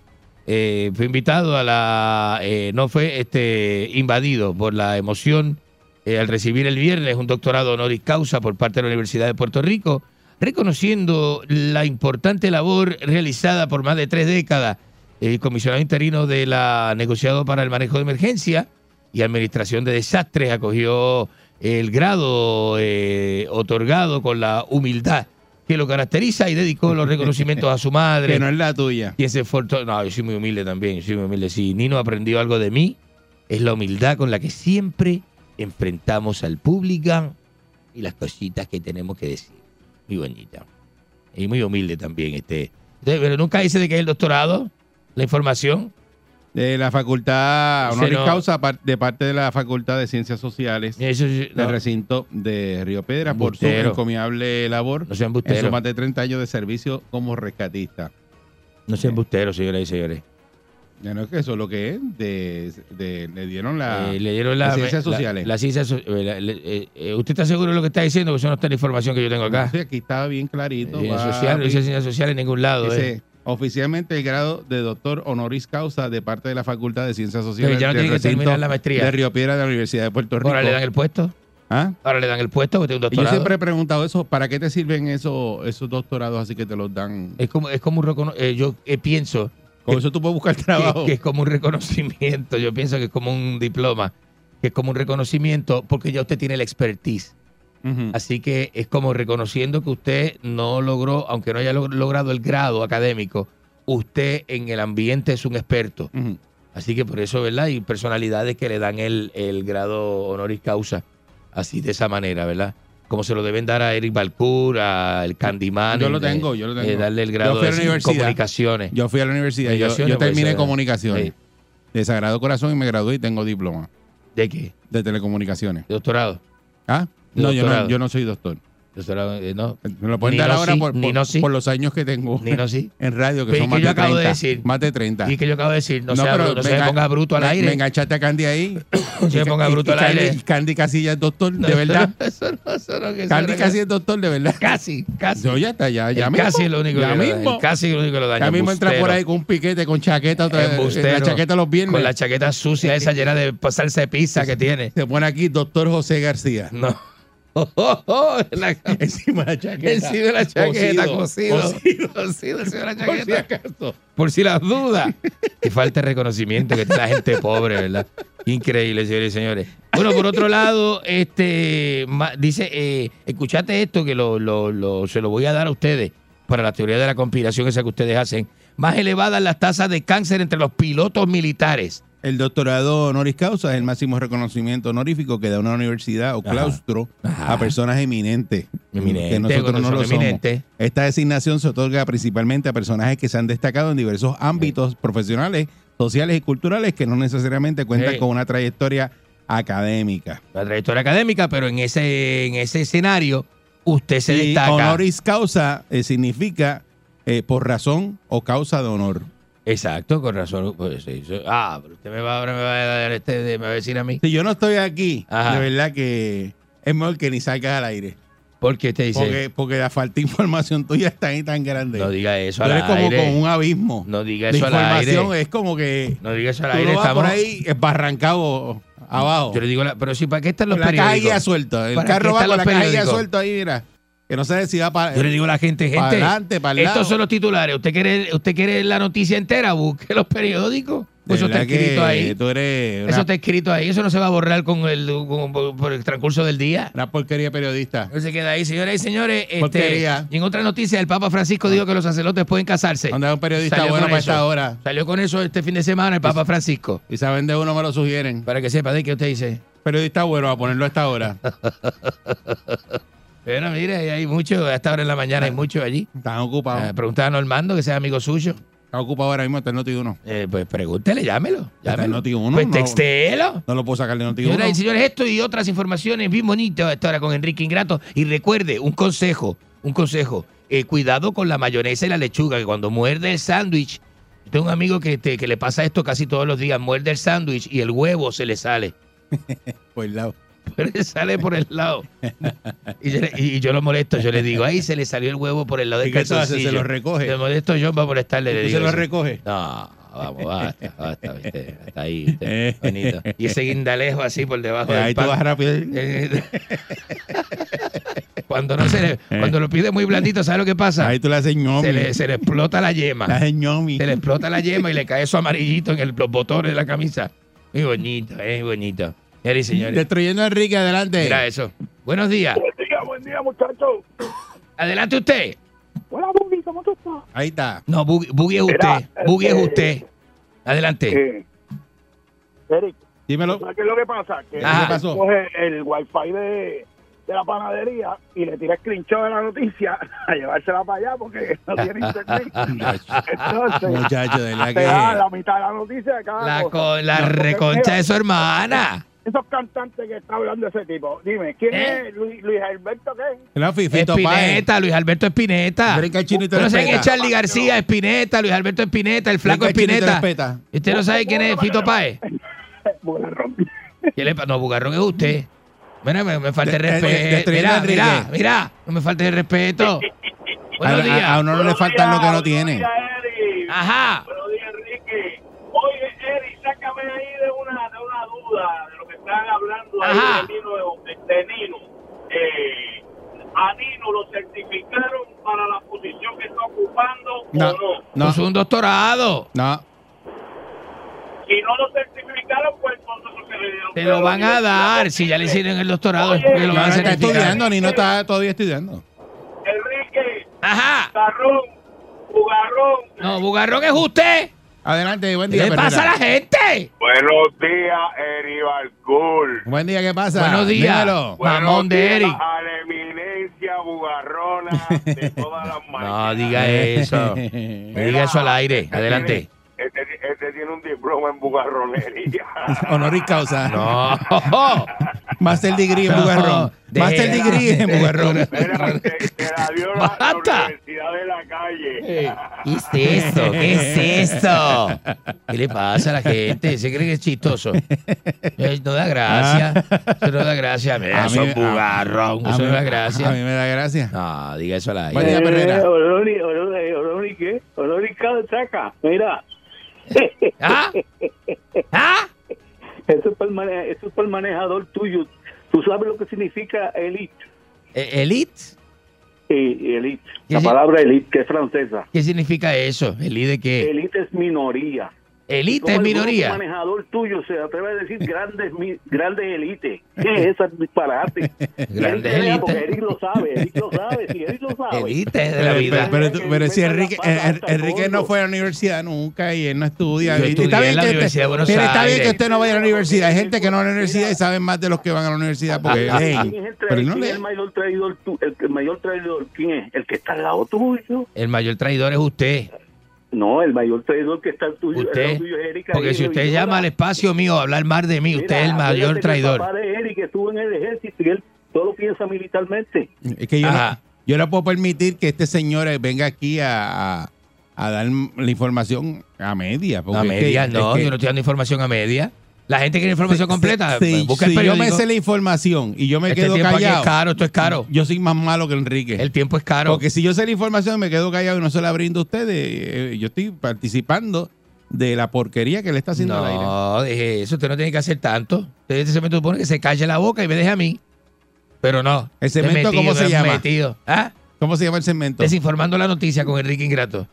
Eh, fue invitado a la. eh, no fue este invadido por la emoción eh, al recibir el viernes un doctorado honoris causa por parte de la Universidad de Puerto Rico, reconociendo la importante labor realizada por más de tres décadas. El comisionado interino de la negociado para el manejo de emergencia y administración de desastres acogió el grado eh, otorgado con la humildad que lo caracteriza y dedicó los reconocimientos a su madre. Que no es la tuya. Quien se esforzó. No, yo soy muy humilde también, yo soy muy humilde. Si Nino aprendió algo de mí, es la humildad con la que siempre enfrentamos al público y las cositas que tenemos que decir. Muy bonita. Y muy humilde también. este Pero nunca dice de que es el doctorado, la información. De la facultad, honoris no- causa, de parte de la Facultad de Ciencias Sociales Eso del no. recinto de Río Piedra por su encomiable labor No sea en sus más de 30 años de servicio como rescatista. No sea embustero, señoras y señores. Ya no es que eso es lo que es. De, de- le dieron la, Eh, le dieron la, las ciencias la- sociales. la ciencia so- eh, la- le- eh, eh, ¿Usted está seguro de lo que está diciendo? Porque eso no está la información que yo tengo acá. Sí, aquí está bien clarito. Ciencia social, no dice ciencia social en ningún lado. Dice, eh. Oficialmente el grado de doctor honoris causa de parte de la Facultad de Ciencias Sociales Pero ya no del tiene que recinto terminar la maestría. de Río Piedra de la Universidad de Puerto Rico. Ahora le dan el puesto. ¿Ah? Ahora le dan el puesto porque tiene un Y yo doctorado. siempre he preguntado eso, ¿para qué te sirven esos, esos doctorados así que te los dan? Es como, es como un eh, yo eh, pienso Con eso tú puedes buscar trabajo. que, que es como un reconocimiento. Yo pienso que es como un diploma, que es como un reconocimiento porque ya usted tiene la expertise. Así que es como reconociendo que usted no logró, aunque no haya log- logrado el grado académico, usted en el ambiente es un experto. Así que por eso, ¿verdad? Hay personalidades que le dan el, el grado honoris causa, así de esa manera, ¿verdad? Como se lo deben dar a Eric Balcour, al Candyman. Yo lo eh, tengo, yo lo eh, tengo. darle el Yo grado fui a la de universidad. comunicaciones. Yo fui a la universidad, yo, yo terminé pues, eh, comunicaciones. sí. De Sagrado Corazón y me gradué y tengo diploma ¿De qué? de telecomunicaciones. Doctorado. ¿Ah? No, yo no, yo no soy doctor. Eh, no. Me lo pueden Ni dar no ahora sí, por, ni por- no sí. por los años que tengo Ni sí. en radio, que Pero son ¿y más qué yo de acabo 30. de decir? Más de 30. Y que yo acabo de decir, no, sea, pero se me ponga bruto al me- aire. Me enganchaste a Candy ahí. No se me ponga bruto y al aire. Candy Casilla es doctor, de verdad. Eso no, eso que Candy Casilla es doctor, de verdad. Casi, casi. No, ya está, ya, ya mismo. casi es lo único ya que mismo. El casi es lo único que lo daña. Ya mismo entra por ahí con un piquete, con chaqueta, otra vez, la chaqueta los viernes. Con la chaqueta sucia esa llena de pasarse de pizza que tiene. Se pone aquí doctor José García. No. Oh, oh, oh, la- Encima de la chaqueta. Encima de la chaqueta, cocido. Cocido. Cocido encima de la Por si. Por si las dudas. Y falta de reconocimiento que la gente pobre, ¿verdad? Increíble, señores y señores. Bueno, por otro lado, este dice, eh, escuchate esto que lo, lo- lo- se lo voy a dar a ustedes para la teoría de la conspiración esa que ustedes hacen. Más elevadas las tasas de cáncer entre los pilotos militares. El doctorado honoris causa es el máximo reconocimiento honorífico que da una universidad o Ajá. claustro a personas eminentes. Eminente, que nosotros no lo somos. eminentes. Esta designación se otorga principalmente a personajes que se han destacado en diversos ámbitos profesionales, sociales y culturales que no necesariamente cuentan Sí. con una trayectoria académica. La trayectoria académica, pero en ese, en ese escenario usted se Y destaca. honoris causa eh, significa eh, por razón o causa de honor. Exacto, con razón. Pues. Ah, pero usted me va, ahora me va a dar este, de- me va a decir a mí. Si yo no estoy aquí, Ajá. de verdad que es mejor que ni salgas al aire. ¿Por qué te dice? Porque, porque la falta de información tuya está ahí tan grande. No diga eso al eres como aire. con un abismo. No diga eso al información aire. es como que No diga eso al aire. Estamos, por ahí esbarrancado abajo. Yo le digo, la- pero si para qué están los la de periódicos? guía suelta. El ¿Para carro va con la caja guía periódicos? suelta ahí, mira. Que no sé si va para. Yo le digo a la gente, Para gente, adelante, para el lado. estos son los titulares. ¿Usted quiere, usted quiere la noticia entera? Busque los periódicos. De Eso está escrito ahí. Tú eres una, Eso está escrito ahí. Eso no se va a borrar con el, con- por, por el transcurso del día. una porquería periodista. No se queda ahí, señoras y señores. Este, Porquería. y en otra noticia, el Papa Francisco dijo que los sacerdotes pueden casarse. Hay un periodista Salió bueno para eso. esta hora. Salió con eso este fin de semana el Papa Francisco. Y saben de uno me lo sugieren. Para que sepa de qué usted dice. Periodista bueno a ponerlo a esta hora. Pero mire, hay mucho, a esta hora en la mañana hay mucho allí. Están ocupados. Eh, preguntaba a Normando, que sea amigo suyo. Está ocupado ahora mismo, está en Noti 1. Eh, pues pregúntele, llámelo. Está en llámelo. Noti 1. Pues no, textéelo. no lo puedo sacar de Noti 1. Señoras y señores, esto y otras informaciones bien bonitas a esta hora con Enrique Ingrato. Y recuerde, un consejo, un consejo. eh, cuidado con la mayonesa y la lechuga, que cuando muerde el sándwich, tengo un amigo que, te- que le pasa esto casi todos los días, muerde el sándwich y el huevo se le sale. Por el lado. Le sale por el lado. Y yo, le- y yo lo molesto, yo le digo, ahí se le salió el huevo por el lado del calzoncillo. ¿Se lo recoge? Le molesto yo para molestarle. Le ¿Tú digo se lo recoge? No, vamos, basta, basta, viste, hasta ahí, viste, bonito. Y ese guindalejo así por debajo del ahí tú vas rápido. Cuando no se le, cuando lo pide muy blandito, ¿sabes lo que pasa? Ahí tú le haces ñomi. Se le, se le explota la yema. Haces ñomi. Se le explota la yema y le cae eso amarillito en el- los botones de la camisa. Muy bonito, eh, bonito. Señores y señores. Destruyendo a Enrique, adelante. Mira eso. Buenos días. Buen día, buen día, muchachos. Adelante usted. Hola, Bubi, ¿cómo tú estás? Ahí está. No, Buggy, Buggy es usted. Buggy es este- usted. Adelante. Eh, Eric, Dímelo. ¿sabes qué es lo que pasa? Que Ajá. él coge el wifi de, de la panadería y le tira screenshot de la noticia a llevársela para allá porque no tiene internet. Entonces, Muchacho, de da que. la mitad de la noticia de cada La, cosa. la Porque, reconcha de su hermana. Esos cantantes que está hablando ese tipo, dime, ¿quién ¿Eh? es Luis, Luis Alberto qué? La Fifito. Espineta, Luis Alberto Espineta. No sé quién es. Charlie García, Espineta, Luis Alberto Espineta, el flaco Espineta. respeta. ¿Y ¿Usted no sabe quién es Fito Páez? Bugarrón. ¿Qué le pa- No, Bugarrón es usted. Mira, me, me falta el respeto. Mira, mira, mira, no me falta el respeto. A, Buenos a- días. a uno no le falta lo que no tiene. Ajá. Buenos días, Enrique. Oye, Eri, sácame ahí de una, de una duda están hablando Ajá. ahí de Nino. De, Nino. Eh, a Nino lo certificaron para la posición que está ocupando No, o no. no, Puso un doctorado. no. Si no lo certificaron, pues entonces no se le dieron. Te lo van a dar. Si ya le hicieron el doctorado, es porque lo van a está estudiando, ni no está todavía estudiando. Enrique, Ajá. Bugarrón, Bugarrón. No, Bugarrón es usted. Adelante, buen ¿Qué día. le pasa a la gente? Buenos días, Eri Balcour. Buen día, ¿qué pasa? Buenos días. Dímelo. Mamón de Eric. A la eminencia bugarrona de todas las No diga eso. No diga eso al aire. Adelante. Este, este tiene un diploma en bugarronería. Honoris causa. No. Master degree en No, bugarrón. de- Master degree en bugarrón. La la, la Basta. Universidad de la Calle. ¿Qué es eso? ¿Qué es eso? ¿Qué le pasa a la gente? ¿Se cree que es chistoso? Eh, No da gracia. Eso no da gracia. Mira, A eso mí- es bugarrón. A Eso mí- no da A gracia. mí me da gracia. No, diga eso al Buen aire. día, Perrera. Oroni, Oroni, Oroni, ¿qué? Oroni saca. Mira. ¿Ah? ¿Ah? Eso es para el, mane- eso es para el manejador tuyo. ¿Tú sabes lo que significa elite? ¿E- ¿Elite? Sí, elite. ¿Qué La palabra elite, que es francesa. ¿Qué significa eso? ¿El I de qué? Elite es minoría. Elite ¿Cómo es el minoría. grupo manejador tuyo se atreve a decir grandes mi- grandes élites. ¿Qué es esa disparate? Grandes Eric, élites. Porque Eric lo sabe, Eric lo sabe, si Eric lo sabe. Elite de la Pero, vida. pero, si Enrique, el Enrique no fue a la universidad nunca y él no estudia. Yo estudié está bien en la que Universidad de Buenos mire, Está bien Aires. que usted no vaya a la universidad. Hay gente que no va a la universidad y saben más de los que van a la universidad porque Ah. ¿Quién es el, Pero traidor? no ¿Quién es el leen. mayor traidor? tú- el, el mayor traidor, ¿quién es? El que está al lado tuyo. El mayor traidor es usted. No, el mayor traidor que está al tuyo, Usted. tuyo es Erika. Porque si usted llama al espacio mío a hablar mal de mí, usted es el mayor El traidor. papá de Eric estuvo en el ejército y él solo piensa militarmente. Es que yo no, yo no puedo permitir que este señor venga aquí a, a, a dar la información a media. porque A es que- media, es no, que- yo no estoy dando información a media. La gente quiere información completa. Sí, busca el yo me sé la información y yo me Este quedo tiempo aquí callado. es caro, esto es caro. Yo soy más malo que Enrique. El tiempo es caro. Porque si yo sé la información y me quedo callado y no se la brindo a ustedes, eh, yo estoy participando de la porquería que le está haciendo al aire. No, deje eso, usted no tiene que hacer tanto. Usted se me supone que se calle la boca y me deje a mí. Pero no. ¿El segmento es cómo se llama? metido. ¿Ah? ¿Cómo se llama el segmento? Desinformando la noticia con Enrique Ingrato.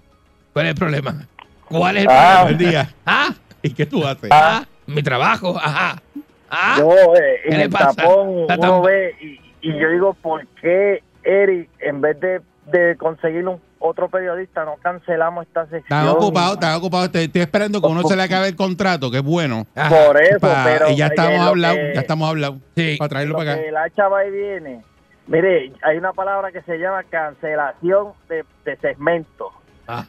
¿Cuál es el problema? ¿Cuál es el Ah, problema? Buen día. ¿Ah? ¿Y qué tú haces? ¿Ah? Mi trabajo. Ajá. ¿Ah? Yo eh, ¿Qué en le el pasa? tapón uno ve y, y yo digo, ¿por qué Eric, en vez de, de conseguir un, otro periodista, no cancelamos esta sección? Están ocupados, están ocupados. Estoy, estoy esperando que uno se le acabe el contrato, que es bueno. Por eso, Pa- pero y ya estamos que- ya estamos hablados. Para traerlo lo para acá. la chava y viene. Mire, hay una palabra que se llama cancelación de, de segmentos.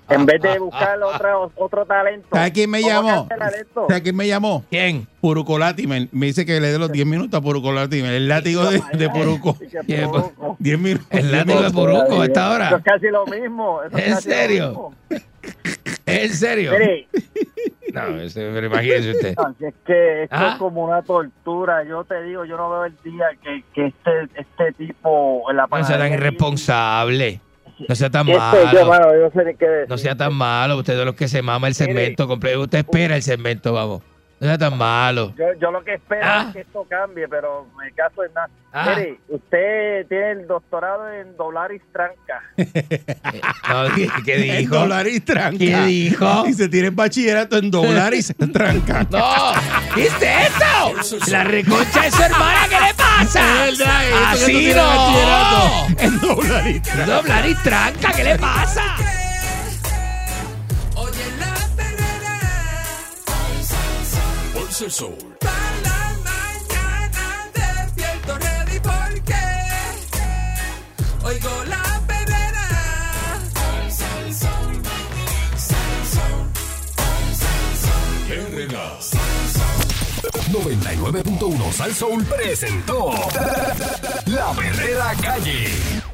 En vez de buscar otro, otro talento. ¿Sabes quién me ¿cómo llamó? ¿Sabes quién me llamó? ¿Quién? Purucolati. Me, me dice que le dé los 10 minutos a Purucolati. El látigo de, de Puruco. 10 minutos. El 10 látigo de. Puruco a esta hora. Eso es casi lo mismo. eso ¿En casi lo serio? mismo. ¿En serio? Mire, No, eso, pero imagínese usted. Así es que esto Ah. es como una tortura. Yo te digo, yo no veo el día que, que este, este tipo en la No sea tan panadería- irresponsable. No sea tan yo, malo. mano, yo no sé ni qué decir. No sea tan malo. Usted es de los que se mama el segmento. Usted espera el segmento, vamos. No sea tan malo. Yo, yo lo que espero Ah. es que esto cambie, pero me caso en nada. Ah. Mire, usted tiene el doctorado en doblar y tranca. No, ¿qué, qué En dijo? doblar y tranca. ¿Qué dijo? Y se tiene bachillerato en doblar y se tranca. ¡No! ¿Qué es esto? La reconcha de su hermana, ¿qué le pasa? Es verdad, Así no. en doblar y tranca. Doblar y tranca, ¿qué le pasa? El sol. la mañana despierto ready porque oigo la perrera. 99.1 Sal Soul presentó La Verdadera Calle.